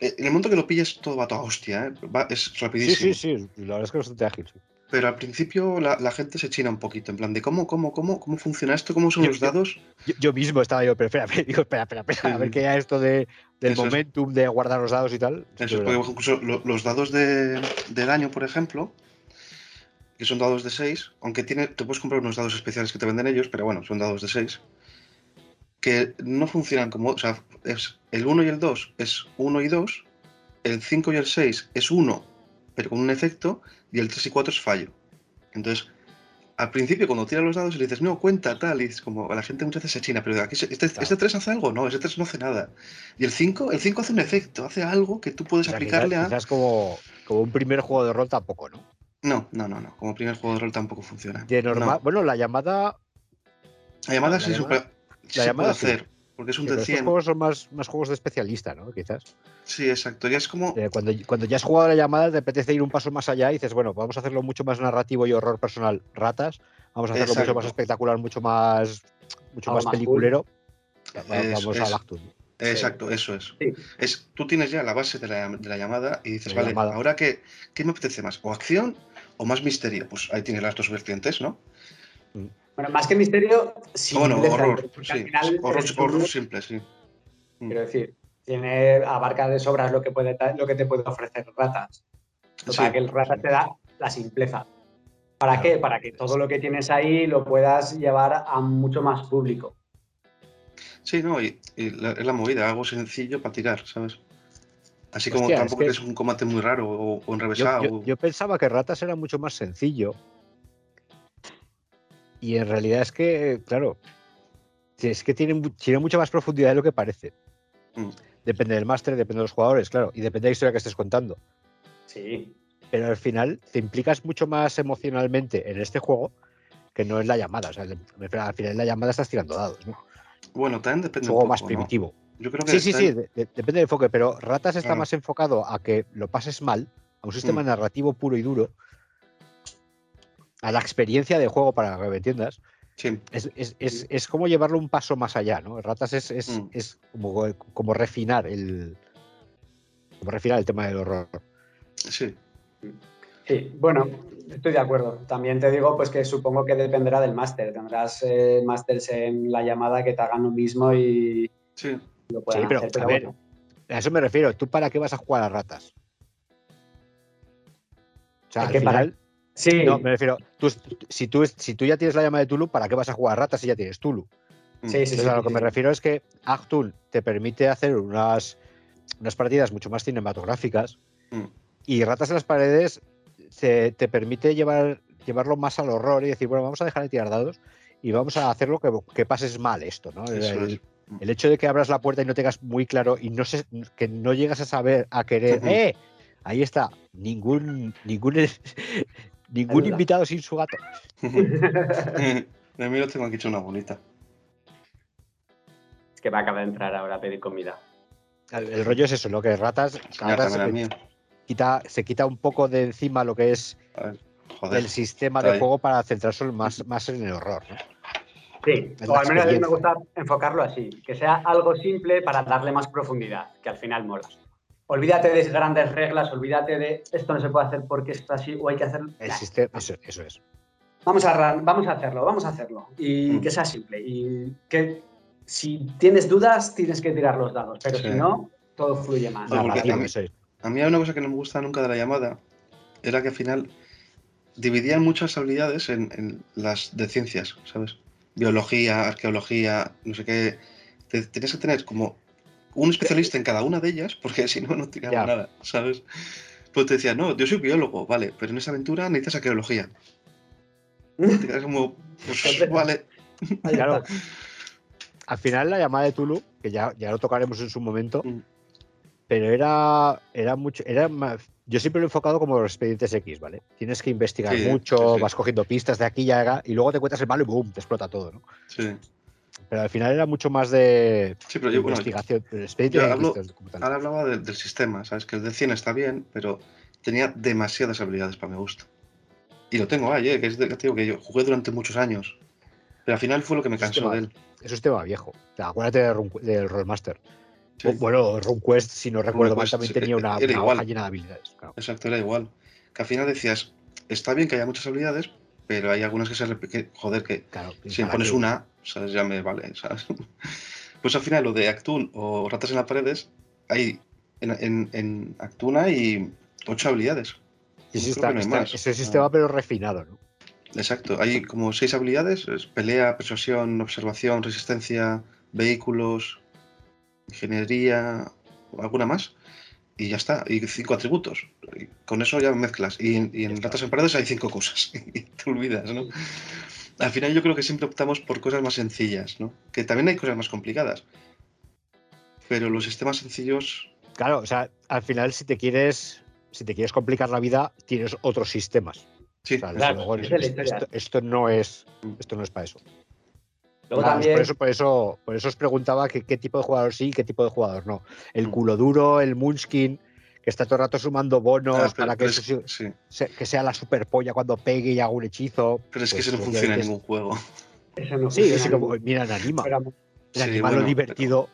Eh, En el momento que lo pilles, todo va a toda hostia, ¿eh? Va- es Sí, rapidísimo. sí, sí. La verdad es que es bastante ágil. sí. Pero al principio la, la gente se china un poquito, en plan de cómo, cómo, cómo, cómo funciona esto, cómo son Yo- los dados. Yo, yo mismo estaba yo, pero espera, digo, espera, espera, espera, a ver Sí. qué era esto de, del Eso es. momentum, de guardar los dados y tal. Sí, Eso es porque incluso lo- los dados de, de daño, por ejemplo, que son dados de 6, aunque tiene, te puedes comprar unos dados especiales que te venden ellos, pero bueno, son dados de 6, que no funcionan como, o sea, es el 1 y el 2 es 1 y 2, el 5 y el 6 es 1, pero con un efecto, y el 3 y 4 es fallo. Entonces, al principio cuando tiras los dados y le dices, no, cuenta, tal, y es como, la gente muchas veces se china, pero aquí este, Claro. este 3 hace algo, no, ese 3 no hace nada. Y el 5, el 5 hace un efecto, hace algo que tú puedes O sea, aplicarle quizás, a... quizás como, como un primer juego de rol tampoco, ¿no? No, no, no, no. Como primer juego de rol tampoco funciona. De normal, No. bueno, la llamada, La llamada la sí, llamada- puede- sí se llamada puede sí. hacer, porque es un pero de estos 100. juegos son más, más juegos de especialista, ¿no? Quizás. Sí, exacto. Ya es como. Eh, cuando, cuando ya has jugado la llamada, te apetece ir un paso más allá y dices, bueno, vamos a hacerlo mucho más narrativo y horror personal. Ratas, vamos a hacerlo mucho más espectacular, mucho más, mucho más más peliculero. Vamos es- al Actus. ¿no? Exacto, eso es. Sí. es. Tú tienes ya la base de la, de la llamada y dices, la vale, llamada. ahora qué, qué me apetece más, o acción o más misterio. Pues ahí tienes las dos vertientes, ¿no? Bueno, más que misterio, sí. O bueno, horror, sí. Horror, es horror simple, sí. Mm. Quiero decir, tiene abarca de sobras lo que puede lo que te puede ofrecer ratas. Sí. Para que el ratas te da la simpleza. ¿Para Claro. qué? Para que todo lo que tienes ahí lo puedas llevar a mucho más público. Sí, no, y, y la- es la movida, algo sencillo para tirar, ¿sabes? Así como Hostia, es tampoco que- es un combate muy raro o, o Yo, enrevesado. yo- yo pensaba que Ratas era mucho más sencillo. Y en realidad es que, claro, es que tiene, tiene mucha más profundidad de lo que parece. Mm. Depende del máster, depende de los jugadores, claro, y depende de la historia que estés contando. Sí. Pero al final te implicas mucho más emocionalmente en este juego que no es la llamada. O sea, al final en la llamada estás tirando dados, ¿no? Bueno, también depende un un juego poco, más ¿no? primitivo. Yo creo que Sí, sí, sí, también- de- de- depende del enfoque, pero Ratas está Claro. más enfocado a que lo pases mal, a un sistema Mm. narrativo puro y duro, a la experiencia de juego para que me entiendas. Sí, Es, es- es- es como llevarlo un paso más allá, ¿no? Ratas es, es, Mm. es como, como refinar el. Como refinar el tema del horror. sí. Sí, bueno, estoy de acuerdo. También te digo pues que supongo que dependerá del máster. Tendrás eh, másters en la llamada que te hagan lo mismo y Sí, lo puedan Sí, pero, hacer. Pero a ver, bueno, A eso me refiero. ¿Tú para qué vas a jugar a ratas? O sea, al que para- final. Sí, No, me refiero. Tú, si, tú, si tú ya tienes la llama de Tulu, ¿para qué vas a jugar a ratas si ya tienes Tulu? mm, sí, sí, Entonces, sí, a lo sí, que me refiero es que Actul te permite hacer unas, unas partidas mucho más cinematográficas Mm. y Ratas en las Paredes te, te permite llevar, llevarlo más al horror y decir, bueno, vamos a dejar de tirar dados y vamos a hacerlo que, que pases mal esto, ¿no? El, es. el- el hecho de que abras la puerta y no tengas muy claro y no sé, que no llegas a saber, a querer. ¡eh! Ahí está, ningún, ningún, ningún invitado sin su gato. De mí lo tengo aquí hecho una bonita. Es que me acaba de entrar ahora a pedir comida. El, el rollo es eso, lo que ratas, Enseñar ratas se, quita, se quita un poco de encima lo que es A ver, joder. el sistema de ahí. juego para centrarse más, más en el horror. ¿no? Sí, Es o al menos a mí me gusta enfocarlo así, que sea algo simple para darle más profundidad, que al final mola. Olvídate de grandes reglas, olvídate de esto no se puede hacer porque esto así o hay que hacerlo. Sistema, eso, eso es. Vamos a, vamos a hacerlo, vamos a hacerlo. Y Mm. que sea simple. Y que si tienes dudas, tienes que tirar los dados, pero Sí. si no, todo fluye más. A mí-. A hay una cosa que no me gusta nunca de la llamada, era que al final dividían muchas habilidades en, en las de ciencias, ¿sabes? Biología, arqueología, no sé qué. Te- Tenías que tener como un especialista en cada una de ellas, porque si no, no tiraba Ya. nada, ¿sabes? Pues te decía, no, yo soy biólogo, vale, pero en esa aventura necesitas arqueología. Te como, pues vale. Claro. Al final la llamada de Tulu, que ya, ya lo tocaremos en su momento, Mm. pero era, era mucho, era más, yo siempre lo he enfocado como los expedientes X, ¿vale? Tienes que investigar Sí, mucho, sí, sí. vas cogiendo pistas de aquí y allá, y luego te encuentras el malo y boom, te explota todo, ¿no? Sí, Pero al final era mucho más de, sí pero de yo, bueno, investigación, yo hablo- ahora hablaba de- del sistema, ¿sabes? Que el de 100 está bien, pero tenía demasiadas habilidades para mi gusto. Y lo tengo ahí, ¿eh? que es de, digo que yo jugué durante muchos años. Pero al final fue lo que me cansó de él. Eso es tema viejo. O sea, acuérdate del Rollmaster. Sí, O, bueno, RunQuest, si no recuerdo mal, también tenía una, era una hoja llena de habilidades. claro. Exacto, era igual. Que al final decías, está bien que haya muchas habilidades, pero hay algunas que se repiten. Joder, que Claro, si me pones una, ¿sabes? Ya me vale, ¿sabes? Pues al final lo de Actun o Ratas en las paredes, hay en, en, en Actuna hay ocho habilidades. Y está- no está- ese sistema, pero refinado, ¿no? Exacto, hay como seis habilidades, es pelea, persuasión, observación, resistencia, vehículos, ingeniería, alguna más, y ya está, y cinco atributos. Y con eso ya mezclas. Y, en- y en está. Ratas en Paredes hay cinco cosas, y te olvidas, ¿no? Al final yo creo que siempre optamos por cosas más sencillas, ¿no? Que también hay cosas más complicadas. Pero los sistemas sencillos, Claro, o sea, al final, si te quieres, si te quieres complicar la vida, tienes otros sistemas. sí, O sea, Claro, es esto, no es, esto no es para eso. Luego Claro, también, por eso, por eso, por eso os preguntaba que- qué tipo de jugador sí y qué tipo de jugador no. El Mm. culo duro, el Munchkin, que está todo el rato sumando bonos Ah, pero- para que, es, sí- sí, se- que sea la super polla cuando pegue y haga un hechizo. pero es que Pues, eso no funciona en es- ningún juego. eso no Sí, funciona sí, en como, mira, en Anima. En Sí, Anima bueno, lo divertido,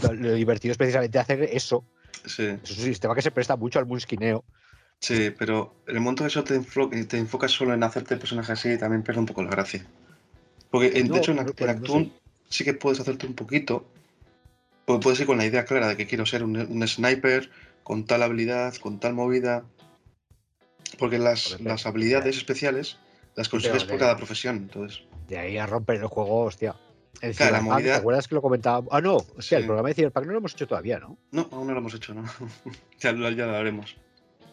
lo, lo divertido es precisamente hacer eso. Sí. Es un sistema que se presta mucho al Munskineo. Sí, pero en el momento que eso te, enflo- te enfocas solo en hacerte personajes así, también pierde un poco la gracia. Porque, en- No, de hecho, en, no Actun sí que puedes hacerte un poquito. Porque puedes ir con la idea clara de que quiero ser un, un sniper con tal habilidad, con tal movida. Porque las, las habilidades especiales las consigues por cada profesión. Entonces, De ahí a romper el juego, hostia. El Claro, la ¿te movida- acuerdas que lo comentaba? Ah, no, hostia, Sí. el programa de Cyberpunk no lo hemos hecho todavía, ¿no? no, aún no lo hemos hecho, ¿no? ya, lo- ya lo haremos.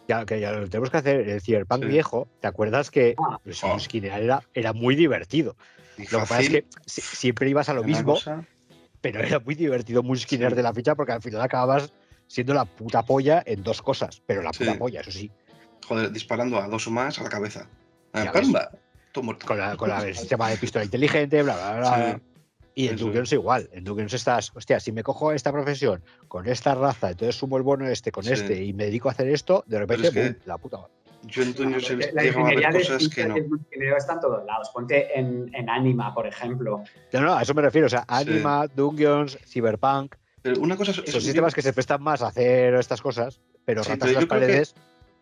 Ya, que ya lo tenemos que hacer. El Cyberpunk Sí. viejo, ¿te acuerdas que Ah. el Oh. Era, era muy divertido? Lo que pasa es que si- siempre ibas a lo mismo, cosa- pero era muy divertido Munskiner Sí. de la ficha porque al final acababas siendo la puta polla en dos cosas, pero la puta Sí. polla, eso sí, joder, disparando a dos o más a la cabeza. Ah, ves. ¡Pamba! Todo muerto. con, la, con la- el sistema de pistola inteligente, bla, bla, bla. Sí. Y en Eso Dungeons igual. En Dungeons estás, hostia, si me cojo esta profesión con esta raza, entonces sumo el bono este con este y me dedico a hacer esto, de repente, es que- boom, la puta. Yo en Dungeons he llegado a ver cosas que no. está en todos lados. Ponte en, en Anima, por ejemplo. No, no, a eso me refiero. O sea, Anima, Dungeons, Cyberpunk, Pero una cosa es, son es- sistemas que se prestan más a hacer estas cosas, pero Sí, ratas pero las yo creo que- paredes,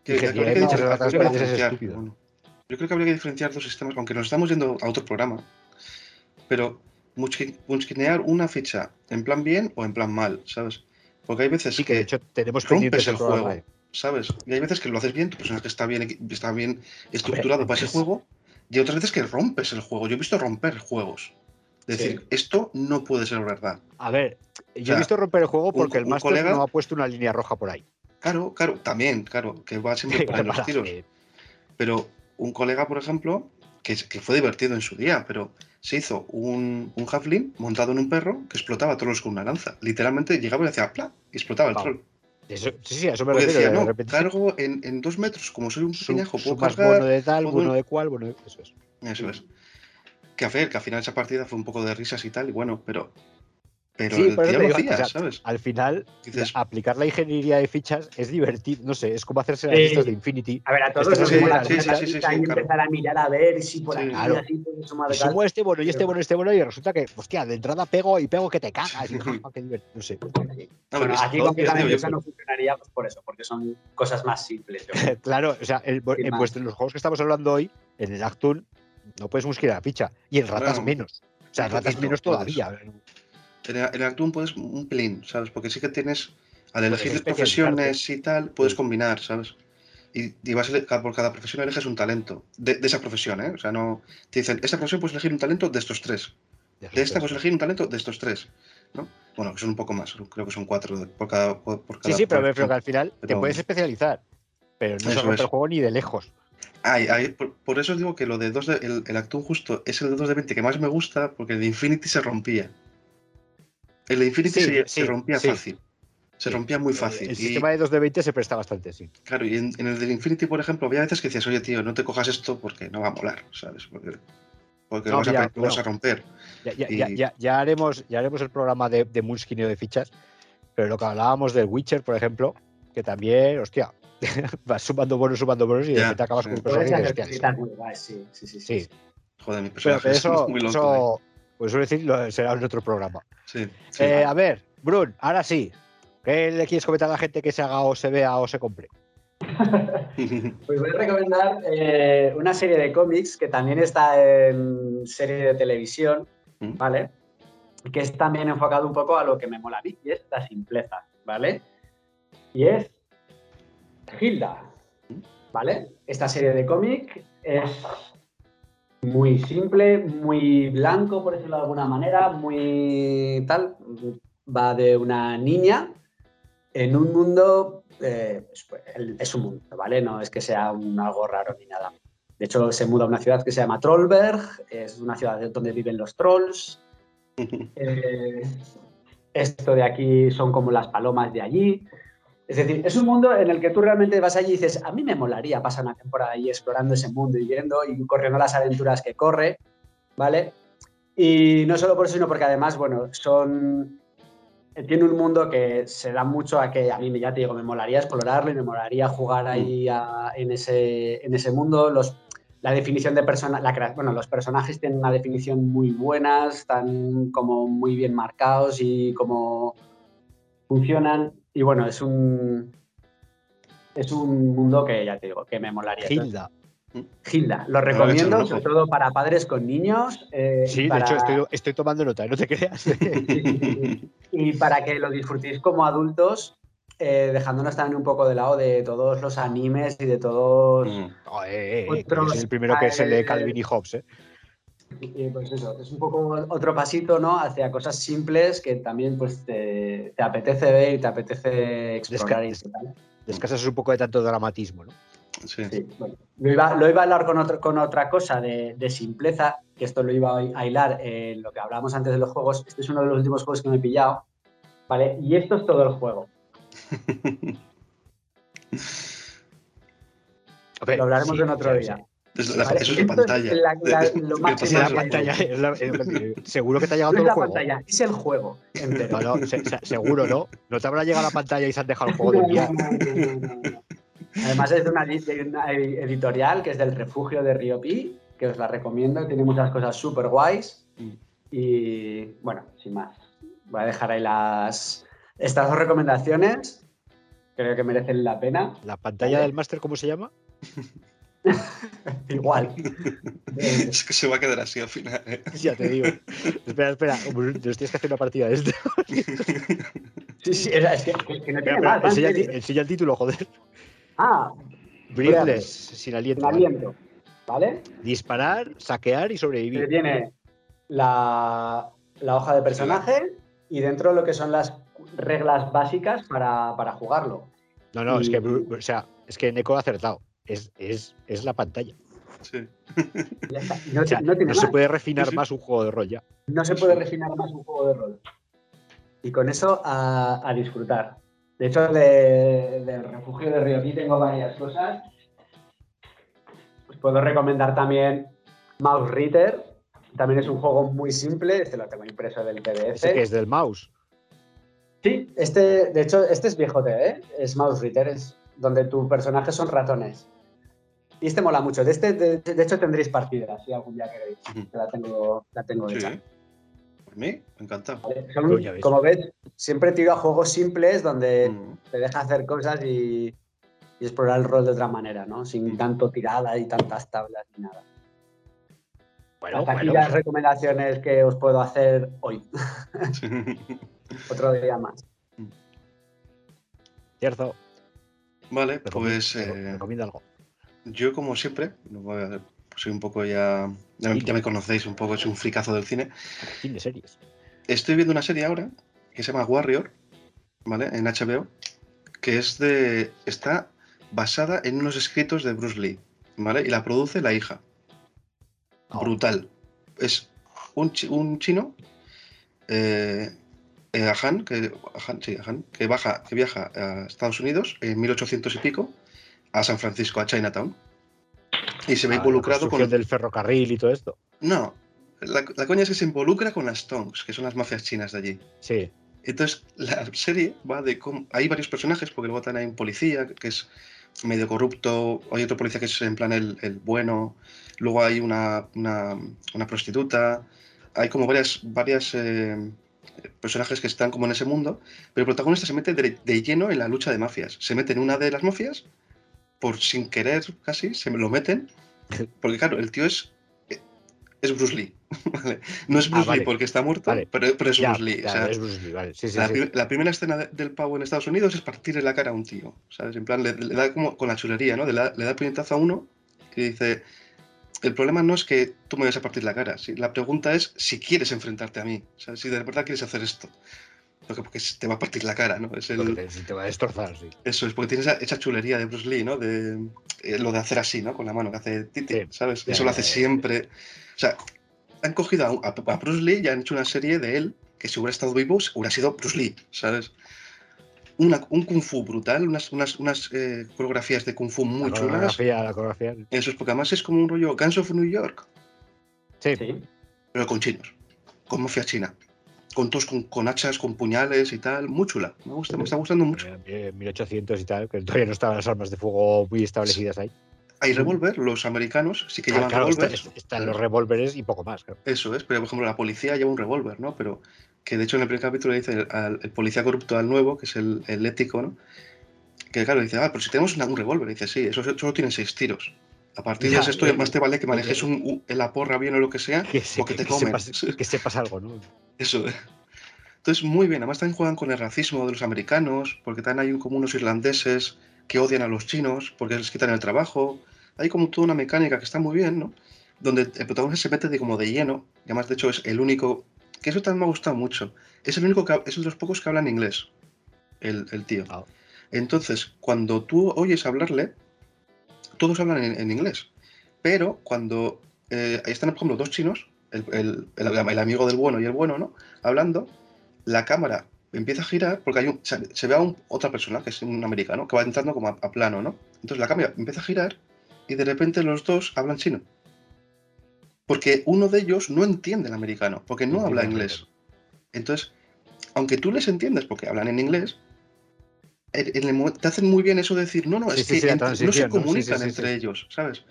que que diferenciar- ratas que paredes es estúpido. bueno, yo creo que habría que diferenciar dos sistemas, aunque nos estamos yendo a otro programa. Pero munchkinear una ficha en plan bien o en plan mal, ¿sabes? Porque hay veces Sí, que de hecho tenemos rompes el programa. juego, eh. ¿Sabes? Y hay veces que lo haces bien, tu personaje está bien, está bien estructurado para ese es- juego, y otras veces que rompes el juego. Yo he visto romper juegos. Es Sí. decir, esto no puede ser verdad. A ver, yo sea, he visto romper el juego porque el máster colega- no ha puesto una línea roja por ahí. Claro, claro, también, claro, que va siempre por ahí los Para- tiros. eh, Pero un colega, por ejemplo, que, que fue divertido en su día, pero se hizo un, un halfling montado en un perro que explotaba trolls con una lanza. Literalmente llegaba y hacía y explotaba el troll. Eso- sí, sí, a eso me Porque refiero. decía, de no, cargo en, en dos metros, como soy un pequeñajo, puedo cargar. bono de tal, bono de cual, bono de... Eso es. Eso es. Que a ver, que al final esa partida fue un poco de risas y tal, y bueno, pero. Pero Sí, el tío lo hacía, o sea, ¿sabes? Al final, Dices, aplicar la ingeniería de fichas es divertido. No sé, es como hacerse las Sí. listas de Infinity. A ver, a todos nos sí, sí, claro. empezar a mirar a ver si por Sí. aquí Claro. así sumar tal. sumo este bono y este bono y este bono y resulta que, hostia, de entrada pego y pego que te cagas. Y, qué divertido. No sé. no, Bueno, aquí concretamente no funcionaría pues por eso, porque son cosas más simples. yo. Claro, o sea, el- en más. vuestros- los juegos que estamos hablando hoy, en el Actun, no puedes musquear la ficha. Y en ratas Claro. menos. O sea, en ratas menos todavía. El, Actuum puedes un pelín, ¿sabes? Porque sí que tienes, al elegir especializarte. profesiones y tal, puedes Sí. combinar, ¿sabes? Y, y vas a por cada profesión eliges un talento de, de esa profesión, ¿eh? O sea, no. Te dicen, esta profesión puedes elegir un talento de estos tres. De esta puedes elegir un talento de estos tres, ¿no? Bueno, que son un poco más, creo que son cuatro de- por cada. Por, por Sí, cada sí, pero profesión. refiero que al final te Pero- puedes especializar. Pero no se rompe es. el juego ni de lejos. Ay, ay, por, por eso digo que lo de 2 de, el, el Actuum justo es el de 2 de 20 que más me gusta, porque el de Infinity se rompía. El de Infinity Sí, se, sí, se rompía sí. fácil. Se rompía muy fácil. El y- sistema de 2 de 20 se presta bastante, sí. Claro, y en, en el del Infinity, por ejemplo, había veces que decías, oye, tío, no te cojas esto porque no va a molar, ¿sabes? Porque, porque No, lo, vas a, mira, lo vas bueno. a romper. Ya, ya, Y- ya, ya, ya haremos, ya haremos el programa de, de Munchkin y de fichas. Pero lo que hablábamos del Witcher, por ejemplo, que también, hostia, vas sumando bonos, sumando bonos y de Ya, repente acabas sí. con muy guays, sí, sí, sí, Sí. Joder, mi pero personaje que es eso, muy loco. eso pues suelo decir, lo- será en otro programa. Sí, sí. Eh, a ver, Brun, ahora sí. ¿Qué le quieres comentar a la gente que se haga o se vea o se compre? Pues voy a recomendar eh, una serie de cómics que también está en serie de televisión, Mm. ¿vale? Que es también enfocado un poco a lo que me mola a mí, y es la simpleza, ¿vale? Y es Hilda, ¿vale? Esta serie de cómic es muy simple, muy blanco, por decirlo de alguna manera, muy tal. Va de una niña en un mundo, eh, pues, es un mundo, ¿vale? No es que sea un algo raro ni nada. De hecho, se muda a una ciudad que se llama Trollberg, es una ciudad donde viven los trolls. Eh, esto de aquí son como las palomas de allí. Es decir, es un mundo en el que tú realmente vas allí y dices, a mí me molaría pasar una temporada ahí explorando ese mundo y viendo y corriendo las aventuras que corre, ¿vale? Y no solo por eso, sino porque además, bueno, son... Tiene un mundo que se da mucho a que a mí, ya te digo, me molaría explorarlo y me molaría jugar ahí a- en, ese, en ese mundo. Los, la definición de persona, la bueno, los personajes tienen una definición muy buena, están como muy bien marcados y como funcionan. Y bueno, es un es un mundo que ya te digo, que me molaría. Hilda. Gilda, lo un recomiendo, sobre todo para padres con niños. eh, Sí, para- de hecho estoy, estoy tomando nota, no te creas. y para que lo disfrutéis como adultos, eh, dejándonos también un poco de lado de todos los animes y de todos. Mm. Oh, eh, Otros- soy el primero que se lee eh, Calvin y Hobbes, ¿eh? Y pues eso, es un poco otro pasito, ¿no? Hacia cosas simples que también pues te, te apetece ver y te apetece explorar. y Desca- tal. Descansas un poco de tanto dramatismo, ¿no? Sí. Sí, bueno. Lo iba, lo iba a hablar con, otro- con otra cosa de, de simpleza, que esto lo iba a hilar en lo que hablábamos antes de los juegos. Este es uno de los últimos juegos que me he pillado, ¿vale? Y esto es todo el juego. Lo hablaremos sí, en otro sí, día. Es la- Vale, eso es la esto es pantalla. la- la- lo máximo la pantalla, es la- es- seguro que te ha llegado No todo es el la juego. pantalla, es el juego entero. No, no, se- se- seguro, ¿no? No te habrá llegado la pantalla y se han dejado el juego de no. Además es de una, edi- de una editorial que es del refugio de Río Pi, que os la recomiendo, tiene muchas cosas súper guays. Mm. Y bueno, sin más, voy a dejar ahí las estas dos recomendaciones, creo que merecen la pena. ¿La pantalla del máster cómo se llama? Igual. Es que se va a quedar así al final. ¿eh? Ya te digo. espera, espera. Nos tienes que hacer una partida de esto. sí, sí, es que, no tiene enseña, En el enseña título, joder. Ah, Breathless, sin aliento. sin ¿vale? aliento. ¿Vale? Disparar, saquear y que sobrevivir. tiene la, la hoja de personaje y dentro lo que son las reglas básicas para, para jugarlo. No, no, es que, o sea, es que Neko ha acertado. Es, es, es la pantalla. Sí. Ya está. No, O sea, no tiene no se puede refinar Sí, sí. más un juego de rol ya. No se puede refinar más un juego de rol. Y con eso a, a disfrutar. De hecho, de- del refugio de Río tengo varias cosas. Os puedo recomendar también Mouse Reader. También es un juego muy simple. Este lo tengo impreso del PDF. Ese que es del mouse. Sí, este, de hecho, este es viejote, ¿eh? Es Mouse Reader, es donde tu personaje son ratones. Y este mola mucho. De este, de, de hecho, tendréis partidas si algún día queréis. Que La tengo, la tengo Sí. hecha. Por mí. Vale, son, Pues como ves, siempre tiro a juegos simples donde Mm. te deja hacer cosas y, y explorar el rol de otra manera, ¿no? Sin tanto tirada y tantas tablas ni nada. Bueno, Hasta aquí las recomendaciones que os puedo hacer hoy. Otro día más. cierto. Vale, pues reco- eh, recomienda algo. Yo como siempre, soy un poco ya, ya, me- ya me conocéis un poco, soy un fricazo del cine. Fin de series. Estoy viendo una serie ahora que se llama Warrior, ¿vale? En HBO, que es de. está basada en unos escritos de Bruce Lee, ¿vale? Y la produce la hija. Oh. Brutal. Es un, un chino, eh, eh, Ahan, que, Ahan, sí, Ahan, que, baja, que viaja a Estados Unidos en 1800 y pico a San Francisco, a Chinatown. Y se ve Ah, involucrado con. del ferrocarril y todo esto. No, la, la coña es que se involucra con las Tongs, que son las mafias chinas de allí. Sí. Entonces, la serie va de cómo. Hay varios personajes, porque luego también hay un policía que es medio corrupto, hay otro policía que es en plan el, el bueno, luego hay una, una, una prostituta, hay como varias, varias eh, personajes que están como en ese mundo, pero el protagonista se mete de, de lleno en la lucha de mafias. Se mete en una de las mafias, por sin querer casi, se me lo meten, porque claro, el tío es. Es Bruce Lee. ¿vale? No es Ah, Bruce vale. Lee porque está muerto, Vale. pero, pero es Ya, Bruce Lee. ya, o sea, es Bruce Lee, vale. Sí, sí, la, sí. la primera escena de- del pavo en Estados Unidos es partirle la cara a un tío, ¿sabes? En plan, le, le da como con la chulería, ¿no? Le da, le da puñetazo a uno y dice, el problema no es que tú me vayas a partir la cara, ¿sí? la pregunta es si quieres enfrentarte a mí, ¿sabes? Si de verdad quieres hacer esto. Porque, porque te va a partir la cara, ¿no? Es el- te, te va a destrozar, sí. eso es, porque tiene esa, esa chulería de Bruce Lee, ¿no? De eh, lo de hacer así, ¿no? Con la mano, que hace titi, Sí. ¿sabes? Ya, Eso lo hace ya, ya. siempre. O sea, han cogido a, a- a Bruce Lee y han hecho una serie de él que si hubiera estado vivo hubiera sido Bruce Lee, ¿sabes? Una- un kung fu brutal, unas, unas, unas eh, coreografías de kung fu muy la chulas. coreografía, la coreografía. Eso es porque además es como un rollo Guns of New York, Sí. Sí. pero con chinos, con mafia china. Con todos con, con hachas, con puñales y tal. Muy chula. Me gusta, me está gustando mucho. Eh, 1800 y tal, que todavía no estaban las armas de fuego muy establecidas ahí. Hay revólver, los americanos sí que Ah, llevan claro, está- revólver. están los revólveres y poco más. claro. Eso es, pero por ejemplo la policía lleva un revólver, ¿no? Pero que de hecho en el primer capítulo le dice el, al- el policía corrupto al nuevo, que es el, el ético, ¿no? Que claro, dice, ah, pero si tenemos un revólver, dice, sí, eso solo tiene seis tiros. A partir Ya, de esto más te vale que manejes un, un- la porra bien o lo que sea, Que, se- porque te que comen. sepas, que sepas algo, ¿no? Eso. Entonces, muy bien. Además, también juegan con el racismo de los americanos, porque también hay como unos irlandeses que odian a los chinos porque les quitan el trabajo. Hay como toda una mecánica que está muy bien, ¿no? Donde el protagonista se mete de, como de lleno, y además, de hecho, es el único. Que eso también me ha gustado mucho. Es el único que, es de los pocos que hablan inglés, el, el tío. Ah. Entonces, cuando tú oyes hablarle, todos hablan en, en inglés. Pero cuando eh, ahí están, por ejemplo, dos chinos, el, el- el- el amigo del bueno y el bueno, ¿no? Hablando, la cámara empieza a girar porque hay un, se, se ve a un- otra persona, que es un americano, que va entrando como a, a plano, ¿no? Entonces la cámara empieza a girar y de repente los dos hablan chino. Porque uno de ellos no entiende el americano, porque no Entiende habla inglés. Entonces, aunque tú les entiendes porque hablan en inglés, en- el te hacen muy bien eso de decir, no, no, es sí, que sí, entre- no se comunican entre ellos, ¿sabes?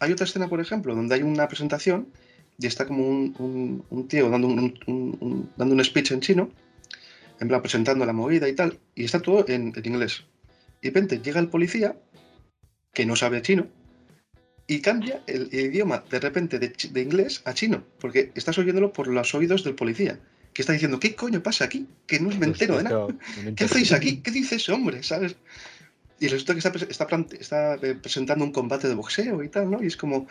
Hay otra escena, por ejemplo, donde hay una presentación y está como un, un- un tío dando un, dando un speech en chino, en plan presentando la movida y tal, y está todo en, en inglés. Y de repente llega el policía, que no sabe chino, y cambia el, el idioma de repente de, de inglés a chino, porque estás oyéndolo por los oídos del policía, que está diciendo, ¿qué coño pasa aquí? Que no me entero de nada. ¿Qué hacéis aquí? ¿Qué dice ese hombre? ¿Sabes? Y resulta que está, eh, presentando un combate de boxeo y tal, ¿no? Y es como...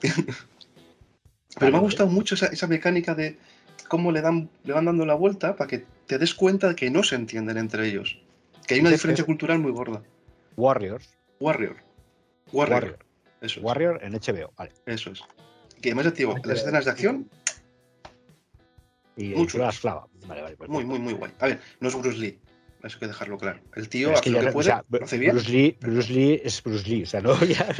Pero me ha gustado mucho esa, esa mecánica de cómo le, dan, le van dando la vuelta para que te des cuenta de que no se entienden entre ellos. Que hay una diferencia es- cultural muy gorda. Warriors. Warrior. Warrior. Warrior. Eso es. Warrior en HBO, vale. Eso es. Que además, te digo, las escenas de acción, Y Muy la esclava. Vale, vale. pues muy, muy, muy guay. A ver, no es Bruce Lee. Eso hay que dejarlo claro. El tío hace lo que puede, o sea, lo hace bien. Bruce Lee, Bruce Lee es Bruce Lee, o sea, no, ya-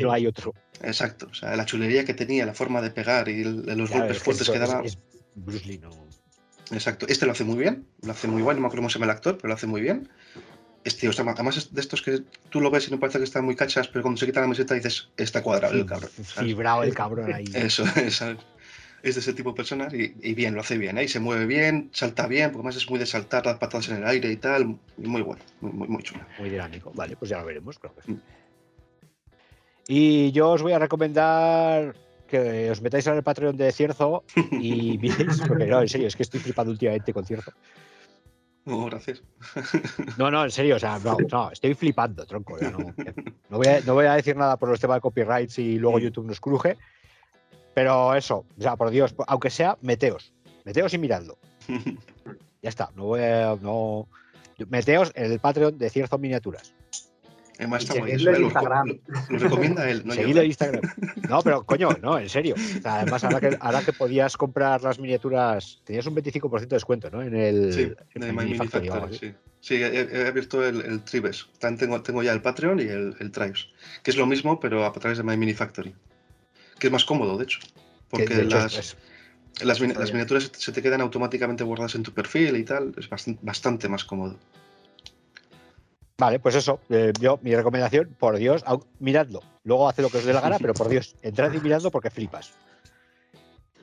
no hay otro. Exacto. O sea, la chulería que tenía, la forma de pegar y el- los Claro, golpes es que fuertes eso que daba. es Bruce Lee, no. Exacto. Este lo hace muy bien. Lo hace muy bueno. No me acuerdo cómo se llama el actor, pero lo hace muy bien. Este, o sea, además es de estos que tú lo ves y no parece que están muy cachas, pero cuando se quita la meseta dices, está cuadrado el cabrón. Fibrado el cabrón ahí. Eso, ¿sabes? Es de ese tipo de personas y, y bien, lo hace bien, ¿eh? Y se mueve bien, salta bien, porque además es muy de saltar las patadas en el aire y tal. Muy bueno, muy, muy, muy chulo. Muy dinámico. Vale, pues ya lo veremos, creo que sí. Mm. Y yo os voy a recomendar que os metáis en el Patreon de Cierzo y miréis, porque no, en serio, es que estoy flipando últimamente con Cierzo. Oh, gracias. No, no, en serio, o sea, no, no, estoy flipando, tronco. no, no voy a, no voy a decir nada por los temas de copyrights y luego YouTube nos cruje, pero eso, o sea, por Dios, aunque sea, meteos, meteos y miradlo. Ya está, no voy a, no, meteos en el Patreon de Cierzo Miniaturas. Además está muy en Lo, Instagram. lo- lo recomienda él, en Instagram. No, pero coño, no, en serio. O sea, además, ahora que, ahora que podías comprar las miniaturas, tenías un 25% de descuento, ¿no? En el. Sí, en el My Mini Factory sí. Sí, he, he abierto el, el Tribes. También tengo, tengo ya el Patreon y el, el Tribes, que es lo mismo, pero a través de My Mini Factory. Que es más cómodo, de hecho. Que, Porque de hecho, las, es- las, miniaturas se te- quedan automáticamente guardadas en tu perfil y tal. Es bastante, bastante más cómodo. Vale, pues eso. eh, yo, mi recomendación, por Dios, miradlo. Luego hace lo que os dé la gana, pero por Dios, entrad y miradlo porque flipas.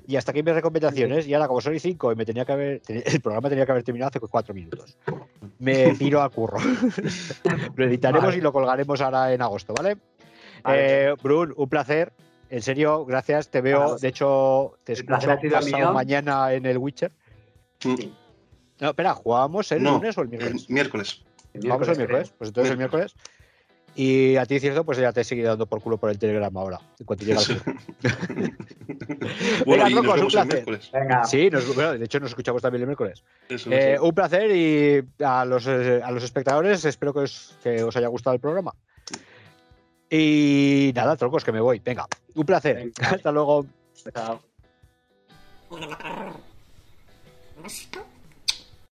Y hasta aquí mis recomendaciones. Y ahora, como soy 5 y me tenía que haber. El programa tenía que haber terminado hace 4 minutos. Me piro a curro. lo editaremos Vale. y lo colgaremos ahora en agosto, ¿vale? Vale. Eh, Brun, un placer. En serio, gracias. Te veo. De hecho, te El escucho placer ha sido pasado mañana en el Witcher. Mm, No, espera, ¿jugábamos el No, lunes o el El miércoles? miércoles. Vamos el miércoles. Pues entonces el miércoles. Y a ti, cierto, pues ya te he seguido dando por culo por el Telegram ahora. En cuanto Eso. curro. bueno, y tronco, nos es un el placer. miércoles. Venga, Sí, nos- bueno, de hecho nos escuchamos también el miércoles. Eso, Eh, un placer y a los, eh, a los espectadores espero que os, que os haya gustado el programa. Y nada, troncos, que me voy. Venga, un placer. Venga. Hasta luego. chao.